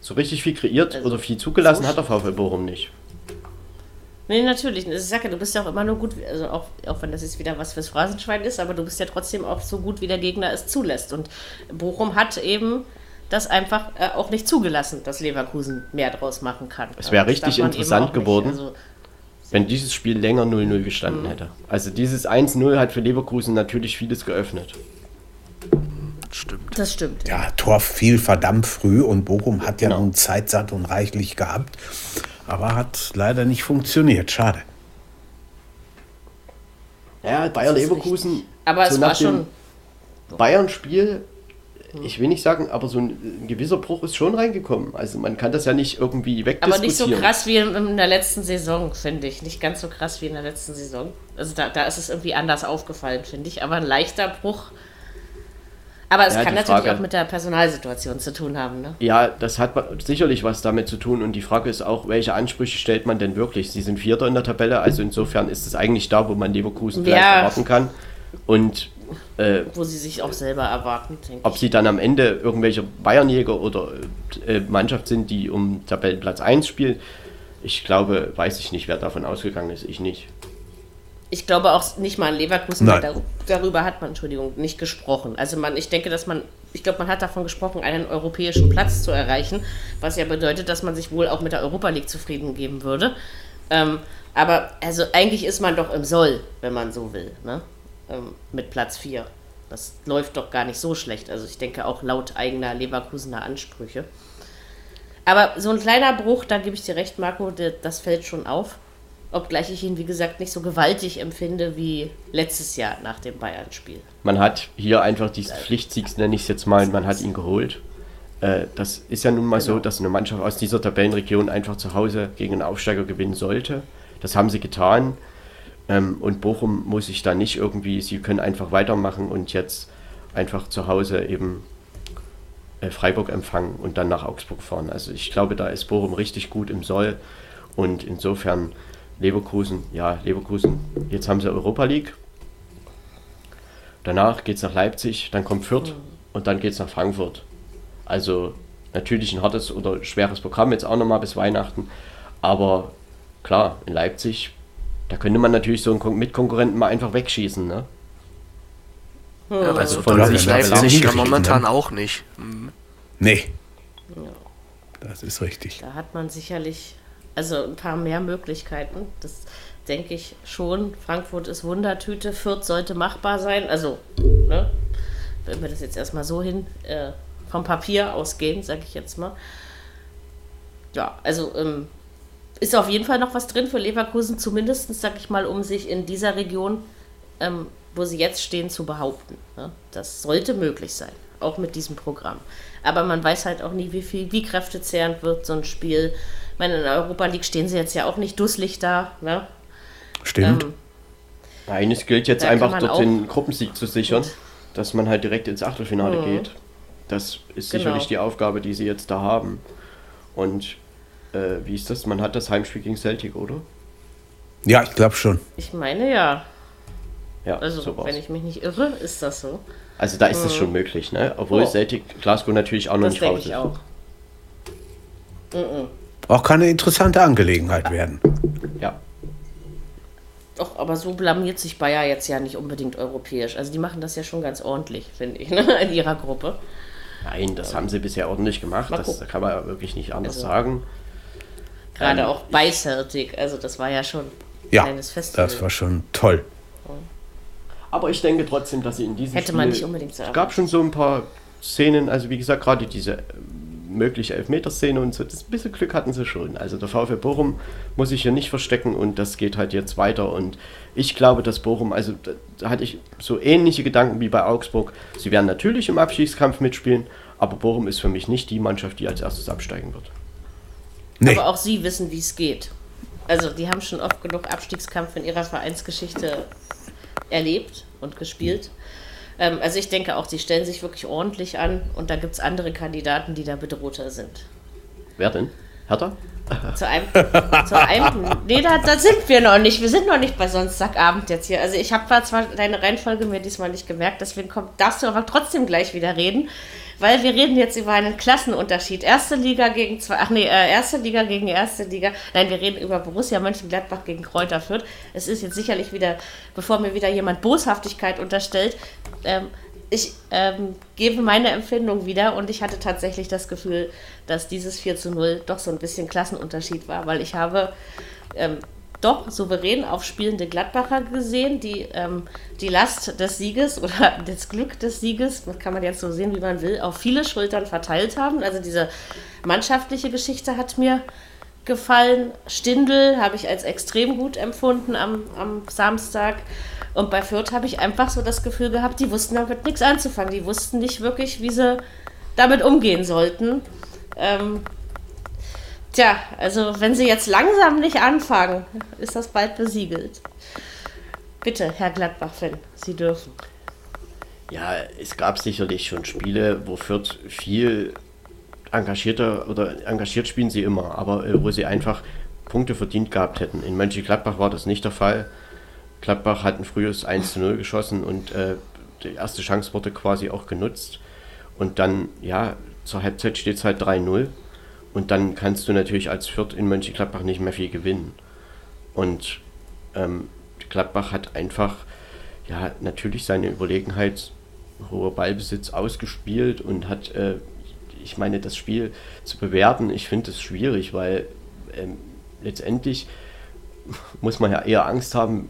So richtig viel kreiert also, oder viel zugelassen so hat der VfL Bochum nicht. Nee, natürlich. Ich sage ja, du bist ja auch immer nur gut, also auch, auch wenn das jetzt wieder was fürs Phrasenschwein ist, aber du bist ja trotzdem auch so gut, wie der Gegner es zulässt. Und Bochum hat eben das einfach äh, auch nicht zugelassen, dass Leverkusen mehr draus machen kann. Es wäre richtig interessant geworden, also, wenn dieses Spiel länger 0-0 gestanden mhm. hätte. Also dieses 1-0 hat für Leverkusen natürlich vieles geöffnet stimmt. Das stimmt. Ja, Tor fiel verdammt früh und Bochum hat ja genau. nun Zeit satt und reichlich gehabt, aber hat leider nicht funktioniert. Schade. Ja, Bayer Leverkusen. Aber es war schon. Bayern-Spiel ich will nicht sagen, aber so ein, ein, gewisser Bruch ist schon reingekommen. Also man kann das ja nicht irgendwie wegdiskutieren. Aber nicht so krass wie in, der letzten Saison, finde ich. Nicht ganz so krass wie in der letzten Saison. Also da, da ist es irgendwie anders aufgefallen, finde ich. Aber ein leichter Bruch. Aber es ja, kann natürlich Frage, auch mit der Personalsituation zu tun haben. Ne? Ja, das hat sicherlich was damit zu tun. Und die Frage ist auch, welche Ansprüche stellt man denn wirklich? Sie sind Vierter in der Tabelle, also insofern ist es eigentlich da, wo man Leverkusen vielleicht ja. erwarten kann. Und äh, Wo sie sich auch selber erwarten, Ob ich. sie dann am Ende irgendwelche Bayernjäger oder äh, Mannschaft sind, die um Tabellenplatz 1 spielt, ich glaube, weiß ich nicht, wer davon ausgegangen ist. Ich nicht. Ich glaube auch nicht mal in Leverkusen, dar darüber hat man, Entschuldigung, nicht gesprochen. Also man, ich denke, dass man, ich glaube, man hat davon gesprochen, einen europäischen Platz zu erreichen, was ja bedeutet, dass man sich wohl auch mit der Europa League zufrieden geben würde. Ähm, aber also eigentlich ist man doch im Soll, wenn man so will. Ne? Ähm, mit Platz 4. Das läuft doch gar nicht so schlecht. Also ich denke auch laut eigener Leverkusener Ansprüche. Aber so ein kleiner Bruch, da gebe ich dir recht, Marco, das fällt schon auf. Obgleich ich ihn, wie gesagt, nicht so gewaltig empfinde wie letztes Jahr nach dem Bayern-Spiel. Man hat hier einfach dieses Pflichtsieg, nenne ich es jetzt mal, man hat ihn geholt. Äh, das ist ja nun mal genau. so, dass eine Mannschaft aus dieser Tabellenregion einfach zu Hause gegen einen Aufsteiger gewinnen sollte. Das haben sie getan. Ähm, und Bochum muss sich da nicht irgendwie, sie können einfach weitermachen und jetzt einfach zu Hause eben äh, Freiburg empfangen und dann nach Augsburg fahren. Also ich glaube, da ist Bochum richtig gut im Soll und insofern Leverkusen, ja, Leverkusen, jetzt haben sie Europa League. Danach geht es nach Leipzig, dann kommt Fürth und dann geht es nach Frankfurt. Also natürlich ein hartes oder schweres Programm jetzt auch nochmal bis Weihnachten. Aber klar, in Leipzig da könnte man natürlich so einen Mitkonkurrenten mal einfach wegschießen, ne? Ja, also von sich Leipzig ja momentan ne? auch nicht. Mhm. Nee. Das ist richtig. Da hat man sicherlich also ein paar mehr Möglichkeiten. Das denke ich schon. Frankfurt ist Wundertüte, Fürth sollte machbar sein. Also, ne? wenn wir das jetzt erstmal so hin äh, vom Papier ausgehen, sage ich jetzt mal. Ja, also ähm, ist auf jeden Fall noch was drin für Leverkusen, zumindest, sag ich mal, um sich in dieser Region, ähm, wo sie jetzt stehen, zu behaupten. Ja? Das sollte möglich sein, auch mit diesem Programm. Aber man weiß halt auch nie, wie viel, wie kräftezehrend wird so ein Spiel. Ich meine, in der Europa League stehen sie jetzt ja auch nicht dusselig da. Ne? Stimmt. Ähm, Nein, es gilt jetzt einfach, dort den Gruppensieg zu sichern, dass man halt direkt ins Achtelfinale mhm. geht. Das ist genau. sicherlich die Aufgabe, die sie jetzt da haben. Und äh, wie ist das? Man hat das Heimspiel gegen Celtic, oder? Ja, ich glaube schon. Ich meine ja. Ja, also so wenn ich mich nicht irre, ist das so. Also da ist es mhm. schon möglich, ne? Obwohl oh. Celtic Glasgow natürlich auch noch das nicht raus ist. Ich auch. Mhm. Auch kann eine interessante Angelegenheit werden. Ja. Doch, aber so blamiert sich Bayer jetzt ja nicht unbedingt europäisch. Also die machen das ja schon ganz ordentlich, finde ich, ne? in ihrer Gruppe. Nein, das haben sie bisher ordentlich gemacht. Das kann man ja wirklich nicht anders also. sagen. Gerade ähm, auch bei Celtic, also das war ja schon ja, ein kleines Festival. Das war schon toll. Aber ich denke trotzdem, dass sie in diesem Hätte Spiel, man nicht unbedingt so Es gab schon so ein paar Szenen, also wie gesagt, gerade diese äh, mögliche Elfmeterszene und so, das ein bisschen Glück hatten sie schon. Also der VfL Bochum muss sich hier nicht verstecken und das geht halt jetzt weiter und ich glaube, dass Bochum, also da hatte ich so ähnliche Gedanken wie bei Augsburg. Sie werden natürlich im Abstiegskampf mitspielen, aber Bochum ist für mich nicht die Mannschaft, die als erstes absteigen wird. Nee. Aber auch sie wissen, wie es geht. Also die haben schon oft genug Abstiegskampf in ihrer Vereinsgeschichte erlebt und gespielt. Ähm, also ich denke auch, sie stellen sich wirklich ordentlich an und da gibt es andere Kandidaten, die da bedrohter sind. Wer denn? Hertha? Zu einem, zu einem nee, da, da, sind wir noch nicht. Wir sind noch nicht bei Sonntagabend jetzt hier. Also ich habe zwar deine Reihenfolge mir diesmal nicht gemerkt, deswegen kommt, darfst du aber trotzdem gleich wieder reden weil wir reden jetzt über einen Klassenunterschied. Erste Liga gegen zwei, ach nee, äh, erste Liga gegen erste Liga. Nein, wir reden über Borussia Mönchengladbach gegen Kräuter Fürth. Es ist jetzt sicherlich wieder, bevor mir wieder jemand Boshaftigkeit unterstellt, ähm, ich ähm, gebe meine Empfindung wieder und ich hatte tatsächlich das Gefühl, dass dieses 4 zu 0 doch so ein bisschen Klassenunterschied war, weil ich habe ähm, doch souverän auf spielende Gladbacher gesehen, die ähm, die Last des Sieges oder das Glück des Sieges, das kann man jetzt so sehen, wie man will, auf viele Schultern verteilt haben. Also diese mannschaftliche Geschichte hat mir gefallen. Stindel habe ich als extrem gut empfunden am, am Samstag. Und bei Fürth habe ich einfach so das Gefühl gehabt, die wussten damit nichts anzufangen. Die wussten nicht wirklich, wie sie damit umgehen sollten. Ähm, tja, also wenn sie jetzt langsam nicht anfangen, ist das bald besiegelt. Bitte, Herr Gladbach-Fan, Sie dürfen. Ja, es gab sicherlich schon Spiele, wo Fürth viel engagierter oder engagiert spielen sie immer, aber äh, wo sie einfach Punkte verdient gehabt hätten. In Mönchengladbach war das nicht der Fall. Gladbach hat ein frühes 1 zu 0 geschossen und äh, die erste Chance wurde quasi auch genutzt. Und dann, ja, zur Halbzeit steht es halt 3-0. Und dann kannst du natürlich als Fürth in Mönchengladbach nicht mehr viel gewinnen. Und ähm, Gladbach hat einfach, ja, natürlich seine Überlegenheit, hoher Ballbesitz ausgespielt und hat äh, ich meine, das Spiel zu bewerten, ich finde es schwierig, weil ähm, letztendlich muss man ja eher Angst haben,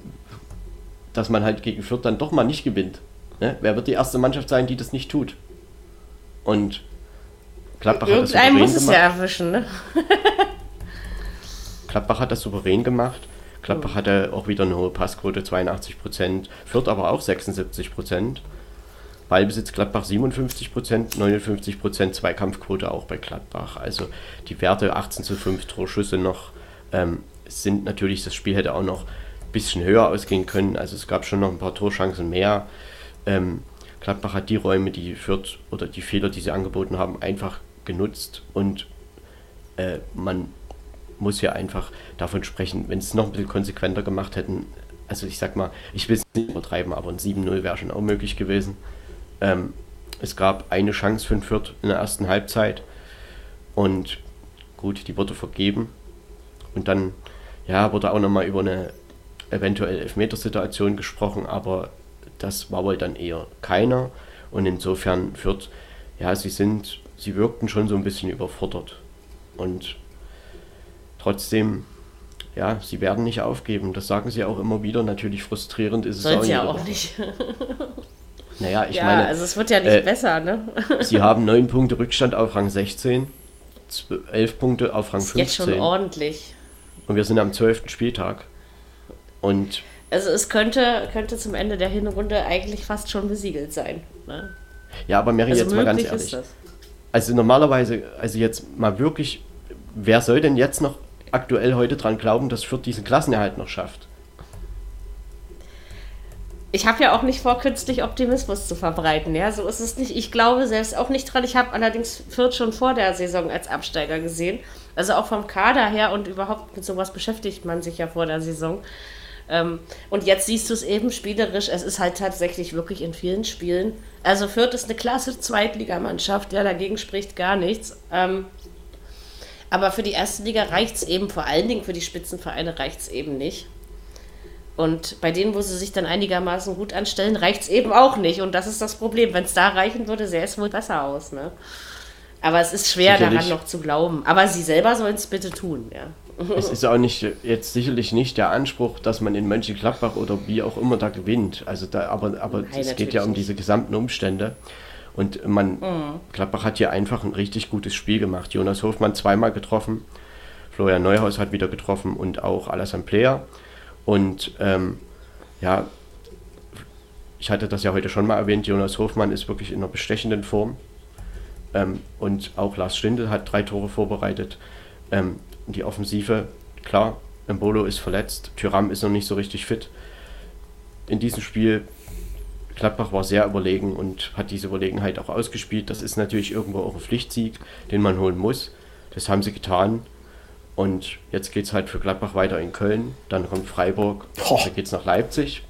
dass man halt gegen Fürth dann doch mal nicht gewinnt. Ne? Wer wird die erste Mannschaft sein, die das nicht tut? Und Gladbach hat das souverän muss es gemacht. ja erwischen, ne? Gladbach hat das souverän gemacht. Gladbach hatte auch wieder eine hohe Passquote, 82%, Fürth aber auch 76%. Ballbesitz Gladbach 57 Prozent, 59 Prozent Zweikampfquote auch bei Gladbach. Also die Werte 18 zu 5 Torschüsse noch ähm, sind natürlich, das Spiel hätte auch noch ein bisschen höher ausgehen können. Also es gab schon noch ein paar Torchancen mehr. Ähm, Gladbach hat die Räume, die führt oder die Fehler, die sie angeboten haben, einfach genutzt und äh, man muss ja einfach davon sprechen, wenn es noch ein bisschen konsequenter gemacht hätten, also ich sag mal, ich will es nicht übertreiben, aber ein 7-0 wäre schon auch möglich gewesen. Ähm, es gab eine Chance für den Fürth in der ersten Halbzeit und gut, die wurde vergeben. Und dann ja, wurde auch nochmal über eine eventuelle Elfmetersituation gesprochen, aber das war wohl dann eher keiner. Und insofern Fürth, ja, sie sind, sie wirkten schon so ein bisschen überfordert. Und trotzdem, ja, sie werden nicht aufgeben. Das sagen sie auch immer wieder. Natürlich frustrierend ist Soll es auch, ja auch nicht. Naja, ich ja, meine. Also es wird ja nicht äh, besser, ne? sie haben 9 Punkte Rückstand auf Rang 16, 11 Punkte auf Rang 15. Jetzt schon ordentlich. Und wir sind am 12. Spieltag. Und. Also es könnte, könnte zum Ende der Hinrunde eigentlich fast schon besiegelt sein. Ne? Ja, aber Mary, also jetzt mal ganz ehrlich. Also normalerweise, also jetzt mal wirklich, wer soll denn jetzt noch aktuell heute dran glauben, dass Fürth diesen Klassenerhalt noch schafft? ich habe ja auch nicht vor, künstlich Optimismus zu verbreiten. Ja, so ist es nicht. Ich glaube selbst auch nicht dran. Ich habe allerdings Fürth schon vor der Saison als Absteiger gesehen. Also auch vom Kader her und überhaupt mit sowas beschäftigt man sich ja vor der Saison. Ähm, und jetzt siehst du es eben spielerisch. Es ist halt tatsächlich wirklich in vielen Spielen. Also Fürth ist eine klasse Zweitligamannschaft. Ja, dagegen spricht gar nichts. Ähm, aber für die erste Liga reicht es eben, vor allen Dingen für die Spitzenvereine reicht es eben nicht. Und bei denen, wo sie sich dann einigermaßen gut anstellen, reicht es eben auch nicht. Und das ist das Problem. Wenn es da reichen würde, sähe es wohl besser aus. Ne? Aber es ist schwer sicherlich. daran noch zu glauben. Aber sie selber sollen es bitte tun. Ja. Es ist auch nicht jetzt sicherlich nicht der Anspruch, dass man in Mönchengladbach oder wie auch immer da gewinnt. Also da, aber aber Nein, es geht ja um diese gesamten Umstände. Und man, mhm. Gladbach hat hier einfach ein richtig gutes Spiel gemacht. Jonas Hofmann zweimal getroffen, Florian Neuhaus hat wieder getroffen und auch Alassane Player. Und ähm, ja, ich hatte das ja heute schon mal erwähnt, Jonas Hofmann ist wirklich in einer bestechenden Form. Ähm, und auch Lars Stindl hat drei Tore vorbereitet. Ähm, die Offensive, klar, Mbolo ist verletzt, Tyram ist noch nicht so richtig fit. In diesem Spiel, Gladbach war sehr überlegen und hat diese Überlegenheit auch ausgespielt. Das ist natürlich irgendwo auch ein Pflichtsieg, den man holen muss. Das haben sie getan. Und jetzt geht es halt für Gladbach weiter in Köln, dann kommt Freiburg, Boah. dann geht es nach Leipzig.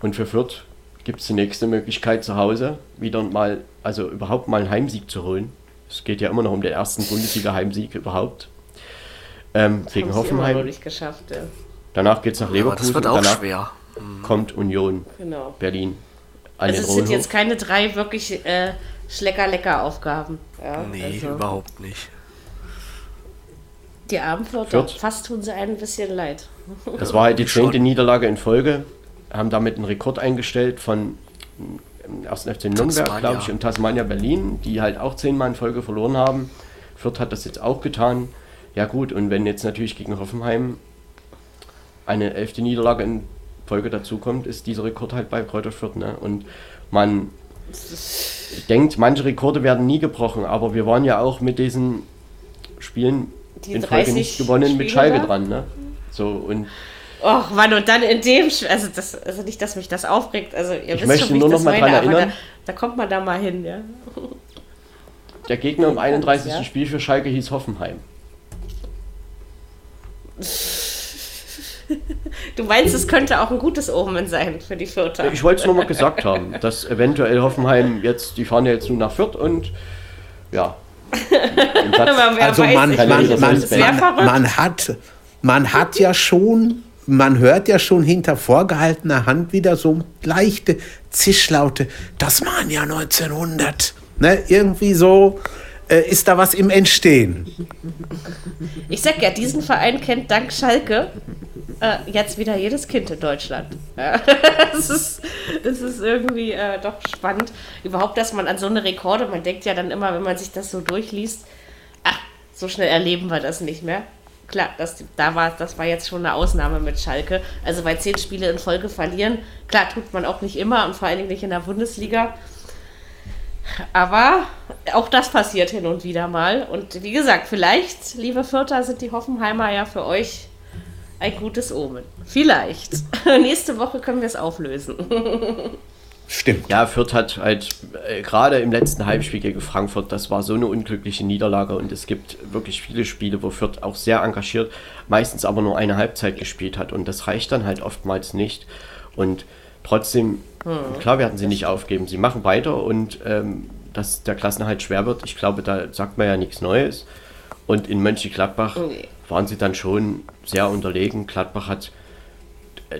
Und für Fürth gibt es die nächste Möglichkeit zu Hause, wieder mal, also überhaupt mal einen Heimsieg zu holen. Es geht ja immer noch um den ersten Bundesliga-Heimsieg überhaupt. Ähm, gegen Hoffenheim. Immer nicht geschafft, ja. Danach geht es nach Leverkusen. Ja, das wird auch danach schwer. Mhm. kommt Union genau. Berlin. Also es sind jetzt keine drei wirklich äh, Schlecker-Lecker-Aufgaben. Ja, nee, also. überhaupt nicht. Die Abendflotte, fast tun sie ein bisschen leid. Das war halt die zehnte Niederlage in Folge, haben damit einen Rekord eingestellt von 1. FC Nürnberg, glaube ich, und Tasmania Berlin, die halt auch zehnmal in Folge verloren haben. Fürth hat das jetzt auch getan. Ja gut, und wenn jetzt natürlich gegen Hoffenheim eine elfte Niederlage in Folge dazukommt, ist dieser Rekord halt bei Kräuter Fürth. Ne? Und man denkt, manche Rekorde werden nie gebrochen, aber wir waren ja auch mit diesen Spielen Die in Folge nicht gewonnen Spiele mit Schalke da? dran. Ne? So, und Och, Mann, und dann in dem, also, das, also nicht, dass mich das aufregt, also ihr ich wisst möchte schon, nur noch mal meine, dran erinnern. Da, da, kommt man da mal hin, ja. Der Gegner im 31. Ja. Spiel für Schalke hieß Hoffenheim. Du meinst, es könnte auch ein gutes Omen sein für die Vierter? Ich wollte es nur mal gesagt haben, dass eventuell Hoffenheim jetzt, die fahren ja jetzt nur nach Fürth und ja. also man, man, man, man, man, hat, man hat ja schon, man hört ja schon hinter vorgehaltener Hand wieder so leichte Zischlaute, das waren ja 1900. Ne? Irgendwie so äh, ist da was im Entstehen. Ich sag ja, diesen Verein kennt dank Schalke äh, jetzt wieder jedes Kind in Deutschland. Es ist, ist irgendwie äh, doch spannend. Überhaupt, dass man an so eine Rekorde, man denkt ja dann immer, wenn man sich das so durchliest, ach, so schnell erleben wir das nicht mehr. Klar, das, da war, das war jetzt schon eine Ausnahme mit Schalke. Also bei zehn Spiele in Folge verlieren, klar, tut man auch nicht immer und vor allen Dingen nicht in der Bundesliga. Aber auch das passiert hin und wieder mal. Und wie gesagt, vielleicht, liebe Vierter, sind die Hoffenheimer ja für euch ein gutes Omen. Vielleicht. Nächste Woche können wir es auflösen. Stimmt. Ja, Fürth hat halt äh, gerade im letzten Halbspiel gegen Frankfurt, das war so eine unglückliche Niederlage und es gibt wirklich viele Spiele, wo Fürth auch sehr engagiert, meistens aber nur eine Halbzeit gespielt hat und das reicht dann halt oftmals nicht. Und trotzdem, hm. klar werden sie nicht aufgeben, sie machen weiter und ähm, dass der Klassenhalt schwer wird, ich glaube, da sagt man ja nichts Neues. Und in Mönchengladbach okay. waren sie dann schon sehr unterlegen. Gladbach hat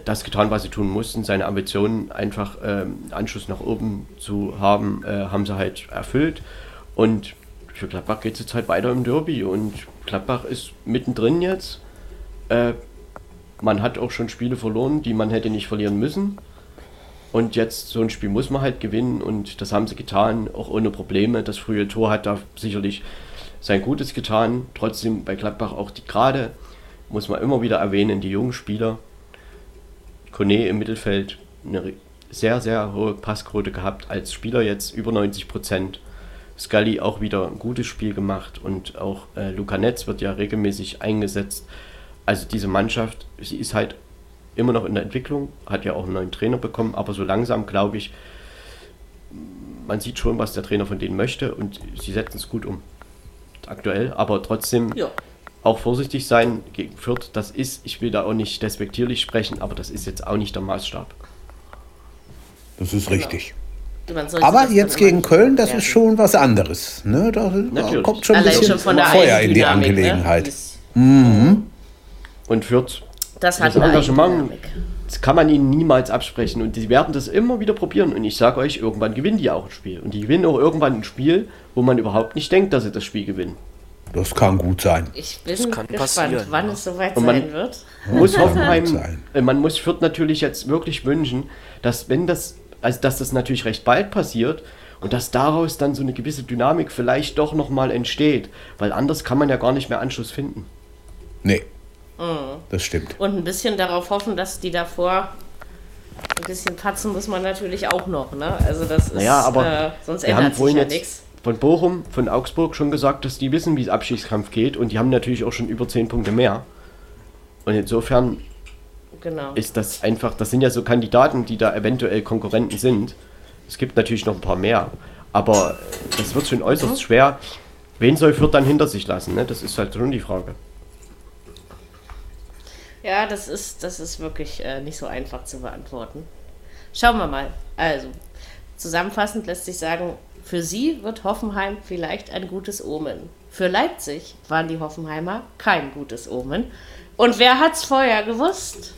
das getan, was sie tun mussten, seine Ambitionen einfach ähm, Anschluss nach oben zu haben, äh, haben sie halt erfüllt. Und für Gladbach geht es jetzt halt weiter im Derby und Gladbach ist mittendrin jetzt. Äh, man hat auch schon Spiele verloren, die man hätte nicht verlieren müssen. Und jetzt so ein Spiel muss man halt gewinnen und das haben sie getan, auch ohne Probleme. Das frühe Tor hat da sicherlich sein Gutes getan. Trotzdem bei Gladbach auch die gerade, muss man immer wieder erwähnen, die jungen Spieler, Kone im Mittelfeld eine sehr, sehr hohe Passquote gehabt, als Spieler jetzt über 90 Prozent. Scully auch wieder ein gutes Spiel gemacht und auch äh, Luca Netz wird ja regelmäßig eingesetzt. Also diese Mannschaft, sie ist halt immer noch in der Entwicklung, hat ja auch einen neuen Trainer bekommen, aber so langsam glaube ich, man sieht schon, was der Trainer von denen möchte und sie setzen es gut um. Aktuell, aber trotzdem ja auch vorsichtig sein gegen Fürth. Das ist, ich will da auch nicht despektierlich sprechen, aber das ist jetzt auch nicht der Maßstab. Das ist genau. richtig. Aber jetzt gegen Köln, das ist schon was anderes. Ne? Da, da kommt schon ein Allein bisschen schon Feuer in die? Angelegenheit. Ne? Mhm. Und Fürth, das, hat das Engagement, das kann man ihnen niemals absprechen. Und die werden das immer wieder probieren. Und ich sage euch, irgendwann gewinnen die auch ein Spiel. Und die gewinnen auch irgendwann ein Spiel, wo man überhaupt nicht denkt, dass sie das Spiel gewinnen. Das kann gut sein. Ich bin gespannt, wann ja. es soweit man sein wird. Muss Hoffenheim, äh, man muss Fürth natürlich jetzt wirklich wünschen, dass wenn das, also dass das natürlich recht bald passiert und dass daraus dann so eine gewisse Dynamik vielleicht doch nochmal entsteht, weil anders kann man ja gar nicht mehr Anschluss finden. Nee. Mhm. Das stimmt. Und ein bisschen darauf hoffen, dass die davor ein bisschen patzen muss man natürlich auch noch, ne? Also das ist, naja, aber äh, sonst ändert sich ja nichts von Bochum, von Augsburg schon gesagt, dass die wissen, wie es Abschiedskampf geht und die haben natürlich auch schon über 10 Punkte mehr. Und insofern genau. ist das einfach, das sind ja so Kandidaten, die da eventuell Konkurrenten sind. Es gibt natürlich noch ein paar mehr, aber das wird schon äußerst mhm. schwer. Wen soll Fürth dann hinter sich lassen? Ne? Das ist halt schon die Frage. Ja, das ist, das ist wirklich äh, nicht so einfach zu beantworten. Schauen wir mal. Also, zusammenfassend lässt sich sagen, für sie wird Hoffenheim vielleicht ein gutes Omen. Für Leipzig waren die Hoffenheimer kein gutes Omen. Und wer hat's vorher gewusst?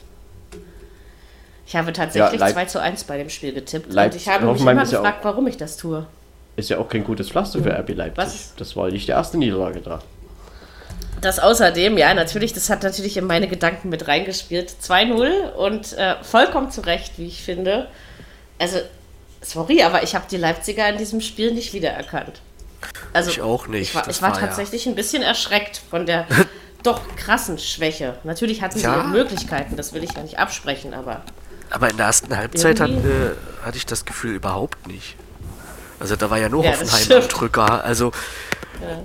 Ich habe tatsächlich ja, 2 zu 1 bei dem Spiel getippt. Leip und ich habe Hoffenheim mich immer gefragt, ja warum ich das tue. Ist ja auch kein gutes Pflaster für RB Leipzig. Was? Das war nicht die erste Niederlage da. Das außerdem, ja, natürlich, das hat natürlich in meine Gedanken mit reingespielt. 2-0 und äh, vollkommen zu Recht, wie ich finde. Also Sorry, aber ich habe die Leipziger in diesem Spiel nicht wiedererkannt. Also, ich auch nicht. Ich war, ich war, war tatsächlich ja. ein bisschen erschreckt von der doch krassen Schwäche. Natürlich hatten sie ja. Möglichkeiten, das will ich ja nicht absprechen, aber. Aber in der ersten Halbzeit hat, äh, hatte ich das Gefühl überhaupt nicht. Also da war ja nur ja, Hoffenheim am Drücker. Also ja.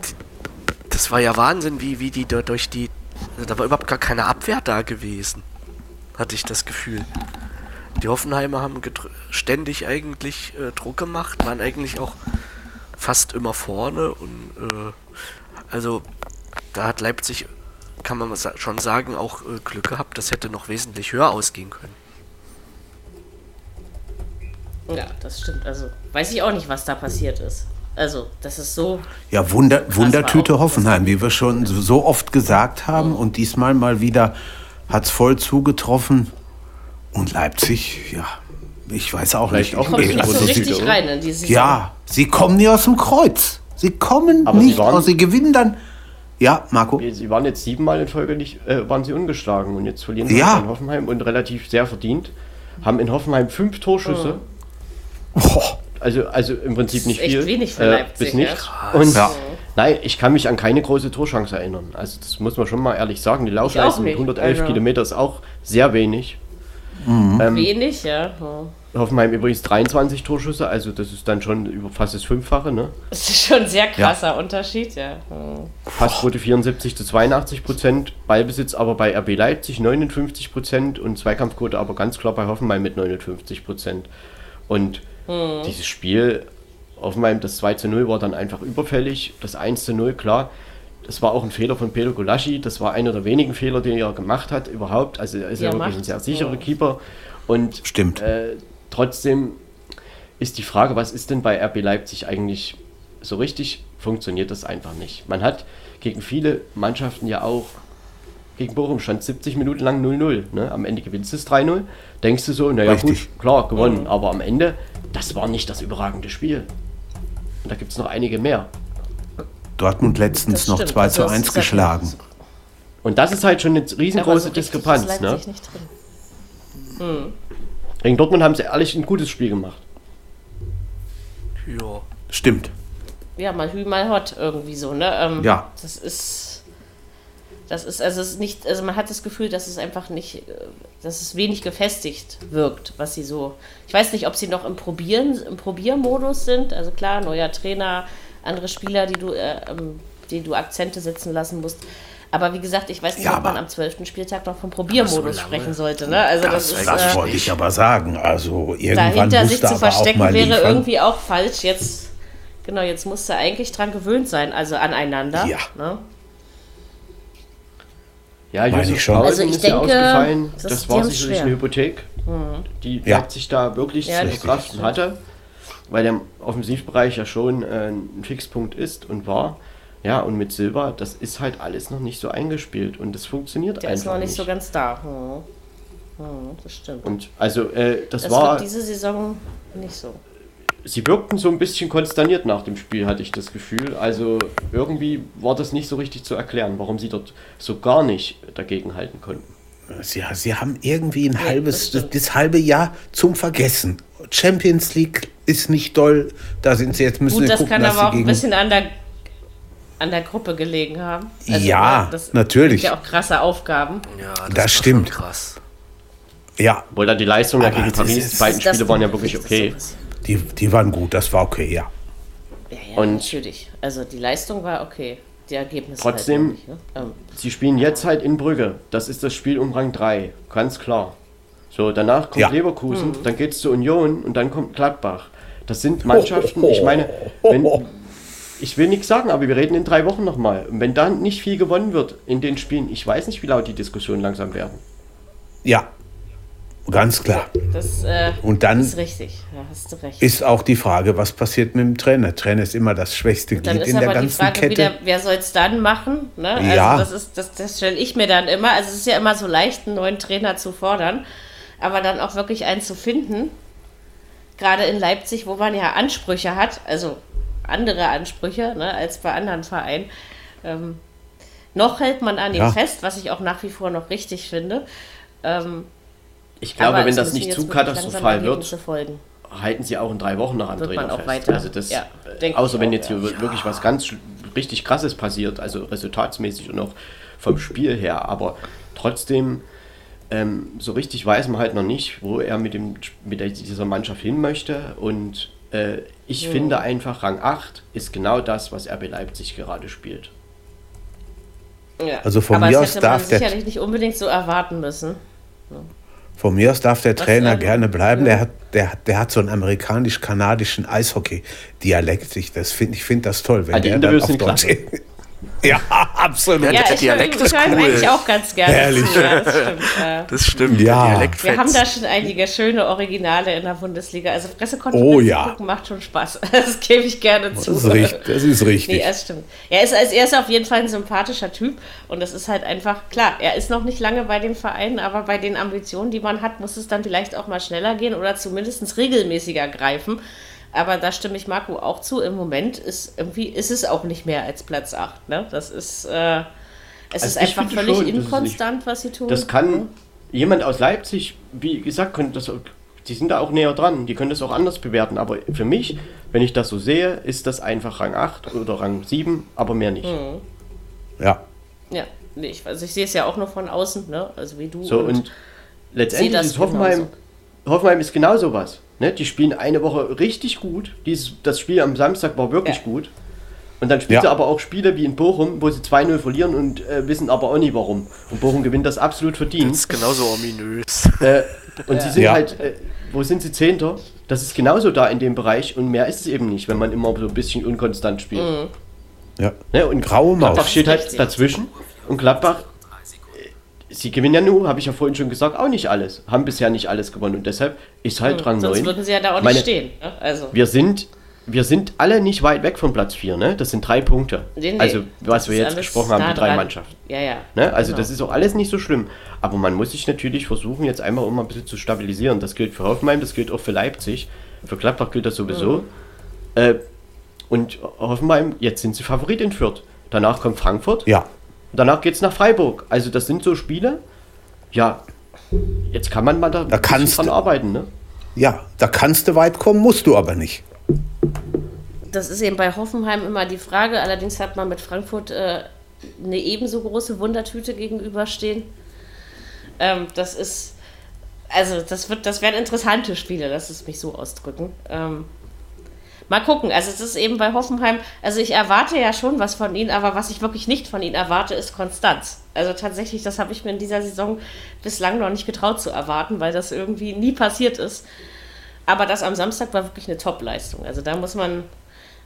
das war ja Wahnsinn, wie, wie die durch die. Also da war überhaupt gar keine Abwehr da gewesen. Hatte ich das Gefühl. Die Hoffenheimer haben ständig eigentlich äh, Druck gemacht, waren eigentlich auch fast immer vorne und äh, also da hat Leipzig, kann man schon sagen, auch äh, Glück gehabt, das hätte noch wesentlich höher ausgehen können. Ja, das stimmt. Also weiß ich auch nicht, was da passiert ist. Also, das ist so. Ja, Wunder, Wundertüte Hoffenheim, wie wir schon so oft gesagt haben. Mhm. Und diesmal mal wieder hat es voll zugetroffen. Und Leipzig, ja, ich weiß auch Vielleicht nicht. Auch nicht also, so richtig rein in diese Ja, sie kommen nie aus dem Kreuz. Sie kommen Aber nicht sie, waren, sie gewinnen dann. Ja, Marco. Sie waren jetzt siebenmal in Folge nicht, äh, waren sie ungeschlagen und jetzt verlieren sie ja. in Hoffenheim und relativ sehr verdient. Haben in Hoffenheim fünf Torschüsse. Oh. Also, also im Prinzip nicht viel. wenig für Leipzig, äh, bis nichts. Ja. Und ja. nein, ich kann mich an keine große Torchance erinnern. Also das muss man schon mal ehrlich sagen. Die Laufleistung mit 111 also. Kilometer ist auch sehr wenig. Mhm. Ähm, wenig, ja. Oh. Hoffenheim übrigens 23 Torschüsse, also das ist dann schon über fast das Fünffache, ne? Das ist schon ein sehr krasser ja. Unterschied, ja. Passquote 74 zu 82 Prozent, Ballbesitz aber bei RB Leipzig 59 Prozent und Zweikampfquote aber ganz klar bei Hoffenheim mit 59 Prozent. Und hm. dieses Spiel, Hoffenheim, das 2 zu 0 war dann einfach überfällig, das 1 zu 0, klar. Das war auch ein Fehler von Pedro Golaschi. Das war einer der wenigen Fehler, die er gemacht hat überhaupt. Also er ist ja, ja wirklich ein sehr sicherer ja. Keeper. Und Stimmt. Äh, trotzdem ist die Frage, was ist denn bei RB Leipzig eigentlich so richtig? Funktioniert das einfach nicht. Man hat gegen viele Mannschaften ja auch, gegen Bochum stand 70 Minuten lang 0-0. Ne? Am Ende gewinnst du es 3-0. Denkst du so, naja gut, klar, gewonnen. Mhm. Aber am Ende, das war nicht das überragende Spiel. Und da gibt es noch einige mehr. Dortmund letztens noch 2 zu 1 geschlagen. Und das ist halt schon eine riesengroße so Diskrepanz. Ne? Hm. Gegen Dortmund haben sie ehrlich ein gutes Spiel gemacht. Ja. Stimmt. Ja, mal hü, mal hot irgendwie so, ne? Ähm, ja. Das ist. Das ist, also es ist nicht, also man hat das Gefühl, dass es einfach nicht, dass es wenig gefestigt wirkt, was sie so. Ich weiß nicht, ob sie noch im Probieren, im Probiermodus sind. Also klar, neuer Trainer, andere Spieler, die du, äh, ähm, die du Akzente setzen lassen musst. Aber wie gesagt, ich weiß nicht, ja, ob man am 12. Spieltag noch vom Probiermodus so sprechen sollte. Ne? Also das, das, ist, das äh, wollte ich aber sagen. Also irgendwann dahinter sich zu verstecken wäre liefern. irgendwie auch falsch. Jetzt, genau, jetzt musst du eigentlich dran gewöhnt sein, also aneinander. Ja. Ne? Ja, Josef schon. Also ich ist denke, ausgefallen. Das, das war sicherlich eine Hypothek, mhm. die ja. Leipzig da wirklich ja, zu verkraften hatte, weil der Offensivbereich ja schon äh, ein Fixpunkt ist und war. Ja, und mit Silber, das ist halt alles noch nicht so eingespielt und das funktioniert Der einfach ist noch nicht, nicht. so ganz da. Hm. Hm, das stimmt. Und also, äh, das, das war. diese Saison nicht so. Sie wirkten so ein bisschen konsterniert nach dem Spiel, hatte ich das Gefühl. Also irgendwie war das nicht so richtig zu erklären, warum sie dort so gar nicht dagegen halten konnten. Sie, sie haben irgendwie ein ja, halbes, das, das, halbe Jahr zum Vergessen. Champions League ist nicht doll, da sind sie jetzt müssen Gut, das gucken, kann aber auch ein bisschen an der an der Gruppe gelegen haben. Also, ja, das natürlich. ja auch krasse Aufgaben. Ja, das, das stimmt. krass. Ja. Obwohl dann die Leistung ja gegen Paris, die beiden Spiele waren ja wirklich okay. Die, die waren gut, das war okay, ja. Ja, ja Und natürlich. Also die Leistung war okay. Die Ergebnisse Trotzdem, halt nicht, ne? ähm. sie spielen jetzt halt in Brügge. Das ist das Spiel um Rang 3, ganz klar. So, danach kommt ja. Leverkusen, mhm. dann geht es zur Union und dann kommt Gladbach. Das sind Mannschaften, ich meine, wenn, ich will nichts sagen, aber wir reden in drei Wochen nochmal. Und wenn dann nicht viel gewonnen wird in den Spielen, ich weiß nicht, wie laut die Diskussionen langsam werden. Ja, ganz klar. Das, äh, und dann ist richtig, da hast du recht. Ist auch die Frage, was passiert mit dem Trainer? Der Trainer ist immer das schwächste Glied in der ganzen Frage Kette. Wieder, wer soll es dann machen? Ne? Also ja. Das, das, das stelle ich mir dann immer. Also es ist ja immer so leicht, einen neuen Trainer zu fordern, aber dann auch wirklich einen zu finden. Gerade in Leipzig, wo man ja Ansprüche hat, also andere Ansprüche ne, als bei anderen Vereinen. Ähm, noch hält man an ihm ja. fest, was ich auch nach wie vor noch richtig finde. Ähm, ich glaube, wenn das nicht zu katastrophal wird, folgen. halten sie auch in drei Wochen noch am Trainer auch fest. Weiter. Also das, ja, äh, außer wenn jetzt hier ja. wirklich was ganz richtig krasses passiert, also resultatsmäßig und auch vom Spiel her. Aber trotzdem, ähm, so richtig weiß man halt noch nicht, wo er mit, dem, mit dieser Mannschaft hin möchte. Und äh, ich ja. finde einfach, Rang 8 ist genau das, was RB Leipzig gerade spielt. Ja. Also von Aber mir aus darf der sicherlich nicht unbedingt so erwarten müssen. Ja. Von mir aus darf der Was Trainer also, gerne bleiben. Der hat, der, der hat so einen amerikanisch-kanadischen Eishockey-Dialekt. Ich, find, ich finde das toll, wenn also der dann auf Deutsch, Ja, absolut. Ja, ich Dialekt ist cool. eigentlich auch ganz gerne. Herrlich. Zu, ja, das stimmt. Das stimmt ja. Wir haben da schon einige schöne Originale in der Bundesliga. Also Pressekonferenzen oh, ja. gucken macht schon Spaß. Das gebe ich gerne zu. Das ist richtig. Das ist richtig. Nee, das stimmt. Er ist, er ist auf jeden Fall ein sympathischer Typ. Und das ist halt einfach, klar, er ist noch nicht lange bei dem Verein, aber bei den Ambitionen, die man hat, muss es dann vielleicht auch mal schneller gehen oder zumindest regelmäßiger greifen. Aber da stimme ich Marco auch zu. Im Moment ist irgendwie ist es auch nicht mehr als Platz 8. Ne? Das ist, äh, es also ist einfach völlig schon, inkonstant, was sie tun. Das kann jemand aus Leipzig, wie gesagt, könnte das, die sind da auch näher dran, die können das auch anders bewerten. Aber für mich, wenn ich das so sehe, ist das einfach Rang 8 oder Rang 7, aber mehr nicht. Mhm. Ja. Ja, nee, ich, also ich sehe es ja auch nur von außen, ne? also wie du. So, und, und letztendlich ist Hoffenheim, Hoffenheim ist genau sowas. Ne? Die spielen eine Woche richtig gut. Dieses, das Spiel am Samstag war wirklich ja. gut. Und dann spielt ja. sie aber auch Spiele wie in Bochum, wo sie 2-0 verlieren und äh, wissen aber auch nie warum. Und Bochum gewinnt das absolut verdient. Das ist genauso ominös. Äh, und ja. sie sind ja. halt, äh, wo sind sie Zehnter? Das ist genauso da in dem Bereich und mehr ist es eben nicht, wenn man immer so ein bisschen unkonstant spielt. Mhm. Ja. Ne? Und Graue Maus. Gladbach steht halt dazwischen und Gladbach sie gewinnen ja nur, habe ich ja vorhin schon gesagt, auch nicht alles. Haben bisher nicht alles gewonnen und deshalb ist halt hm, Rang sonst 9. Sonst würden sie ja da auch Meine, nicht stehen. Ne? Also. Wir sind wir sind alle nicht weit weg von Platz 4, ne? Das sind drei Punkte. Nee, nee, also, was wir jetzt gesprochen haben, die drei dran. Mannschaften. Ja, ja. Ne? Also, genau. das ist auch alles nicht so schlimm. Aber man muss sich natürlich versuchen, jetzt einmal um ein bisschen zu stabilisieren. Das gilt für Hoffenheim, das gilt auch für Leipzig. Für Gladbach gilt das sowieso. Mhm. Äh, und Hoffenheim, jetzt sind sie Favorit in Fürth. Danach kommt Frankfurt. Ja. Danach geht es nach Freiburg. Also das sind so Spiele, ja, jetzt kann man mal da, da kannst dran arbeiten, ne? Ja, da kannst du weit kommen, musst du aber nicht. Das ist eben bei Hoffenheim immer die Frage. Allerdings hat man mit Frankfurt äh, eine ebenso große Wundertüte gegenüberstehen. Ähm, das ist, also das wird, das werden interessante Spiele, lass es mich so ausdrücken. Ähm, Mal gucken. Also es ist eben bei Hoffenheim, also ich erwarte ja schon was von ihnen, aber was ich wirklich nicht von ihnen erwarte, ist Konstanz. Also tatsächlich, das habe ich mir in dieser Saison bislang noch nicht getraut zu erwarten, weil das irgendwie nie passiert ist. Aber das am Samstag war wirklich eine Top-Leistung. Also da muss man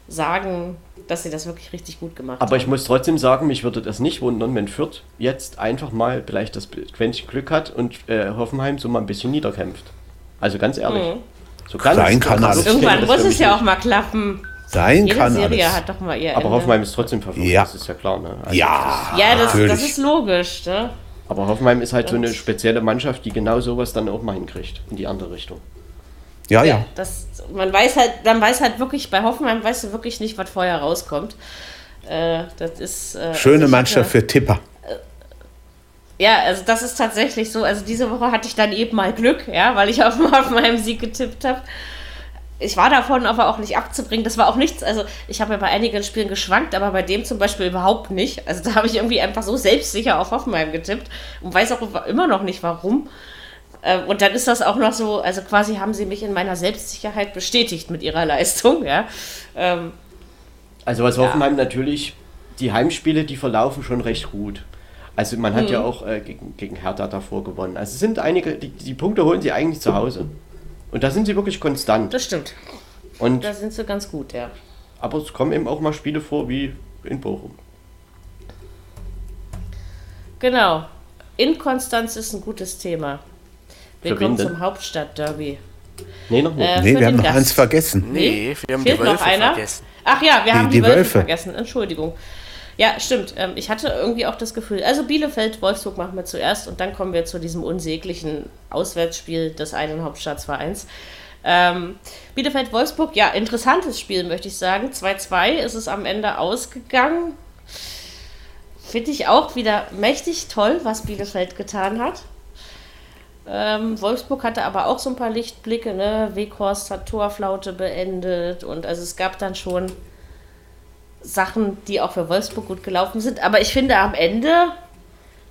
sagen, dass sie das wirklich richtig gut gemacht aber haben. Aber ich muss trotzdem sagen, mich würde das nicht wundern, wenn Fürth jetzt einfach mal vielleicht das Quäntchen Glück hat und äh, Hoffenheim so mal ein bisschen niederkämpft. Also ganz ehrlich. Mhm. So kann Sein es, kann alles. Irgendwann muss es ja auch mal klappen. Sein Jede kann Serie alles. hat doch mal ihr Aber Ende. Hoffenheim ist trotzdem Favorit, ja. das ist ja klar. Ne? Also ja, ja das, das, ist logisch. Ne? Aber Hoffenheim ist halt so eine spezielle Mannschaft, die genau sowas dann auch mal hinkriegt, in die andere Richtung. Ja, ja. ja. Das, man weiß halt, dann weiß halt wirklich, bei Hoffenheim weißt du wirklich nicht, was vorher rauskommt. Äh, das ist. Äh, Schöne also Mannschaft für Tipper. Ja, also das ist tatsächlich so. Also diese Woche hatte ich dann eben mal Glück, ja, weil ich auf, auf meinem Sieg getippt habe. Ich war davon aber auch nicht abzubringen. Das war auch nichts. Also ich habe ja bei einigen Spielen geschwankt, aber bei dem zum Beispiel überhaupt nicht. Also da habe ich irgendwie einfach so selbstsicher auf Hoffenheim getippt und weiß auch immer noch nicht warum. Äh, und dann ist das auch noch so, also quasi haben sie mich in meiner Selbstsicherheit bestätigt mit ihrer Leistung, ja. Ähm, also was Hoffenheim ja. natürlich, die Heimspiele, die verlaufen schon recht gut. Also man hat mhm. ja auch äh, gegen, gegen Hertha davor gewonnen. Also es sind einige, die, die Punkte holen sie eigentlich zu Hause. Und da sind sie wirklich konstant. Das stimmt. Und da sind sie ganz gut, ja. Aber es kommen eben auch mal Spiele vor wie in Bochum. Genau. Inkonstanz ist ein gutes Thema. Wir kommen zum Hauptstadtderby. Nee, noch nicht. Äh, nee, wir haben noch Gast. eins vergessen. Nee, wir haben Fehlt die Wölfe vergessen. Ach ja, wir die, haben die, die Wölfe, Wölfe vergessen. Entschuldigung. Ja, stimmt. Ähm, ich hatte irgendwie auch das Gefühl, also Bielefeld, Wolfsburg machen wir zuerst und dann kommen wir zu diesem unsäglichen Auswärtsspiel des einen Hauptstadtvereins. Ähm, Bielefeld-Wolfsburg, ja, interessantes Spiel, möchte ich sagen. 2-2 ist es am Ende ausgegangen. Finde ich auch wieder mächtig toll, was Bielefeld getan hat. Ähm, Wolfsburg hatte aber auch so ein paar Lichtblicke, ne? Weghorst hat Torflaute beendet und also es gab dann schon Sachen, die auch für Wolfsburg gut gelaufen sind. Aber ich finde am Ende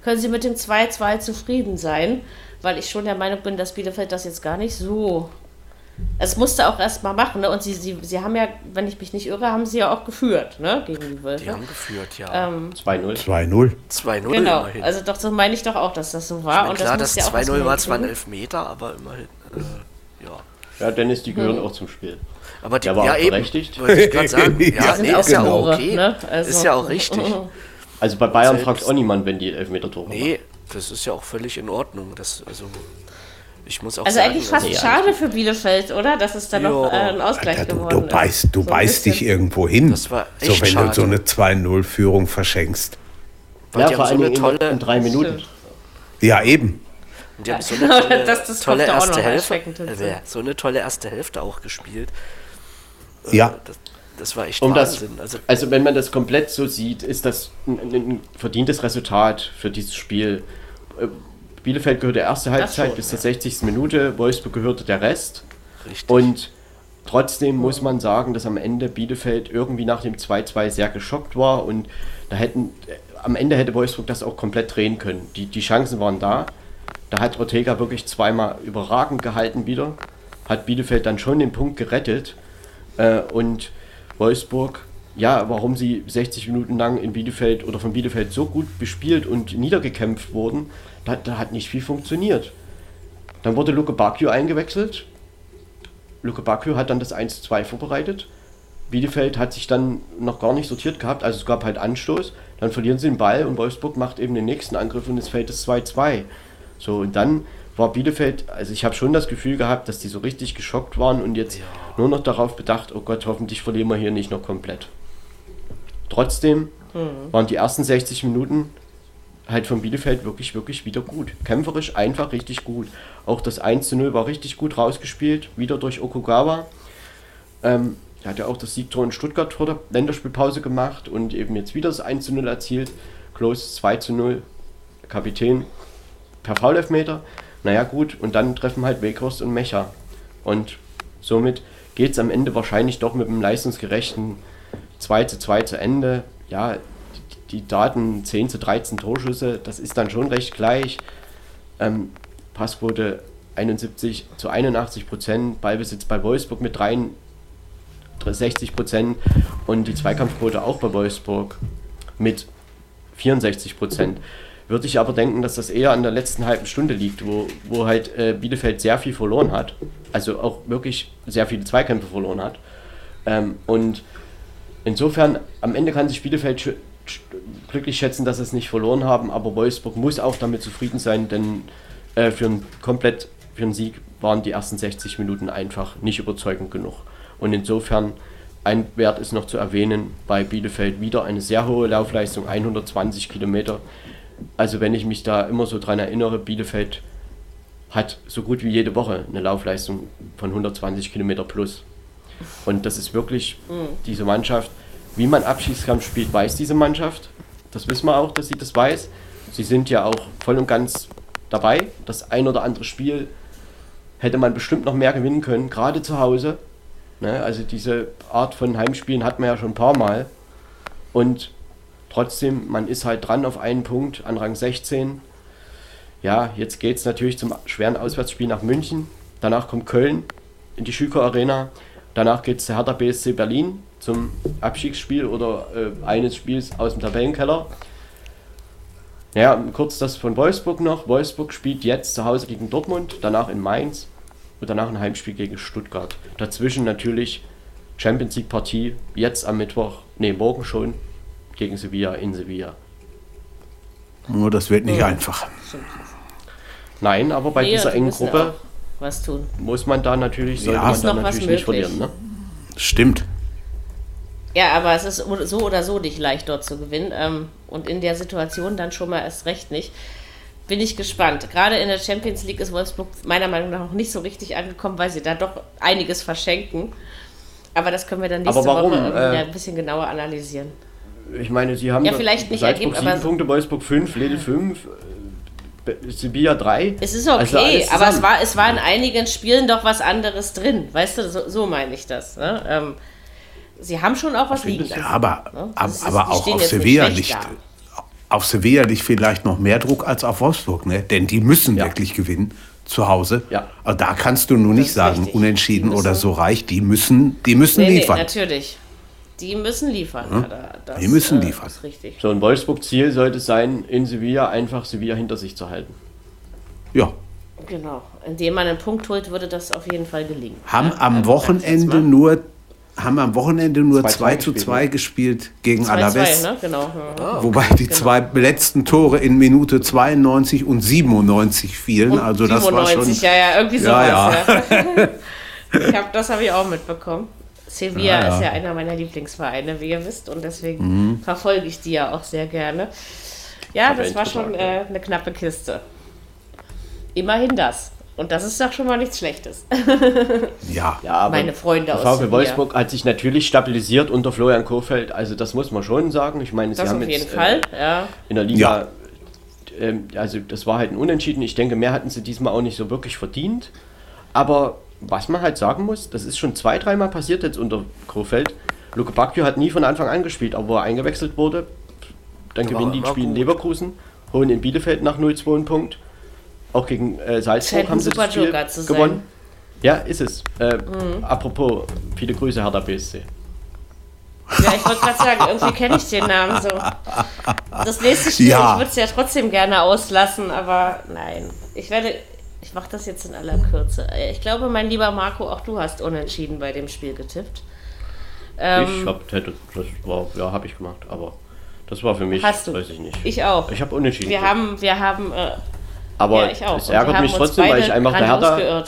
können Sie mit dem 2-2 zufrieden sein, weil ich schon der Meinung bin, dass Bielefeld das jetzt gar nicht so. Es musste auch erst mal machen, ne? Und sie, sie, sie haben ja, wenn ich mich nicht irre, haben sie ja auch geführt, ne? Gegen die Wölfe. Die haben geführt, ja. Ähm, 2-0. 2-0. 2-0 genau, immerhin. also doch, so meine ich doch auch, dass das so war. ich mein, und klar, das das muss ja auch 2-0 war zwar mal ein. Elfmeter, aber immerhin, äh, ja. Ja, Dennis, die gehören Hm. auch zum Spiel. Aber die, Der war ja auch eben, berechtigt. wollte ich gerade sagen. Ja, nee, auch ist ja auch okay. ne? Also- Ist ja auch richtig. Also bei Bayern Selbst- fragt auch niemand, wenn die Elfmeter-Tore Nee, das ist ja auch völlig in Ordnung. Das, also, ich muss auch Also sagen, eigentlich fast also, schade für Bielefeld, oder? Dass es dann noch äh, ein Ausgleich Alter, du, geworden du beißt, du ist. So ein beißt dich irgendwo hin. Das war so, wenn du so schade. eine 2-0-Führung verschenkst. weil Ja, die vor haben so eine in, tolle, in drei Minuten. Ja, eben. Und die haben so eine tolle, Das- das tolle da erste Hälfte, äh, so eine tolle erste Hälfte auch gespielt. Ja. Das, das war echt Um das, Wahnsinn. also, also wenn man das komplett so sieht, ist das ein, ein verdientes Resultat für dieses Spiel. Äh, Bielefeld gehörte erste Halbzeit schon, bis zur 60. Minute, Wolfsburg gehörte der Rest. richtig. Und trotzdem muss man sagen, dass am Ende Bielefeld irgendwie nach dem 2-2 sehr geschockt war und da hätten äh, am Ende hätte Wolfsburg das auch komplett drehen können. Die, die Chancen waren da. Da hat Ortega wirklich zweimal überragend gehalten wieder. Hat Bielefeld dann schon den Punkt gerettet. Äh, und Wolfsburg, ja, warum sie 60 Minuten lang in Bielefeld oder von Bielefeld so gut bespielt und niedergekämpft wurden, da, da hat nicht viel funktioniert. Dann wurde Luke Bacchio eingewechselt. Luke Bacchio hat dann das 1-2 vorbereitet. Bielefeld hat sich dann noch gar nicht sortiert gehabt, also es gab halt Anstoß. Dann verlieren sie den Ball und Wolfsburg macht eben den nächsten Angriff und es fällt das 2-2. So, und dann war Bielefeld, also ich habe schon das Gefühl gehabt, dass die so richtig geschockt waren und jetzt nur noch darauf bedacht, oh Gott, hoffentlich verlieren wir hier nicht noch komplett. Trotzdem waren die ersten 60 Minuten halt von Bielefeld wirklich, wirklich wieder gut. Kämpferisch einfach richtig gut. Auch das 1 0 war richtig gut rausgespielt, wieder durch Okugawa. Ähm, er hat ja auch das Siegtor in Stuttgart vor der Länderspielpause gemacht und eben jetzt wieder das 1 0 erzielt. Klos 2 zu 0, Kapitän per Foulelfmeter. Naja, gut, und dann treffen halt Weghorst und Mecha. Und somit geht es am Ende wahrscheinlich doch mit einem leistungsgerechten 2 zu 2 zu Ende. Ja, die, Daten 10 zu 13 Torschüsse, das ist dann schon recht gleich. Ähm, Passquote 71 zu 81 Prozent, Ballbesitz bei Wolfsburg mit 63 Prozent und die Zweikampfquote auch bei Wolfsburg mit 64 Prozent. Würde ich aber denken, dass das eher an der letzten halben Stunde liegt, wo, wo halt äh, Bielefeld sehr viel verloren hat. Also auch wirklich sehr viele Zweikämpfe verloren hat. Ähm, und insofern, am Ende kann sich Bielefeld sch- sch- glücklich schätzen, dass sie es nicht verloren haben, aber Wolfsburg muss auch damit zufrieden sein, denn äh, für einen komplett für einen Sieg waren die ersten 60 Minuten einfach nicht überzeugend genug. Und insofern ein Wert ist noch zu erwähnen, bei Bielefeld wieder eine sehr hohe Laufleistung, 120 Kilometer. Also wenn ich mich da immer so dran erinnere, Bielefeld hat so gut wie jede Woche eine Laufleistung von 120 Kilometer plus. Und das ist wirklich diese Mannschaft, wie man Abschiedskampf spielt, weiß diese Mannschaft. Das wissen wir auch, dass sie das weiß. Sie sind ja auch voll und ganz dabei. Das ein oder andere Spiel hätte man bestimmt noch mehr gewinnen können, gerade zu Hause. Ne? Also diese Art von Heimspielen hat man ja schon ein paar Mal. Und trotzdem, man ist halt dran auf einen Punkt an Rang 16. Ja, jetzt geht es natürlich zum schweren Auswärtsspiel nach München. Danach kommt Köln in die Schüker Arena. Danach geht es zu Hertha BSC Berlin zum Abstiegsspiel oder äh, eines Spiels aus dem Tabellenkeller. Ja, kurz das von Wolfsburg noch. Wolfsburg spielt jetzt zu Hause gegen Dortmund, danach in Mainz und danach ein Heimspiel gegen Stuttgart. Dazwischen natürlich Champions League Partie, jetzt am Mittwoch, nee, morgen schon, gegen Sevilla in Sevilla. Nur das wird nicht einfach. Nein, aber bei Nee, dieser die engen müssen Gruppe auch Was tun. muss man da natürlich, sollte Ja. man da noch was natürlich nicht möglich. verlieren. Ne? Stimmt. Ja, aber es ist so oder so nicht leicht dort zu gewinnen. Ähm, und in der Situation dann schon mal erst recht nicht. Bin ich gespannt. Gerade in der Champions League ist Wolfsburg meiner Meinung nach noch nicht so richtig angekommen, weil sie da doch einiges verschenken. Aber das können wir dann nächste warum? Woche irgendwie Äh, ein bisschen genauer analysieren. Ich meine, sie haben Ja, vielleicht nicht Salzburg ergeben, aber- 7 Punkte, Wolfsburg 5, Lille 5, äh, Sevilla 3. Es ist okay, Also aber es war, es war in einigen Spielen doch was anderes drin. Weißt du, so, so meine ich das. Ne? Ähm, sie haben schon auch was liegen Ja, lassen. aber, Ne? Das ist- aber auch auf Sevilla nicht. da. auf Sevilla liegt vielleicht noch mehr Druck als auf Wolfsburg, ne? denn die müssen ja. wirklich gewinnen zu Hause. Ja. Aber da kannst du nur nicht sagen, richtig. unentschieden oder so reich. Die müssen, die müssen nee, liefern. Nee, natürlich. Die müssen liefern. Ja? Das, die müssen äh, liefern. Ist richtig. So ein Wolfsburg-Ziel sollte sein, in Sevilla einfach Sevilla hinter sich zu halten. Ja. Genau. Indem man einen Punkt holt, würde das auf jeden Fall gelingen. Haben ja? am also, Wochenende nur haben am Wochenende nur 2 zu 2 gespielt gegen 2 Alaves. Ne? Genau. Ja. Wobei die genau. zwei letzten Tore in Minute 92 und 97 fielen. Und also 97, das war schon. Ja, ja, irgendwie sowas. Ja, ja. ich hab, das habe ich auch mitbekommen. Sevilla ja, ist ja einer meiner Lieblingsvereine, wie ihr wisst, und deswegen mhm. verfolge ich die ja auch sehr gerne. Ja, das war schon äh, eine knappe Kiste. Immerhin das. Und das ist doch schon mal nichts Schlechtes. ja, ja aber meine Freunde aus VfL Wolfsburg hat sich natürlich stabilisiert unter Florian Kohfeldt. Also das muss man schon sagen. Ich meine, sie das haben auf jeden jetzt, Fall. Äh, ja. in der Liga, ja. äh, also das war halt ein Unentschieden. Ich denke, mehr hatten sie diesmal auch nicht so wirklich verdient. Aber was man halt sagen muss, das ist schon zwei, dreimal passiert jetzt unter Kohfeldt. Luke Bacchio hat nie von Anfang an gespielt, aber wo er eingewechselt wurde, dann gewinnen die Spiel in Leverkusen, holen in Bielefeld nach 0-2 einen Punkt auch gegen äh, Salzburg haben sie das Spiel gewonnen. Ja, ist es. Äh, mhm. Apropos, viele Grüße, Hertha BSC. Ja, ich wollte gerade sagen, irgendwie kenne ich den Namen so. Das nächste Spiel, ja. ich würde es ja trotzdem gerne auslassen, aber nein. Ich werde, ich mache das jetzt in aller Kürze. Ich glaube, mein lieber Marco, auch du hast unentschieden bei dem Spiel getippt. Ähm, ich hab, hätte, das war, ja, habe ich gemacht, aber das war für mich, hast du. weiß ich nicht. Ich auch. Ich habe unentschieden. Wir haben, wir haben äh, aber ja, es ärgert mich trotzdem, weil ich einfach der Hertha.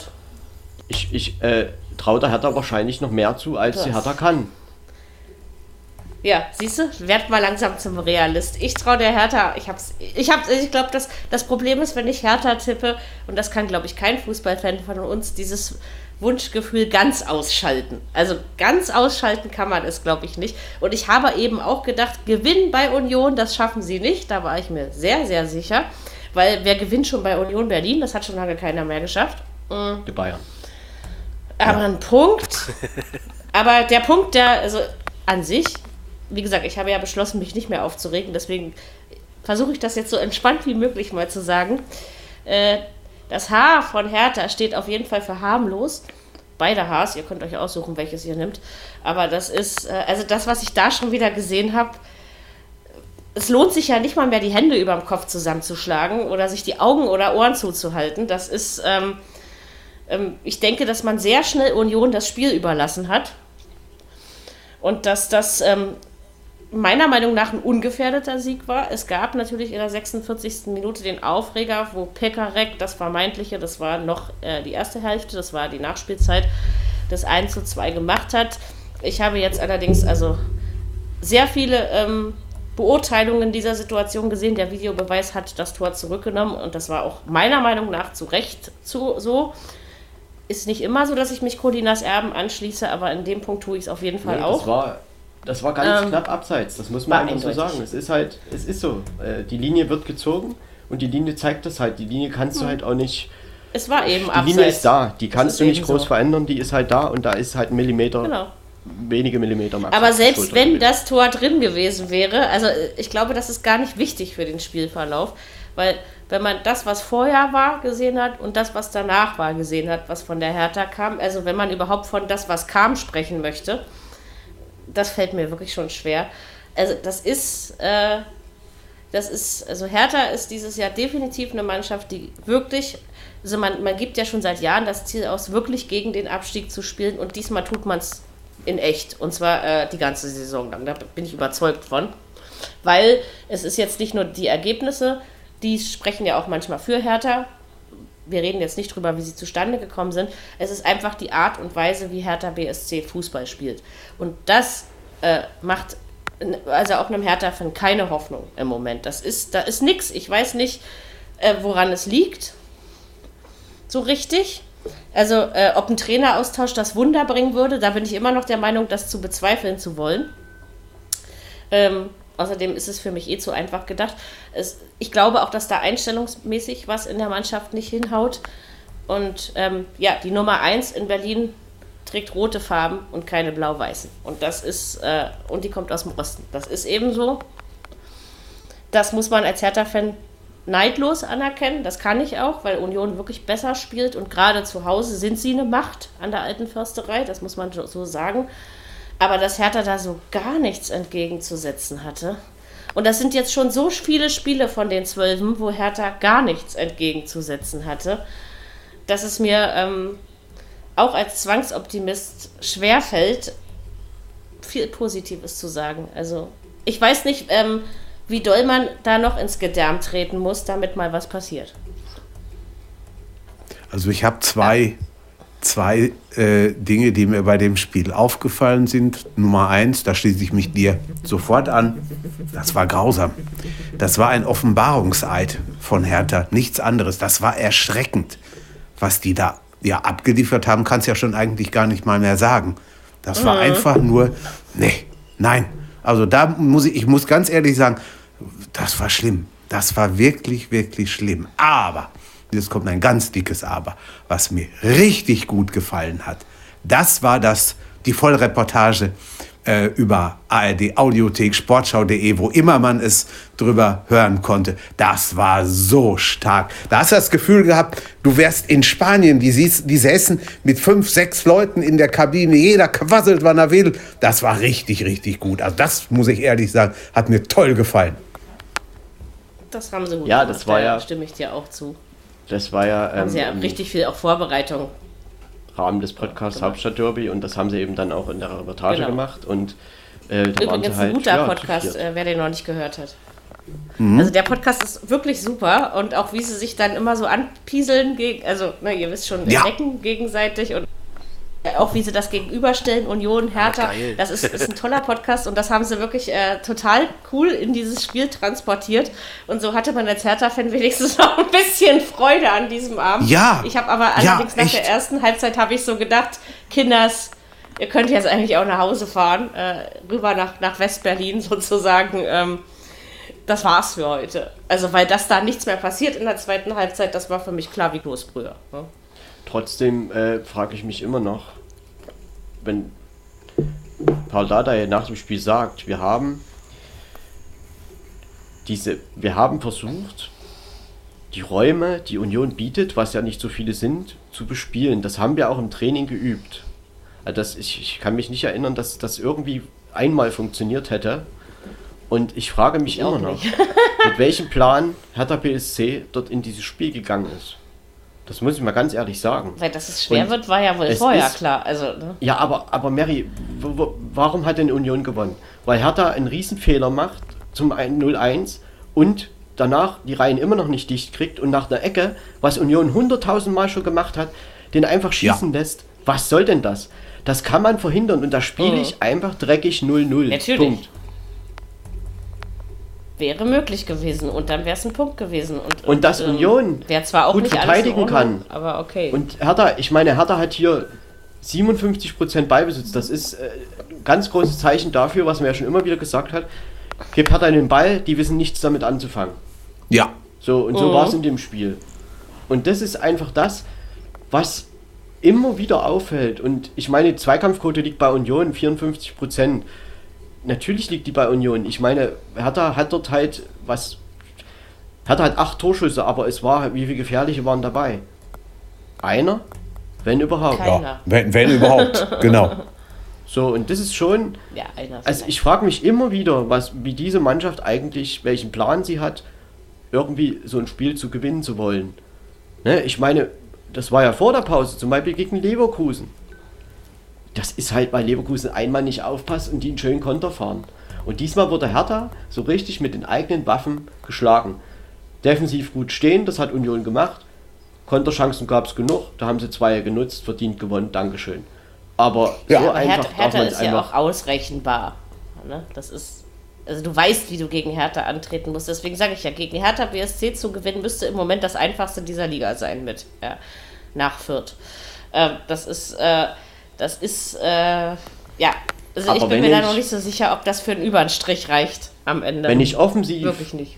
Ich, ich äh, traue der Hertha wahrscheinlich noch mehr zu, als das. die Hertha kann. Ja, siehst du, werd mal langsam zum Realist. Ich traue der Hertha, ich hab's, ich hab's, ich glaube, das, das Problem ist, wenn ich Hertha tippe, und das kann, glaube ich, kein Fußballfan von uns, dieses Wunschgefühl ganz ausschalten. Also ganz ausschalten kann man es, glaube ich, nicht. Und ich habe eben auch gedacht, Gewinn bei Union, das schaffen sie nicht. Da war ich mir sehr, sehr sicher. Weil wer gewinnt schon bei Union Berlin? Das hat schon lange keiner mehr geschafft. Mhm. Die Bayern. Aber ja. ein Punkt. aber der Punkt, der, also an sich, wie gesagt, ich habe ja beschlossen, mich nicht mehr aufzuregen. Deswegen versuche ich das jetzt so entspannt wie möglich mal zu sagen. Äh, das H von Hertha steht auf jeden Fall für harmlos. Beide Hs, ihr könnt euch aussuchen, welches ihr nimmt. Aber das ist, äh, also das, was ich da schon wieder gesehen habe, es lohnt sich ja nicht mal mehr, die Hände über dem Kopf zusammenzuschlagen oder sich die Augen oder Ohren zuzuhalten. Das ist, ähm, ähm, ich denke, dass man sehr schnell Union das Spiel überlassen hat. Und dass das ähm, meiner Meinung nach ein ungefährdeter Sieg war. Es gab natürlich in der 46. Minute den Aufreger, wo Pekarek, das vermeintliche, das war noch äh, die erste Hälfte, das war die Nachspielzeit, das 1 zu 2 gemacht hat. Ich habe jetzt allerdings also sehr viele ähm, Beurteilungen dieser Situation gesehen. Der Videobeweis hat das Tor zurückgenommen und das war auch meiner Meinung nach zu Recht zu, so. Ist nicht immer so, dass ich mich Colinas Erben anschließe, aber in dem Punkt tue ich es auf jeden Fall nee, auch. Das war, ganz ähm, knapp abseits, das muss man einfach so sagen. Es ist halt, es ist so. Äh, die Linie wird gezogen und die Linie zeigt das halt. Die Linie kannst du hm. halt auch nicht. Es war eben Die abseits. Linie ist da, die kannst du nicht groß so. verändern, die ist halt da und da ist halt ein Millimeter. Genau wenige Millimeter max. Aber selbst wenn das Tor drin gewesen wäre, also ich glaube, das ist gar nicht wichtig für den Spielverlauf, weil wenn man das, was vorher war, gesehen hat und das, was danach war, gesehen hat, was von der Hertha kam, also wenn man überhaupt von das, was kam, sprechen möchte, das fällt mir wirklich schon schwer. Also das ist, äh, das ist, also Hertha ist dieses Jahr definitiv eine Mannschaft, die wirklich, also man, man gibt ja schon seit Jahren das Ziel aus, wirklich gegen den Abstieg zu spielen und diesmal tut man es in echt. Und zwar äh, die ganze Saison lang. Da bin ich überzeugt von. Weil es ist jetzt nicht nur die Ergebnisse, die sprechen ja auch manchmal für Hertha. Wir reden jetzt nicht drüber, wie sie zustande gekommen sind. Es ist einfach die Art und Weise, wie Hertha BSC Fußball spielt. Und das äh, macht also auch einem Hertha-Fan keine Hoffnung im Moment. Das ist, da ist nichts. Ich weiß nicht, äh, woran es liegt. So richtig. Also, äh, ob ein Traineraustausch das Wunder bringen würde, da bin ich immer noch der Meinung, das zu bezweifeln zu wollen. Ähm, außerdem ist es für mich eh zu einfach gedacht. Es, ich glaube auch, dass da einstellungsmäßig was in der Mannschaft nicht hinhaut. Und ähm, ja, die Nummer 1 in Berlin trägt rote Farben und keine blau-weißen. Und das ist, äh, und die kommt aus dem Osten. Das ist eben so. Das muss man als Hertha-Fan neidlos anerkennen. Das kann ich auch, weil Union wirklich besser spielt und gerade zu Hause sind sie eine Macht an der alten Försterei, das muss man so sagen. Aber dass Hertha da so gar nichts entgegenzusetzen hatte. Und das sind jetzt schon so viele Spiele von den Zwölfen, wo Hertha gar nichts entgegenzusetzen hatte, dass es mir ähm, auch als Zwangsoptimist schwerfällt, viel Positives zu sagen. Also ich weiß nicht, ähm, wie doll man da noch ins Gedärm treten muss, damit mal was passiert. Also ich habe zwei, zwei äh, Dinge, die mir bei dem Spiel aufgefallen sind. Nummer eins, da schließe ich mich dir sofort an. Das war grausam. Das war ein Offenbarungseid von Hertha, nichts anderes. Das war erschreckend, was die da ja, abgeliefert haben, kannst ja schon eigentlich gar nicht mal mehr sagen. Das war mhm. einfach nur, nee, nein. Also da muss ich, ich muss ganz ehrlich sagen, das war schlimm. Das war wirklich, wirklich schlimm. Aber, jetzt kommt ein ganz dickes Aber, was mir richtig gut gefallen hat, das war das, die Vollreportage äh, über ARD Audiothek, Sportschau.de, wo immer man es drüber hören konnte. Das war so stark. Da hast du das Gefühl gehabt, du wärst in Spanien. Die, die säßen mit fünf, sechs Leuten in der Kabine. Jeder quasselt, wann er will. Das war richtig, richtig gut. Also das muss ich ehrlich sagen, hat mir toll gefallen. Das haben sie gut ja, gemacht. Das war ja, stimme ich dir auch zu. Das war ja. Ähm, haben sie ja ähm, richtig viel auch Vorbereitung Rahmen des Podcasts genau. Hauptstadt Derby und das haben sie eben dann auch in der Reportage genau. gemacht und äh, da Übrigens halt, ein guter ja, Podcast, äh, wer den noch nicht gehört hat. Mhm. Also der Podcast ist wirklich super und auch wie sie sich dann immer so anpieseln, gegen, also ne, ihr wisst schon, ja. Decken gegenseitig und auch wie sie das gegenüberstellen, Union, Hertha, oh, das ist, ist, ein toller Podcast und das haben sie wirklich äh, total cool in dieses Spiel transportiert. Und so hatte man als Hertha-Fan wenigstens noch ein bisschen Freude an diesem Abend. Ja. Ich habe aber allerdings ja, nach der ersten Halbzeit habe ich so gedacht, Kinders, ihr könnt jetzt eigentlich auch nach Hause fahren, äh, rüber nach, nach West-Berlin sozusagen. Ähm, das war's für heute. Also, weil das da nichts mehr passiert in der zweiten Halbzeit, das war für mich klar wie Kloßbrühe. Ne? Trotzdem äh, frage ich mich immer noch, wenn Paul Dardai nach dem Spiel sagt, wir haben diese, wir haben versucht, die Räume, die Union bietet, was ja nicht so viele sind, zu bespielen. Das haben wir auch im Training geübt. Also das, ich, ich kann mich nicht erinnern, dass das irgendwie einmal funktioniert hätte. Und ich frage mich ich immer noch, mit welchem Plan Hertha BSC dort in dieses Spiel gegangen ist. Das muss ich mal ganz ehrlich sagen. Weil dass es schwer und wird, war ja wohl vorher ist, klar. Also, ne? Ja, aber, aber Mary, warum hat denn Union gewonnen? Weil Hertha einen Riesenfehler macht zum 0-1 und danach die Reihen immer noch nicht dicht kriegt und nach der Ecke, was Union 100.000 Mal schon gemacht hat, den einfach schießen ja. lässt. Was soll denn das? Das kann man verhindern und da spiele mhm. ich einfach dreckig 0-0. Natürlich. Punkt wäre möglich gewesen und dann wäre es ein Punkt gewesen. Und, und, und dass ähm, Union wer zwar auch gut nicht verteidigen Ordnung, kann. Aber okay. Und Hertha, ich meine, Hertha hat hier 57% Beibesitz. Das ist äh, ein ganz großes Zeichen dafür, was man ja schon immer wieder gesagt hat. Gib Hertha den Ball, die wissen nichts damit anzufangen. Ja. So, und so mhm. war es in dem Spiel. Und das ist einfach das, was immer wieder auffällt. Und ich meine, die Zweikampfquote liegt bei Union 54 Prozent natürlich liegt die bei Union. Ich meine, Hertha hat dort halt was. Hertha hat acht Torschüsse, aber es war, wie viele gefährliche waren dabei? Einer? Wenn überhaupt. Keiner. Ja, wenn, wenn überhaupt, genau. So, und das ist schon. Ja, einer. Also ich frage mich immer wieder, was, wie diese Mannschaft eigentlich, welchen Plan sie hat, irgendwie so ein Spiel zu gewinnen zu wollen. Ne? Ich meine, das war ja vor der Pause, zum Beispiel gegen Leverkusen das ist halt, weil Leverkusen einmal nicht aufpasst und die einen schönen Konter fahren. Und diesmal wurde Hertha so richtig mit den eigenen Waffen geschlagen. Defensiv gut stehen, das hat Union gemacht. Konterchancen gab es genug, da haben sie zwei genutzt, verdient gewonnen, Dankeschön. Aber ja, so aber einfach Hertha, Hertha ist ja auch ausrechenbar. Ne? Das ist, also du weißt, wie du gegen Hertha antreten musst. Deswegen sage ich ja, gegen Hertha BSC zu gewinnen, müsste im Moment das einfachste dieser Liga sein mit ja, nach Fürth. Äh, das ist, äh, das ist, äh, ja, also Aber ich bin mir da noch nicht so sicher, ob das für einen Überstrich reicht am Ende. Wenn ich offensiv wirklich nicht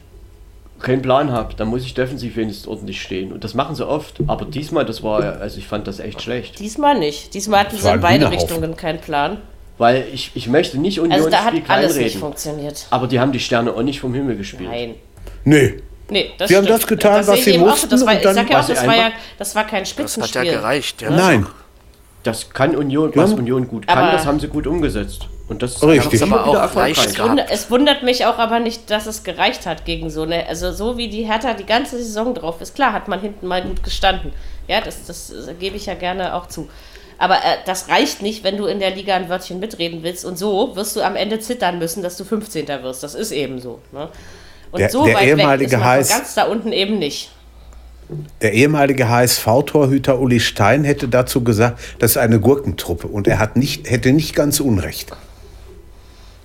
keinen Plan habe, dann muss ich defensiv wenigstens ordentlich stehen. Und das machen sie oft. Aber diesmal, das war, also ich fand das echt schlecht. Diesmal nicht. Diesmal hatten sie in beide Richtungen keinen Plan. Weil ich, ich möchte nicht Union Also da hat alles nicht funktioniert. Aber die haben die Sterne auch nicht vom Himmel gespielt. Nein. Nee. Nee, das Sie haben das getan, das was sie mussten. Das war, ich sag ja auch, das war ja, das war kein Spitzenspiel. Das hat ja gereicht, ja. Nein. Das kann Union, was Union gut kann, aber das haben sie gut umgesetzt. Und das Richtig. aber auch erfolgreich. Es wundert, es wundert mich auch aber nicht, dass es gereicht hat gegen so eine, also so wie die Hertha die ganze Saison drauf ist. Klar hat man hinten mal gut gestanden. Ja, das, das, das gebe ich ja gerne auch zu. Aber äh, das reicht nicht, wenn du in der Liga ein Wörtchen mitreden willst. Und so wirst du am Ende zittern müssen, dass du 15. wirst. Das ist eben so. Ne? Und der, so der weit ehemalige weg ist man ganz da unten eben nicht. Der ehemalige HSV-Torhüter Uli Stein hätte dazu gesagt, das ist eine Gurkentruppe. Und er hat nicht, hätte nicht ganz Unrecht.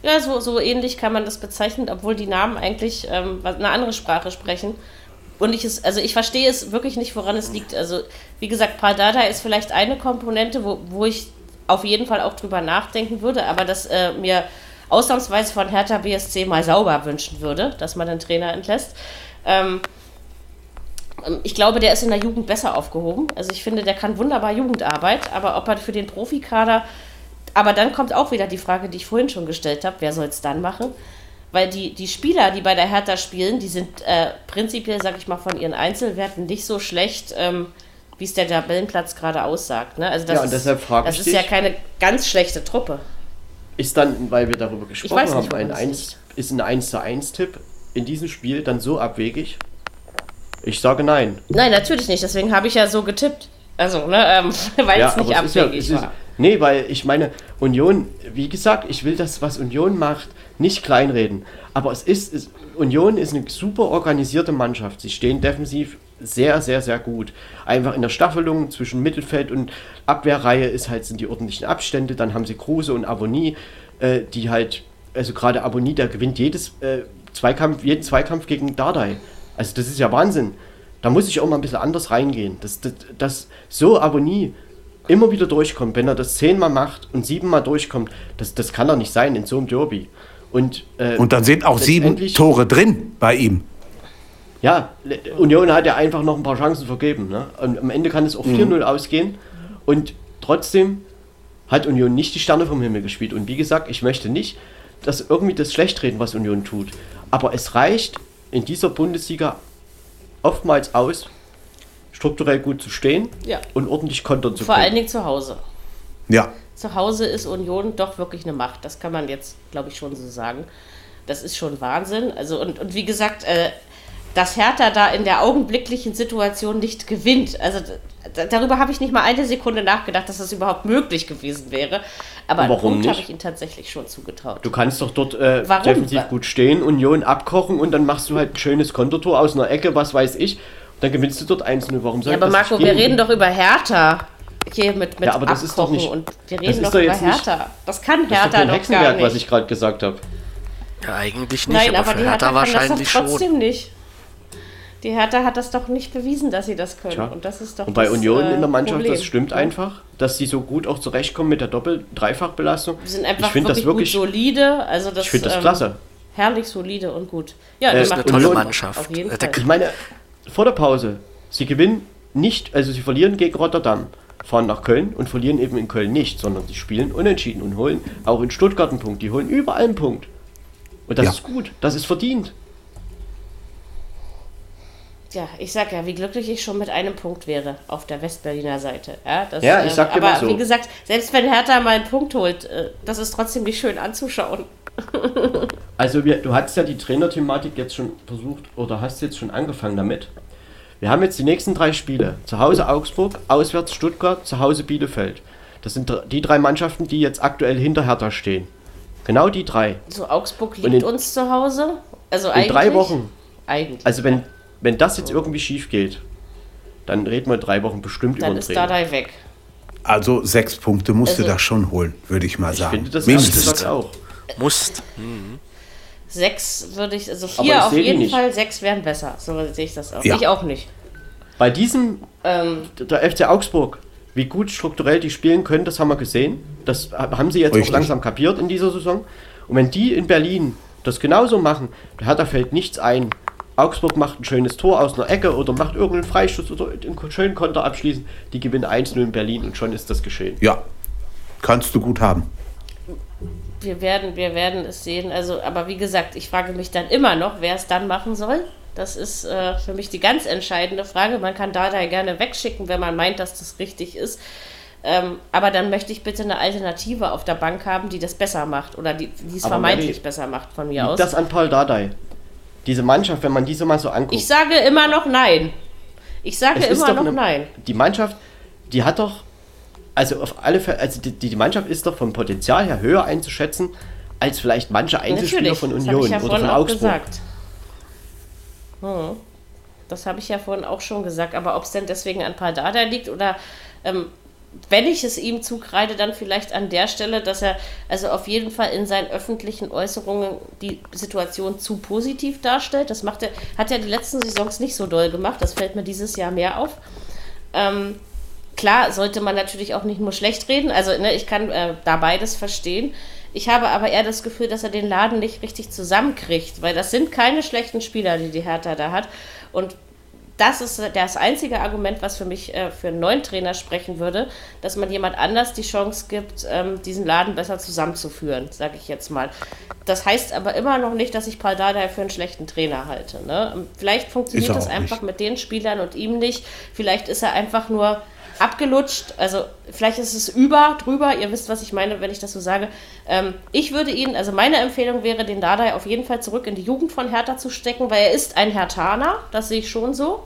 Ja, so, so ähnlich kann man das bezeichnen, obwohl die Namen eigentlich ähm, eine andere Sprache sprechen. Und ich es, also ich verstehe es wirklich nicht, woran es liegt. Also, wie gesagt, Pradada ist vielleicht eine Komponente, wo, wo ich auf jeden Fall auch drüber nachdenken würde, aber dass äh, mir ausnahmsweise von Hertha BSC mal sauber wünschen würde, dass man den Trainer entlässt. Ähm, ich glaube, der ist in der Jugend besser aufgehoben. Also ich finde, der kann wunderbar Jugendarbeit, aber ob er für den Profikader, aber dann kommt auch wieder die Frage, die ich vorhin schon gestellt habe, wer soll es dann machen? Weil die, die Spieler, die bei der Hertha spielen, die sind äh, prinzipiell, sag ich mal, von ihren Einzelwerten nicht so schlecht, ähm, wie es der Tabellenplatz gerade aussagt. Ne? Also das ja, und deshalb frage das ist ja keine ganz schlechte Truppe. Ist dann, weil wir darüber gesprochen nicht, haben, ein 1, ist ein 1 zu 1 Tipp in diesem Spiel dann so abwegig? Ich sage nein. Nein, natürlich nicht. Deswegen habe ich ja so getippt. Also, ne, ähm, weil ja, es nicht abwegig ja, war. Nee, weil ich meine, Union, wie gesagt, ich will das, was Union macht, nicht kleinreden. Aber es ist, es, Union ist eine super organisierte Mannschaft. Sie stehen defensiv sehr, sehr, sehr gut. Einfach in der Staffelung zwischen Mittelfeld und Abwehrreihe ist halt, sind die ordentlichen Abstände. Dann haben sie Kruse und Abonnie, äh, die halt, also gerade Abonnie, der gewinnt jedes äh, Zweikampf, jeden Zweikampf gegen Dardai. Also das ist ja Wahnsinn. Da muss ich auch mal ein bisschen anders reingehen. Dass das, das so Abonnie immer wieder durchkommt, wenn er das zehnmal macht und siebenmal durchkommt, das, das kann doch nicht sein in so einem Derby. Und, äh, und dann sind auch sieben Tore drin bei ihm. Ja, Union hat ja einfach noch ein paar Chancen vergeben. Ne? Und am Ende kann es auch 4-0 mhm. ausgehen. Und trotzdem hat Union nicht die Sterne vom Himmel gespielt. Und wie gesagt, ich möchte nicht, dass irgendwie das schlecht reden, was Union tut. Aber es reicht in dieser Bundesliga oftmals aus, strukturell gut zu stehen ja. und ordentlich kontern zu Vor können. Vor allen Dingen zu Hause. Ja. Zu Hause ist Union doch wirklich eine Macht. Das kann man jetzt, glaube ich, schon so sagen. Das ist schon Wahnsinn. Also, und, und wie gesagt, äh, dass Hertha da in der augenblicklichen Situation nicht gewinnt. Also darüber habe ich nicht mal eine Sekunde nachgedacht, dass das überhaupt möglich gewesen wäre. Aber einen Punkt habe ich ihnen tatsächlich schon zugetraut. Du kannst doch dort äh, defensiv gut stehen, Union abkochen und dann machst du halt ein schönes Kontertor aus einer Ecke, was weiß ich. Dann gewinnst du dort 1-0. Warum soll ja, aber Marco, wir reden doch über Hertha. Hier mit, mit ja, aber das Abkochen ist doch nicht, und wir reden doch, doch über Hertha. Nicht, das kann Hertha das ist doch, kein doch Hexenwerk, gar nicht. was ich gerade gesagt habe. Ja, eigentlich nicht, Nein, aber, aber für Hertha, Hertha wahrscheinlich das trotzdem schon. nicht. Die Hertha hat das doch nicht bewiesen, dass sie das können. Tja. Und das ist doch Und bei das, Union äh, in der Mannschaft, Problem. das stimmt ja. einfach, dass sie so gut auch zurechtkommen mit der Doppel-Dreifachbelastung. Sie sind einfach ich wirklich, das wirklich solide. Also das, ich finde das ähm, klasse. Herrlich solide und gut. Ja, äh, das ist eine tolle Mannschaft. Auf jeden Fall. Ich meine, vor der Pause, sie gewinnen nicht, also sie verlieren gegen Rotterdam, fahren nach Köln und verlieren eben in Köln nicht, sondern sie spielen unentschieden und holen auch in Stuttgart einen Punkt. Die holen überall einen Punkt. Und das ja. ist gut, das ist verdient. Ja, ich sag ja, wie glücklich ich schon mit einem Punkt wäre auf der Westberliner Seite. Ja, das, ja ich sag äh, Aber so. wie gesagt, selbst wenn Hertha mal einen Punkt holt, äh, das ist trotzdem nicht schön anzuschauen. also wir, du hast ja die Trainerthematik jetzt schon versucht oder hast jetzt schon angefangen damit. Wir haben jetzt die nächsten drei Spiele. Zu Hause Augsburg, auswärts Stuttgart, zu Hause Bielefeld. Das sind die drei Mannschaften, die jetzt aktuell hinter Hertha stehen. Genau die drei. So Augsburg liegt in, uns zu Hause. Also in eigentlich, drei Wochen. Eigentlich. Also wenn, wenn das jetzt irgendwie schief geht, dann reden wir drei Wochen bestimmt dann über Dann ist Dardai weg. Also sechs Punkte musst also, du da schon holen, würde ich mal sagen. Ich finde das Mindestens. auch. Musst. Mhm. Sechs würde ich, also vier ich auf jeden Fall, sechs wären besser. So sehe ich das auch. Ja. Ich auch nicht. Bei diesem, ähm, der FC Augsburg, wie gut strukturell die spielen können, das haben wir gesehen. Das haben sie jetzt Richtig. auch langsam kapiert in dieser Saison. Und wenn die in Berlin das genauso machen, da fällt nichts ein. Augsburg macht ein schönes Tor aus einer Ecke oder macht irgendeinen Freischuss oder einen schönen Konter abschließen. Die gewinnen 1-0 in Berlin und schon ist das geschehen. Ja, kannst du gut haben. wir werden, wir werden es sehen. Also, aber wie gesagt, ich frage mich dann immer noch, wer es dann machen soll. Das ist äh, für mich die ganz entscheidende Frage. Man kann da gerne wegschicken, wenn man meint, dass das richtig ist. Ähm, aber dann möchte ich bitte eine Alternative auf der Bank haben, die das besser macht oder die, die es aber vermeintlich Mary, besser macht von mir aus. Das an Paul Dardai. Diese Mannschaft, wenn man diese mal so anguckt. Ich sage immer noch nein. Ich sage immer noch eine, nein. Die Mannschaft, die hat doch, also auf alle Fälle, also die, die Mannschaft ist doch vom Potenzial her höher einzuschätzen als vielleicht manche Einzelspieler von Union ja oder von Augsburg. Gesagt. Hm. Das habe ich ja vorhin auch schon gesagt. Aber ob es denn deswegen an Pardada liegt oder ähm, wenn ich es ihm zukreide, dann vielleicht an der Stelle, dass er also auf jeden Fall in seinen öffentlichen Äußerungen die Situation zu positiv darstellt. Das macht er, hat er die letzten Saisons nicht so doll gemacht. Das fällt mir dieses Jahr mehr auf. Ähm, klar sollte man natürlich auch nicht nur schlecht reden. Also ne, ich kann äh, da beides verstehen. Ich habe aber eher das Gefühl, dass er den Laden nicht richtig zusammenkriegt, weil das sind keine schlechten Spieler, die die Hertha da hat. Und das ist das einzige Argument, was für mich äh, für einen neuen Trainer sprechen würde, dass man jemand anders die Chance gibt, ähm, diesen Laden besser zusammenzuführen, sage ich jetzt mal. Das heißt aber immer noch nicht, dass ich Paul Dardai für einen schlechten Trainer halte. Ne? Vielleicht funktioniert das einfach nicht. mit den Spielern und ihm nicht. Vielleicht ist er einfach nur abgelutscht. Also vielleicht ist es über, drüber. Ihr wisst, was ich meine, wenn ich das so sage. Ähm, ich würde ihn, also meine Empfehlung wäre, den Dardai auf jeden Fall zurück in die Jugend von Hertha zu stecken, weil er ist ein Hertaner. Das sehe ich schon so.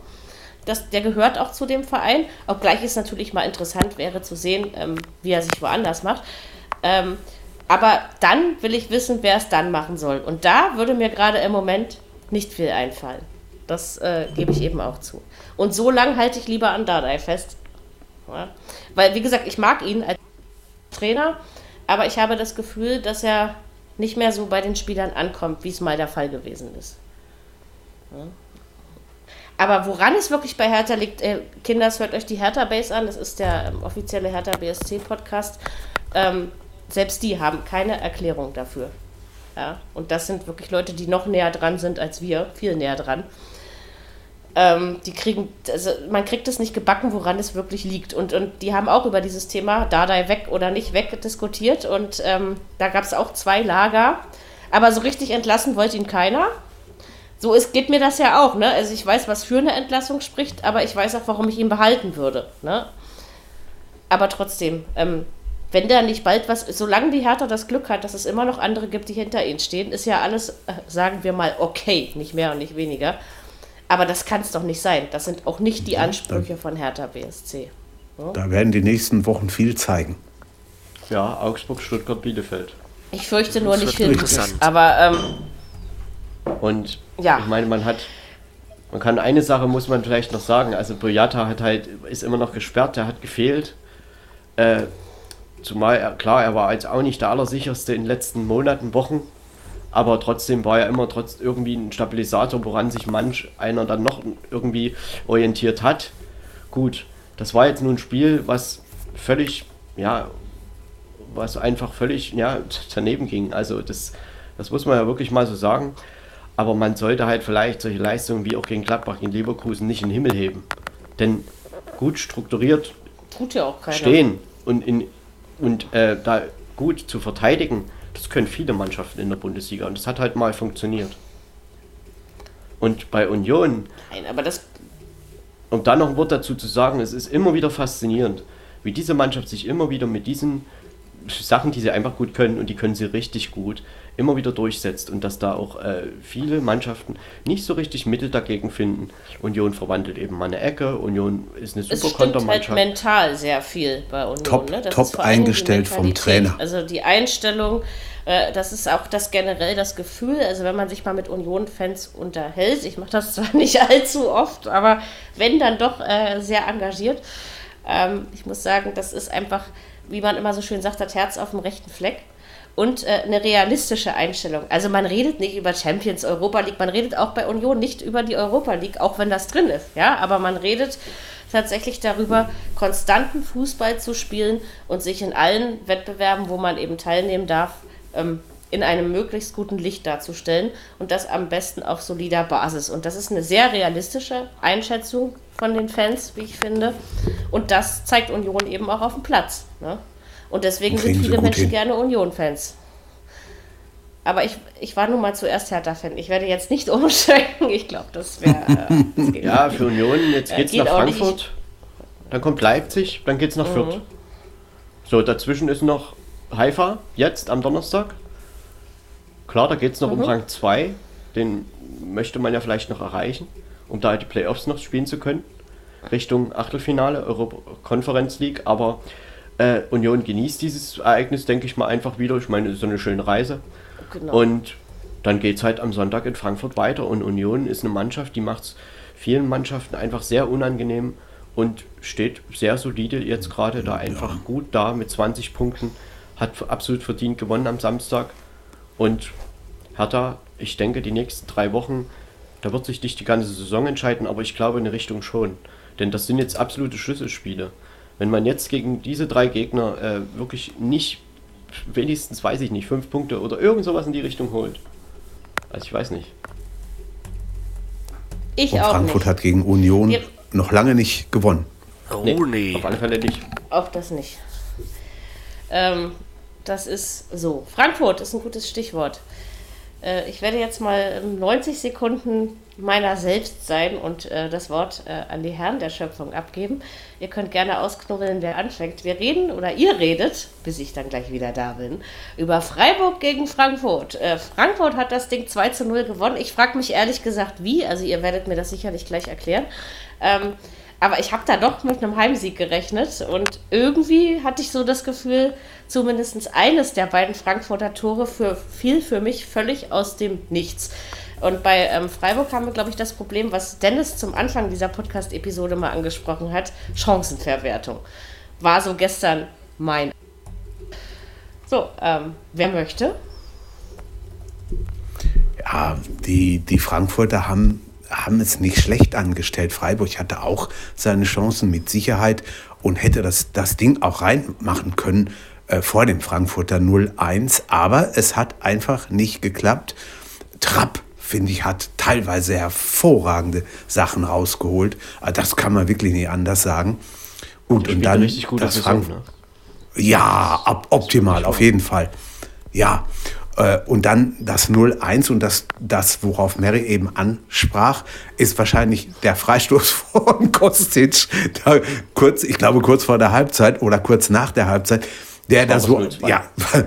Das, der gehört auch zu dem Verein. Obgleich es natürlich mal interessant wäre zu sehen, ähm, wie er sich woanders macht. Ähm, aber dann will ich wissen, wer es dann machen soll. Und da würde mir gerade im Moment nicht viel einfallen. Das äh, gebe ich eben auch zu. Und so lange halte ich lieber an Dardai fest, ja. Weil, wie gesagt, ich mag ihn als Trainer, aber ich habe das Gefühl, dass er nicht mehr so bei den Spielern ankommt, wie es mal der Fall gewesen ist. Ja. Aber woran es wirklich bei Hertha liegt, äh, Kinders, hört euch die Hertha Base an, das ist der ähm, offizielle Hertha BSC Podcast. Ähm, selbst die haben keine Erklärung dafür. Ja? Und das sind wirklich Leute, die noch näher dran sind als wir, viel näher dran. Ähm, die kriegen, also man kriegt es nicht gebacken, woran es wirklich liegt. Und, und die haben auch über dieses Thema Dardai weg oder nicht weg diskutiert. Und ähm, da gab es auch zwei Lager. Aber so richtig entlassen wollte ihn keiner. So ist, geht mir das ja auch. Ne? Also ich weiß, was für eine Entlassung spricht, aber ich weiß auch, warum ich ihn behalten würde. Ne? Aber trotzdem, ähm, wenn da nicht bald was, solange die Hertha das Glück hat, dass es immer noch andere gibt, die hinter ihnen stehen, ist ja alles, äh, sagen wir mal, okay, nicht mehr und nicht weniger. Aber das kann es doch nicht sein. Das sind auch nicht die Ansprüche von Hertha BSC. Ja? Da werden die nächsten Wochen viel zeigen. Ja, Augsburg, Stuttgart, Bielefeld. Ich fürchte nur nicht viel. Aber ähm, und ja. ich meine, man hat, man kann eine Sache muss man vielleicht noch sagen. Also Boyata hat halt ist immer noch gesperrt, der hat gefehlt. Äh, zumal er klar, er war jetzt auch nicht der allersicherste in den letzten Monaten, Wochen aber trotzdem war er immer trotz irgendwie ein Stabilisator, woran sich manch einer dann noch irgendwie orientiert hat. Gut, das war jetzt nur ein Spiel, was völlig, ja, was einfach völlig, ja, daneben ging. Also das, das muss man ja wirklich mal so sagen. Aber man sollte halt vielleicht solche Leistungen wie auch gegen Gladbach, gegen Leverkusen nicht in den Himmel heben. Denn gut strukturiert ja stehen und, in, und äh, da gut zu verteidigen, das können viele Mannschaften in der Bundesliga und das hat halt mal funktioniert. Und bei Union. Nein, aber das. Um dann noch ein Wort dazu zu sagen, es ist immer wieder faszinierend, wie diese Mannschaft sich immer wieder mit diesen Sachen, die sie einfach gut können und die können sie richtig gut, immer wieder durchsetzt und dass da auch äh, viele Mannschaften nicht so richtig Mittel dagegen finden. Union verwandelt eben mal eine Ecke, Union ist eine super Kontermannschaft. Es halt mental sehr viel bei Union. Top, ne? top eingestellt vom Trainer. Also die Einstellung, äh, das ist auch das generell das Gefühl, also wenn man sich mal mit Union-Fans unterhält, ich mache das zwar nicht allzu oft, aber wenn dann doch äh, sehr engagiert, ähm, ich muss sagen, das ist einfach, wie man immer so schön sagt, das Herz auf dem rechten Fleck und äh, eine realistische Einstellung. Also man redet nicht über Champions, Europa League, man redet auch bei Union nicht über die Europa League, auch wenn das drin ist, ja, aber man redet tatsächlich darüber, konstanten Fußball zu spielen und sich in allen Wettbewerben, wo man eben teilnehmen darf, ähm, in einem möglichst guten Licht darzustellen und das am besten auf solider Basis. Und das ist eine sehr realistische Einschätzung von den Fans, wie ich finde. Und das zeigt Union eben auch auf dem Platz. Ne? Und deswegen sind viele Menschen hin. gerne Union-Fans. aber ich, ich war nun mal zuerst Hertha-Fan. Ich werde jetzt nicht umsteigen. Ich glaube, das wäre. Äh, ja, für Union, jetzt geht es nach Frankfurt. Dann kommt Leipzig, dann geht es nach mhm. Fürth. So, dazwischen ist noch Haifa, jetzt am Donnerstag. Klar, da geht es noch mhm. um Rang 2. Den möchte man ja vielleicht noch erreichen, um da die Playoffs noch spielen zu können. Richtung Achtelfinale, Europa Conference League. Aber äh, Union genießt dieses Ereignis, denke ich mal, einfach wieder. Ich meine, es ist so eine schöne Reise. Genau. Und dann geht es halt am Sonntag in Frankfurt weiter. Und Union ist eine Mannschaft, die macht es vielen Mannschaften einfach sehr unangenehm und steht sehr solide jetzt gerade da einfach ja. gut da mit 20 Punkten. Hat absolut verdient gewonnen am Samstag. Und Hertha, ich denke, die nächsten drei Wochen, da wird sich nicht die ganze Saison entscheiden, aber ich glaube in eine Richtung schon. Denn das sind jetzt absolute Schlüsselspiele. Wenn man jetzt gegen diese drei Gegner äh, wirklich nicht, wenigstens weiß ich nicht, fünf Punkte oder irgend sowas in die Richtung holt. Also ich weiß nicht. Ich Und auch Frankfurt nicht. hat gegen Union Wir noch lange nicht gewonnen. Oh nee, nee. Auf alle Fälle nicht. Auch das nicht. Ähm, das ist so. Frankfurt ist ein gutes Stichwort. Äh, ich werde jetzt mal 90 Sekunden meiner selbst sein und äh, das Wort äh, an die Herren der Schöpfung abgeben. Ihr könnt gerne ausknubbeln, wer anfängt. Wir reden oder ihr redet, bis ich dann gleich wieder da bin, über Freiburg gegen Frankfurt. Äh, Frankfurt hat das Ding 2 zu 0 gewonnen. Ich frage mich ehrlich gesagt, wie. Also ihr werdet mir das sicherlich gleich erklären. Ähm, aber ich habe da doch mit einem Heimsieg gerechnet und irgendwie hatte ich so das Gefühl, zumindest eines der beiden Frankfurter Tore für, fiel für mich völlig aus dem Nichts. Und bei ähm, Freiburg haben wir, glaube ich, das Problem, was Dennis zum Anfang dieser Podcast-Episode mal angesprochen hat: Chancenverwertung. War so gestern mein. So, ähm, wer möchte? Ja, die, die Frankfurter haben haben es nicht schlecht angestellt. Freiburg hatte auch seine Chancen mit Sicherheit und hätte das, das Ding auch reinmachen können äh, vor dem Frankfurter 0-1. Aber es hat einfach nicht geklappt. Trapp, finde ich, hat teilweise hervorragende Sachen rausgeholt. Ah, das kann man wirklich nicht anders sagen. Und, und dann das Frankfurt. Ne? Ja, optimal, auf jeden Fall. Ja, und dann das 0-1 und das, das, worauf Mary eben ansprach, ist wahrscheinlich der Freistoß von Kostic. Da kurz, ich glaube, kurz vor der Halbzeit oder kurz nach der Halbzeit, der da so, ja,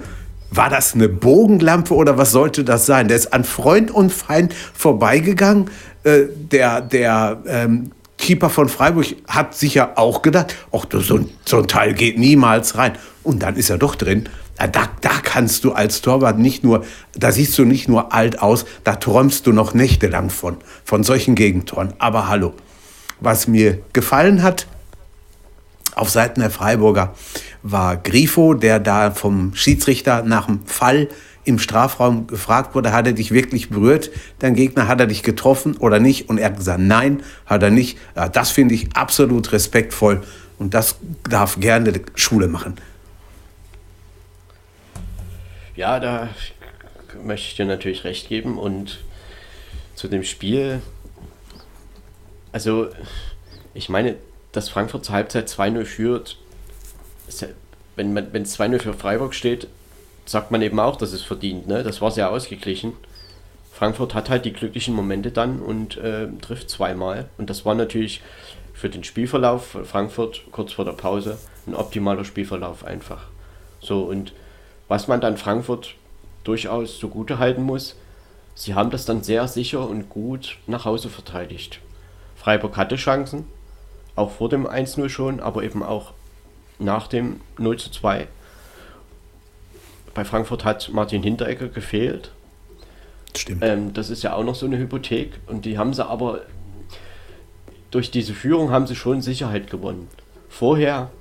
war das eine Bogenlampe oder was sollte das sein? Der ist an Freund und Feind vorbeigegangen. Äh, der, der ähm, Keeper von Freiburg hat sicher auch gedacht, ach, so, so ein Teil geht niemals rein. Und dann ist er doch drin. Da, da kannst du als Torwart nicht nur, da siehst du nicht nur alt aus, da träumst du noch nächtelang von, von solchen Gegentoren. Aber hallo, was mir gefallen hat auf Seiten der Freiburger war Grifo, der da vom Schiedsrichter nach dem Fall im Strafraum gefragt wurde, hat er dich wirklich berührt, dein Gegner, hat er dich getroffen oder nicht? Und er hat gesagt, nein, hat er nicht. Ja, das finde ich absolut respektvoll und das darf gerne Schule machen. Ja, da möchte ich dir natürlich recht geben. Und zu dem Spiel, also ich meine, dass Frankfurt zur Halbzeit 2-0 führt, ja, wenn es 2-0 für Freiburg steht, sagt man eben auch, dass es verdient. Ne? Das war sehr ausgeglichen. Frankfurt hat halt die glücklichen Momente dann und äh, trifft zweimal. Und das war natürlich für den Spielverlauf Frankfurt kurz vor der Pause ein optimaler Spielverlauf einfach. So und was man dann Frankfurt durchaus zugute halten muss, sie haben das dann sehr sicher und gut nach Hause verteidigt. Freiburg hatte Chancen, auch vor dem 1-0 schon, aber eben auch nach dem 0-2. Bei Frankfurt hat Martin Hinteregger gefehlt. Stimmt. Ähm, das ist ja auch noch so eine Hypothek und die haben sie aber durch diese Führung haben sie schon Sicherheit gewonnen. Vorher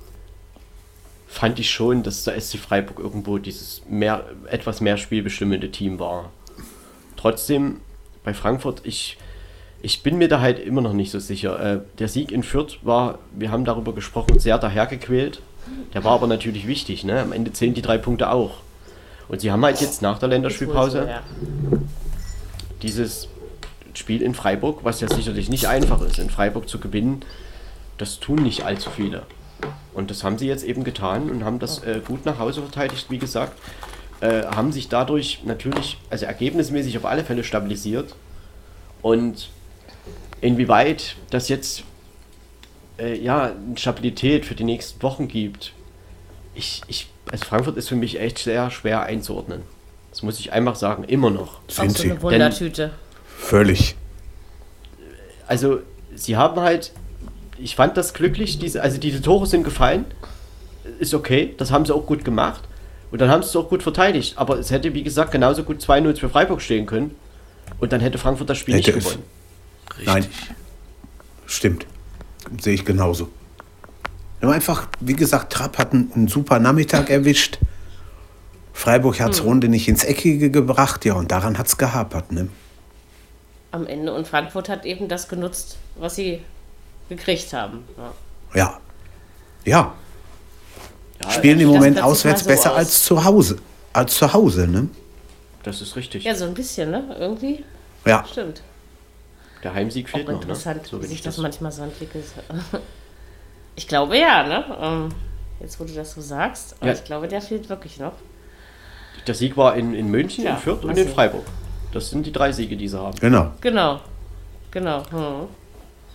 fand ich schon, dass der SC Freiburg irgendwo dieses mehr, etwas mehr spielbestimmende Team war. Trotzdem, bei Frankfurt, ich, ich bin mir da halt immer noch nicht so sicher. Äh, der Sieg in Fürth war, wir haben darüber gesprochen, sehr dahergequält. Der war aber natürlich wichtig. Ne? Am Ende zählen die drei Punkte auch. Und sie haben halt jetzt nach der Länderspielpause dieses Spiel in Freiburg, was ja sicherlich nicht einfach ist, in Freiburg zu gewinnen. Das tun nicht allzu viele. Und das haben sie jetzt eben getan und haben das äh, gut nach Hause verteidigt, wie gesagt. äh, haben sich dadurch natürlich, also ergebnismäßig auf alle Fälle stabilisiert. Und inwieweit das jetzt äh, ja, Stabilität für die nächsten Wochen gibt, ich, ich, also Frankfurt ist für mich echt sehr schwer einzuordnen. Das muss ich einfach sagen, immer noch. Sind so eine Wundertüte. Denn, Völlig. Also, sie haben halt, ich fand das glücklich, diese, also diese Tore sind gefallen, ist okay, das haben sie auch gut gemacht. Und dann haben sie es auch gut verteidigt. Aber es hätte, wie gesagt, genauso gut 2-0 für Freiburg stehen können. Und dann hätte Frankfurt das Spiel hätte nicht gewonnen. Richtig. Nein. Stimmt. Sehe ich genauso. Einfach, wie gesagt, Trapp hat einen, einen super Nachmittag erwischt. Freiburg hat es hm. Runde nicht ins Eckige gebracht, ja, und daran hat es gehapert. Ne? Am Ende. Und Frankfurt hat eben das genutzt, was sie gekriegt haben. Ja. Ja. ja. ja Spielen im Moment auswärts so besser aus. als zu Hause. Als zu Hause, ne? Das ist richtig. Ja, so ein bisschen, ne? Irgendwie. Ja. Stimmt. Der Heimsieg fehlt Auch noch, ne? interessant, ne? so wie sich das, das manchmal so entwickelt. Ich glaube ja, ne? Ähm, jetzt, wo du das so sagst. Aber ja. ich glaube, der fehlt wirklich noch. Der Sieg war in, in München, ja, in Fürth und in Freiburg. Das sind die drei Siege, die sie haben. Genau. Genau. Genau. Hm.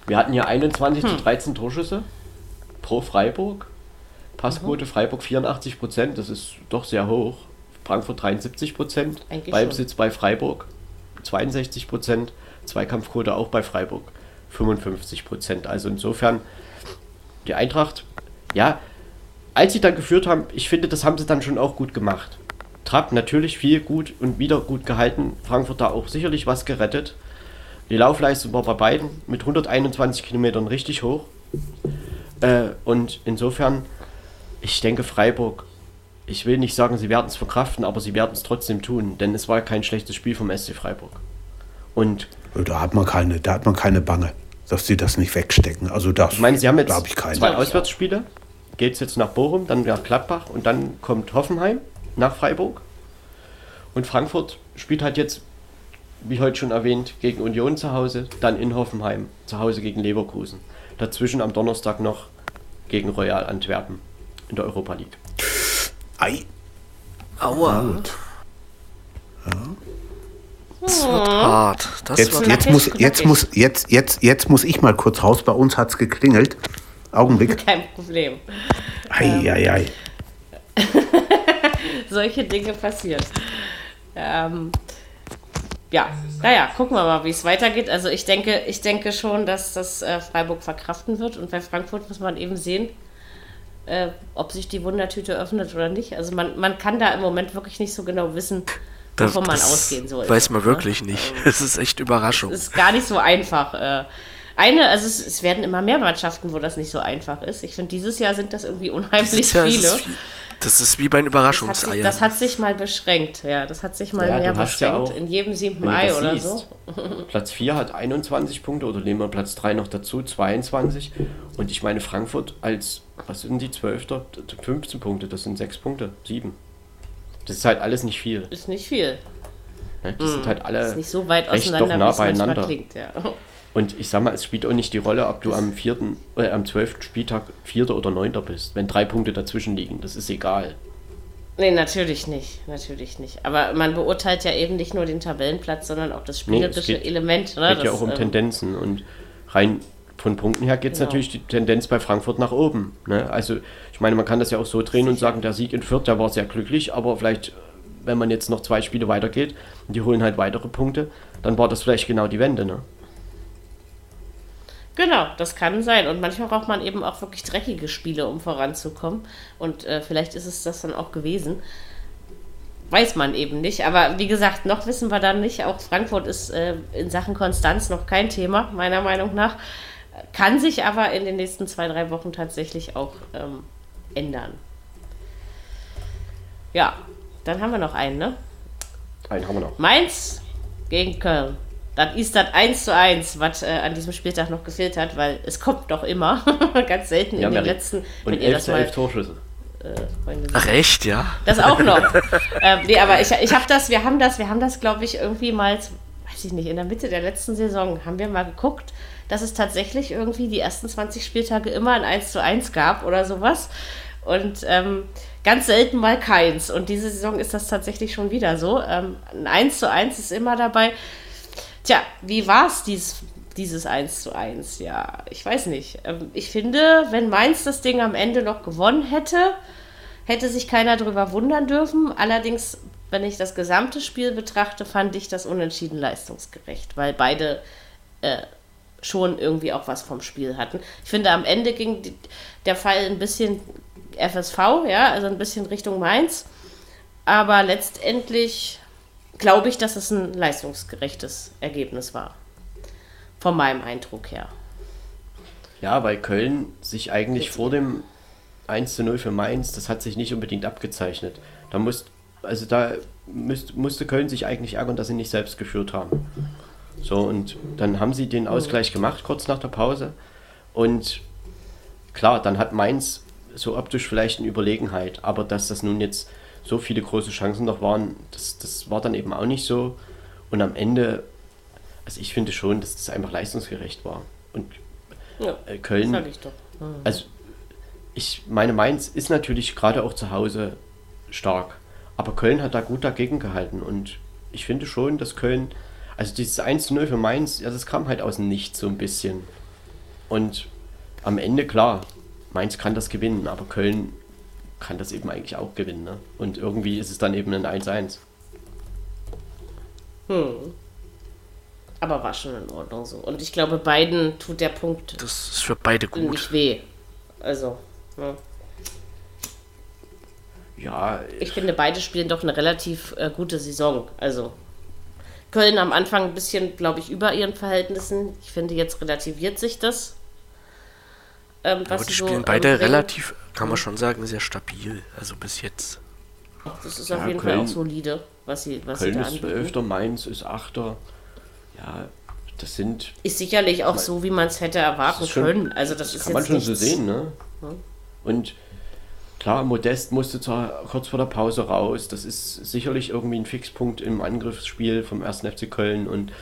Wir hatten ja 21 hm. zu 13 Torschüsse pro Freiburg. Passquote mhm. Freiburg 84 Prozent, das ist doch sehr hoch. Frankfurt 73 Prozent. Ballbesitz bei Freiburg 62 Prozent. Zweikampfquote auch bei Freiburg 55 Prozent. Also insofern die Eintracht, ja, als sie dann geführt haben, ich finde, das haben sie dann schon auch gut gemacht. Trapp natürlich viel gut und wieder gut gehalten. Frankfurt da auch sicherlich was gerettet. Die Laufleistung war bei beiden mit 121 Kilometern richtig hoch. Äh, und insofern, ich denke, Freiburg, ich will nicht sagen, sie werden es verkraften, aber sie werden es trotzdem tun, denn es war kein schlechtes Spiel vom SC Freiburg. Und da hat man keine, da hat man keine Bange dass sie das nicht wegstecken. Also das ich meine, sie haben jetzt ich zwei Auswärtsspiele. Geht es jetzt nach Bochum, dann nach Gladbach und dann kommt Hoffenheim nach Freiburg. Und Frankfurt spielt halt jetzt, wie heute schon erwähnt, gegen Union zu Hause, dann in Hoffenheim, zu Hause gegen Leverkusen. Dazwischen am Donnerstag noch gegen Royal Antwerpen in der Europa League. Ei. Aua. Ja. Das wird hart. Das jetzt, wird jetzt, muss, jetzt, muss, jetzt, jetzt, jetzt muss ich mal kurz raus. Bei uns hat es geklingelt. Augenblick. Kein Problem. Eieiei. Ähm, solche Dinge passieren. Ähm, ja, naja, gucken wir mal, wie es weitergeht. Also ich denke, ich denke schon, dass das äh, Freiburg verkraften wird. Und bei Frankfurt muss man eben sehen, äh, ob sich die Wundertüte öffnet oder nicht. Also man, man kann da im Moment wirklich nicht so genau wissen, wovon man ausgehen soll. Weiß man ne? wirklich ne? nicht. Es ist echt Überraschung. Es ist gar nicht so einfach. Äh, eine, also es, es, werden immer mehr Mannschaften, wo das nicht so einfach ist. Ich finde, dieses Jahr sind das irgendwie unheimlich viele. Ist, das ist wie bei den Überraschungseiern. Das, das hat sich mal beschränkt, ja. Das hat sich mal ja, mehr beschränkt. Ja in jedem siebten Ei oder siehst, so. Platz 4 hat 21 Punkte oder nehmen wir Platz 3 noch dazu, 22. Und ich meine, Frankfurt als, was sind die 12. 15 Punkte, das sind 6 Punkte, 7. Das ist halt alles nicht viel. Ist nicht viel. Ne? Die mm. sind halt alle ist nicht so weit recht auseinander, doch nah beieinander. Klingt, ja. Und ich sag mal, es spielt auch nicht die Rolle, ob du am vierten, äh, am zwölften Spieltag Vierter oder Neunter bist, wenn drei Punkte dazwischen liegen. Das ist egal. Nee, natürlich nicht. Natürlich nicht. Aber man beurteilt ja eben nicht nur den Tabellenplatz, sondern auch das spielerische nee, geht, Element. Ne? Es geht ja auch um ähm, Tendenzen. Und rein von Punkten her geht es genau. natürlich die Tendenz bei Frankfurt nach oben. Ne? Also ich meine, man kann das ja auch so drehen und sagen, der Sieg in Fürth, der war sehr glücklich, aber vielleicht, wenn man jetzt noch zwei Spiele weitergeht und die holen halt weitere Punkte, dann war das vielleicht genau die Wende. Ne? Genau, das kann sein. Und manchmal braucht man eben auch wirklich dreckige Spiele, um voranzukommen. Und äh, vielleicht ist es das dann auch gewesen. Weiß man eben nicht. Aber wie gesagt, noch wissen wir dann nicht. Auch Frankfurt ist äh, in Sachen Konstanz noch kein Thema, meiner Meinung nach. Kann sich aber in den nächsten zwei, drei Wochen tatsächlich auch ähm, ändern. Ja, dann haben wir noch einen, ne? Einen haben wir noch. Mainz gegen Köln. Das ist das 1 zu 1, was äh, an diesem Spieltag noch gefehlt hat, weil es kommt doch immer. Ganz selten ja, in den letzten. Und 11 zu 11 Torschüsse. Äh, Ach echt, ja? Das auch noch. ähm, nee, aber ich, ich habe das, wir haben das, wir haben das, glaube ich, irgendwie mal, weiß ich nicht, in der Mitte der letzten Saison haben wir mal geguckt dass es tatsächlich irgendwie die ersten 20 Spieltage immer ein 1 zu 1 gab oder sowas. Und ähm, ganz selten mal keins. Und diese Saison ist das tatsächlich schon wieder so. Ähm, ein 1 zu 1 ist immer dabei. Tja, wie war es dies, dieses 1 zu 1? Ja, ich weiß nicht. Ähm, ich finde, wenn Mainz das Ding am Ende noch gewonnen hätte, hätte sich keiner darüber wundern dürfen. Allerdings, wenn ich das gesamte Spiel betrachte, fand ich das unentschieden leistungsgerecht, weil beide äh, schon irgendwie auch was vom Spiel hatten. Ich finde, am Ende ging der Fall ein bisschen FSV, ja, also ein bisschen Richtung Mainz. Aber letztendlich glaube ich, dass es ein leistungsgerechtes Ergebnis war. Von meinem Eindruck her. Ja, weil Köln sich eigentlich vor dem 1 zu 0 für Mainz, das hat sich nicht unbedingt abgezeichnet. Da muss, also da müsst, musste Köln sich eigentlich ärgern, dass sie nicht selbst geführt haben. So, und dann haben sie den Ausgleich gemacht, kurz nach der Pause. Und klar, dann hat Mainz so optisch vielleicht eine Überlegenheit, aber dass das nun jetzt so viele große Chancen noch waren, das, das war dann eben auch nicht so. Und am Ende, also ich finde schon, dass das einfach leistungsgerecht war. Und ja, äh, Köln, ich doch. Mhm. also ich meine, Mainz ist natürlich gerade auch zu Hause stark, aber Köln hat da gut dagegen gehalten und ich finde schon, dass Köln, also dieses 1-0 für Mainz, ja, das kam halt aus dem Nichts so ein bisschen. Und am Ende, klar, Mainz kann das gewinnen, aber Köln kann das eben eigentlich auch gewinnen. Ne? Und irgendwie ist es dann eben ein 1-1. Hm. Aber war schon in Ordnung so. Und ich glaube, beiden tut der Punkt. Das ist für beide gut. Nicht weh. Also. Ja. ja. Ich finde, beide spielen doch eine relativ äh, gute Saison. Also. Köln am Anfang ein bisschen, glaube ich, über ihren Verhältnissen. Ich finde, jetzt relativiert sich das. Ähm, Aber die spielen so, beide ähm, relativ, kann man schon sagen, sehr stabil. Also bis jetzt. Das ist auf ja, jeden Köln, Fall auch solide, was sie, was Köln sie da ist Elfter, Mainz ist Achter. Ja, das sind. Ist sicherlich auch so, wie man es hätte erwarten schon, können. Also das, das ist kann man schon nichts. so sehen, ne? Hm? Und klar, Modest musste zwar kurz vor der Pause raus. Das ist sicherlich irgendwie ein Fixpunkt im Angriffsspiel vom 1. FC Köln und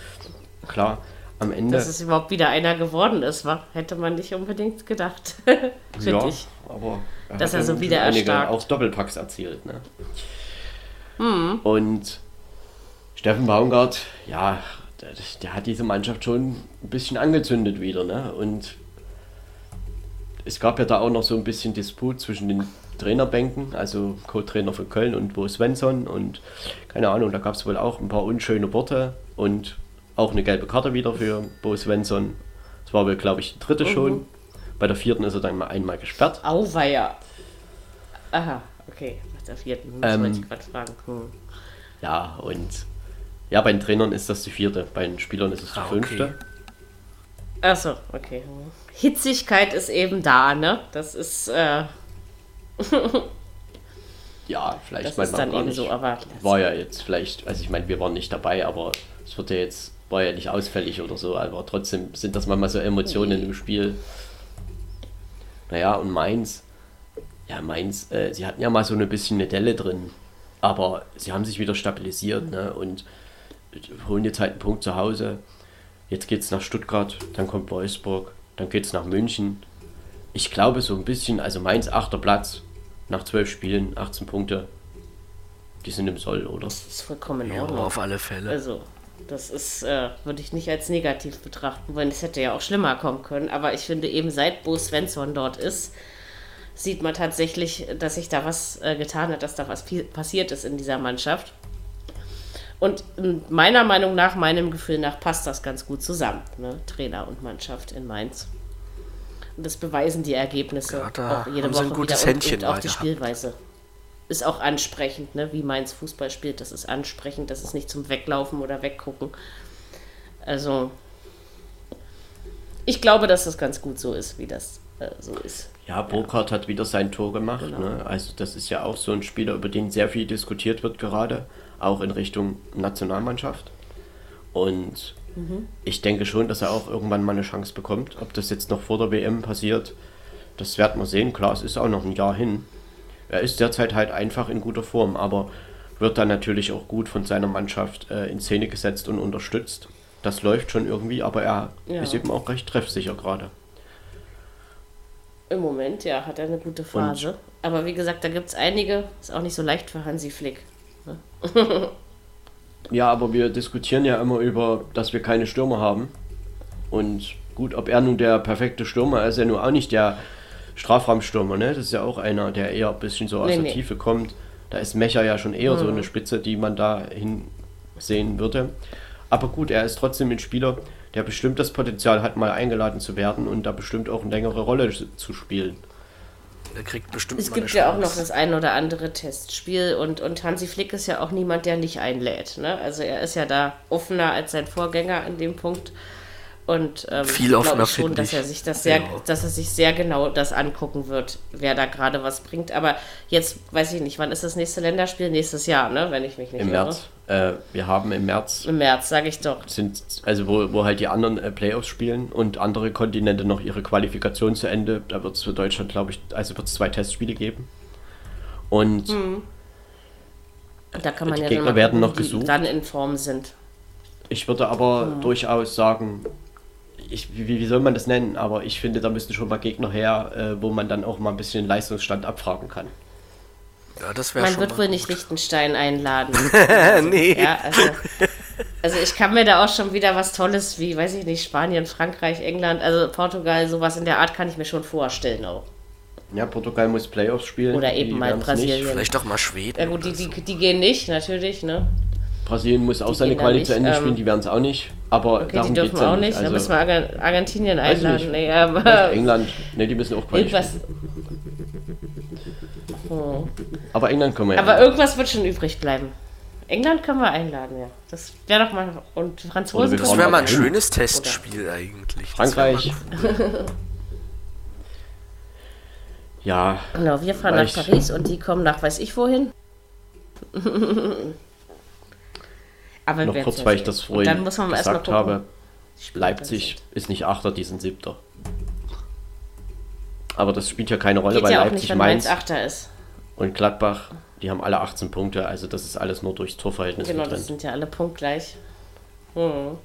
klar am Ende. Dass es überhaupt wieder einer geworden ist, war, hätte man nicht unbedingt gedacht. ja, ich. aber er dass er so wieder erstarkt. auch Doppelpacks erzielt. Ne? Hm. Und Steffen Baumgart, ja, der, der, hat diese Mannschaft schon ein bisschen angezündet wieder. Ne? Und es gab ja da auch noch so ein bisschen Disput zwischen den Trainerbänken, also Co-Trainer von Köln und Bo Svensson. Und keine Ahnung, da gab es wohl auch ein paar unschöne Worte. Und auch eine gelbe Karte wieder für Bo Svensson. Das war wohl, glaube ich, die dritte mhm. schon. Bei der vierten ist er dann mal einmal gesperrt. Auweia. Aha, okay. Nach der vierten muss ähm, ich gerade fragen. Hm. Ja, und ja, bei den Trainern ist das die vierte, bei den Spielern ist es die ah, fünfte. Okay. Achso, okay. Hitzigkeit ist eben da, ne? Das ist. Äh ja, vielleicht das ist dann eben so, aber. War ja jetzt vielleicht, also ich meine, wir waren nicht dabei, aber es wird ja jetzt war ja nicht ausfällig oder so, aber trotzdem sind das manchmal so Emotionen im Spiel. Naja, und Mainz, ja, Mainz, äh, sie hatten ja mal so ein bisschen eine Delle drin, aber sie haben sich wieder stabilisiert ne, und holen jetzt halt einen Punkt zu Hause. Jetzt geht es nach Stuttgart, dann kommt Wolfsburg, dann geht es nach München. Ich glaube so ein bisschen, also Mainz achter Platz nach zwölf Spielen, 18 Punkte. Die sind im Soll, oder? Das ist vollkommen in Ordnung. Ja, auf alle Fälle. Also, das ist, äh, würde ich nicht als negativ betrachten wollen. Es hätte ja auch schlimmer kommen können. Aber ich finde eben, seit Bo Svensson dort ist, sieht man tatsächlich, dass sich da was äh, getan hat, dass da was passiert ist in dieser Mannschaft. Und meiner Meinung nach, meinem Gefühl nach, passt das ganz gut zusammen. Ne? Trainer und Mannschaft in Mainz. Und das beweisen die Ergebnisse ja, da auch jede haben Woche ein gutes wieder und, und auch die Spielweise ist auch ansprechend, ne? wie Mainz Fußball spielt. Das ist ansprechend, das ist nicht zum Weglaufen oder Weggucken. Also, ich glaube, dass das ganz gut so ist, wie das äh, so ist. Ja, Burkhardt ja. hat wieder sein Tor gemacht. Genau. Ne? Also, das ist ja auch so ein Spieler, über den sehr viel diskutiert wird, gerade auch in Richtung Nationalmannschaft. Und mhm. ich denke schon, dass er auch irgendwann mal eine Chance bekommt. Ob das jetzt noch vor der WM passiert, das werden wir sehen. Klar, es ist auch noch ein Jahr hin. Er ist derzeit halt einfach in guter Form, aber wird dann natürlich auch gut von seiner Mannschaft äh, in Szene gesetzt und unterstützt. Das läuft schon irgendwie, aber er ja. ist eben auch recht treffsicher gerade. Im Moment, ja, hat er eine gute Phase. Und Aber wie gesagt, da gibt es einige, ist auch nicht so leicht für Hansi Flick. Ne? ja, aber wir diskutieren ja immer über, dass wir keine Stürmer haben. Und gut, ob er nun der perfekte Stürmer ist, er nun auch nicht der Strafraumstürmer, ne? Das ist ja auch einer, der eher ein bisschen so aus nee, der nee. Tiefe kommt. Da ist Mecher ja schon eher mhm. so eine Spitze, die man da hinsehen würde. Aber gut, er ist trotzdem ein Spieler, der bestimmt das Potenzial hat, mal eingeladen zu werden und da bestimmt auch eine längere Rolle zu spielen. Er kriegt bestimmt Es gibt ja auch noch das ein oder andere Testspiel und, und Hansi Flick ist ja auch niemand, der nicht einlädt. Ne? Also er ist ja da offener als sein Vorgänger an dem Punkt. Und ähm, viel offener ich schon, dass er sich das sehr, genau. dass er sich sehr genau das angucken wird, wer da gerade was bringt. Aber jetzt weiß ich nicht, wann ist das nächste Länderspiel? Nächstes Jahr, ne? Wenn ich mich nicht Im irre. März. Äh, wir haben im März. Im März, sage ich doch. Sind, also wo, wo halt die anderen äh, Playoffs spielen und andere Kontinente noch ihre Qualifikation zu Ende. Da wird es für Deutschland, glaube ich, also wird es zwei Testspiele geben. Und hm. da kann man die ja Gegner werden noch gesucht. dann in Form sind. Ich würde aber hm. durchaus sagen, ich, wie, wie, soll man das nennen? Aber ich finde, da müssten schon mal Gegner her, äh, wo man dann auch mal ein bisschen den Leistungsstand abfragen kann. Ja, das Man wird wohl nicht Liechtenstein einladen. also, nee. Ja, also, also, ich kann mir da auch schon wieder was Tolles wie, weiß ich nicht, Spanien, Frankreich, England, also Portugal, sowas in der Art kann ich mir schon vorstellen auch. Ja, Portugal muss Playoffs spielen. Oder eben mal Brasilien. Nicht. Vielleicht auch mal Schweden. Ja gut, die, die, die gehen nicht, natürlich, ne? Brasilien muss auch die seine Quali zu Ende ähm, spielen, die werden es auch nicht. Aber okay, darum die dürfen auch nicht. Also, da müssen wir Argentinien einladen. Nee, aber England, ne, die müssen auch Quali irgendwas. Oh. Aber England können wir ja. Aber einladen. irgendwas wird schon übrig bleiben. England können wir einladen, ja. Das wäre doch mal. Und Franzosen. Das wäre mal ein schönes Testspiel Oder? eigentlich. Frankreich. ja. Genau, wir fahren nach Paris und die kommen nach weiß ich wohin. Aber noch kurz, weil ich das vorhin gesagt habe. Leipzig ist nicht Achter, die sind Siebter. Aber das spielt ja keine Rolle, Geht weil ja Leipzig nicht, Mainz Achter ist. Und Gladbach, die haben alle 18 Punkte, also das ist alles nur durchs Torverhältnis Genau, getrennt. das sind ja alle punktgleich. Hm.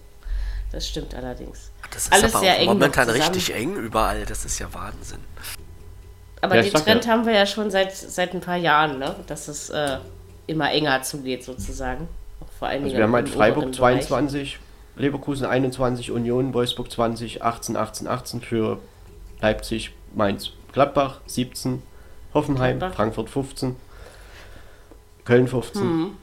Das stimmt allerdings. Das ist alles aber sehr eng momentan richtig eng überall, das ist ja Wahnsinn. Aber ja, den Trend ja. haben wir ja schon seit, seit ein paar Jahren, ne? dass es äh, immer enger zugeht sozusagen. Vor allen also wir haben halt Freiburg 22, Leverkusen 21, Union, Wolfsburg 20, 18, 18, 18 für Leipzig, Mainz, Gladbach 17, Hoffenheim, Gladbach. Frankfurt 15, Köln 15, hm.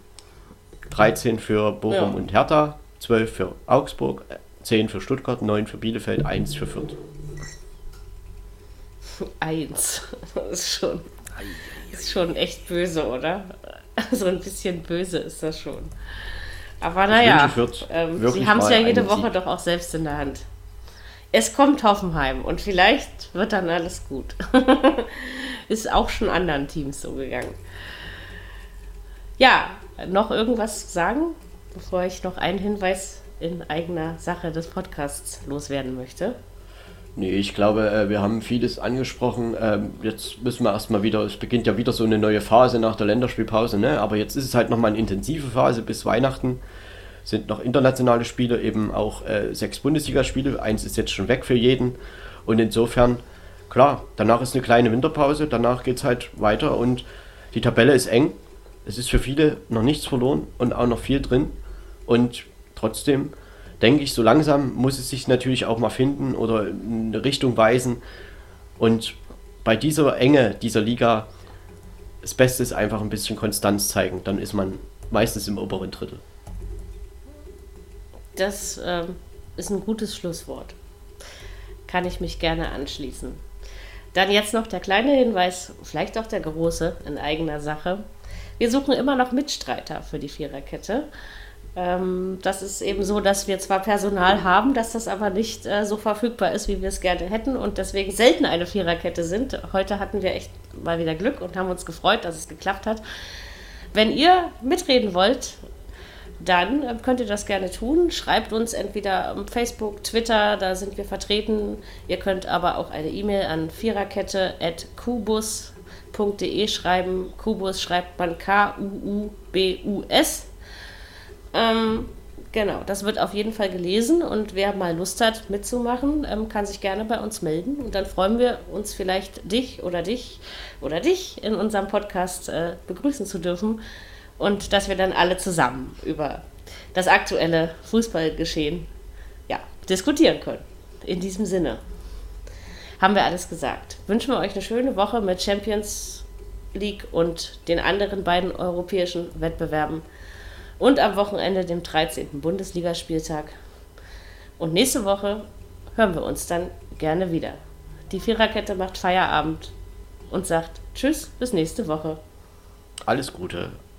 13 für Bochum ja. und Hertha, 12 für Augsburg, 10 für Stuttgart, 9 für Bielefeld, 1 für Fürth. 1. Das ist schon, ist schon echt böse, oder? so ein bisschen böse ist das schon. Aber naja, ähm, sie haben es ja jede Woche Sieg. doch auch selbst in der Hand. Es kommt Hoffenheim und vielleicht wird dann alles gut. ist auch schon anderen Teams so gegangen. Ja, noch irgendwas sagen, bevor ich noch einen Hinweis in eigener Sache des Podcasts loswerden möchte? Nee, ich glaube, äh, wir haben vieles angesprochen. Ähm, jetzt müssen wir erstmal wieder, es beginnt ja wieder so eine neue Phase nach der Länderspielpause, ne? aber jetzt ist es halt nochmal eine intensive Phase bis Weihnachten. Sind noch internationale Spiele, eben auch äh, sechs Bundesligaspiele. Eins ist jetzt schon weg für jeden. Und insofern, klar, danach ist eine kleine Winterpause, danach geht es halt weiter und die Tabelle ist eng. Es ist für viele noch nichts verloren und auch noch viel drin. Und trotzdem denke ich, so langsam muss es sich natürlich auch mal finden oder in eine Richtung weisen. Und bei dieser Enge dieser Liga, das Beste ist einfach ein bisschen Konstanz zeigen. Dann ist man meistens im oberen Drittel. Das ähm, ist ein gutes Schlusswort. Kann ich mich gerne anschließen. Dann jetzt noch der kleine Hinweis, vielleicht auch der große in eigener Sache. Wir suchen immer noch Mitstreiter für die Viererkette. Ähm, das ist eben so, dass wir zwar Personal haben, dass das aber nicht äh, so verfügbar ist, wie wir es gerne hätten und deswegen selten eine Viererkette sind. Heute hatten wir echt mal wieder Glück und haben uns gefreut, dass es geklappt hat. Wenn ihr mitreden wollt, dann äh, könnt ihr das gerne tun. Schreibt uns entweder auf Facebook, Twitter, da sind wir vertreten. Ihr könnt aber auch eine E-Mail an viererkette.kubus.de schreiben. Kubus schreibt man K-U-U-B-U-S. Ähm, Genau, das wird auf jeden Fall gelesen und wer mal Lust hat mitzumachen, ähm, kann sich gerne bei uns melden und dann freuen wir uns vielleicht dich oder dich oder dich in unserem Podcast äh, begrüßen zu dürfen und dass wir dann alle zusammen über das aktuelle Fußballgeschehen ja, diskutieren können. In diesem Sinne haben wir alles gesagt. Wünschen wir euch eine schöne Woche mit Champions League und den anderen beiden europäischen Wettbewerben und am Wochenende dem 13. Bundesligaspieltag. Und nächste Woche hören wir uns dann gerne wieder. Die Viererkette macht Feierabend und sagt Tschüss, bis nächste Woche. Alles Gute,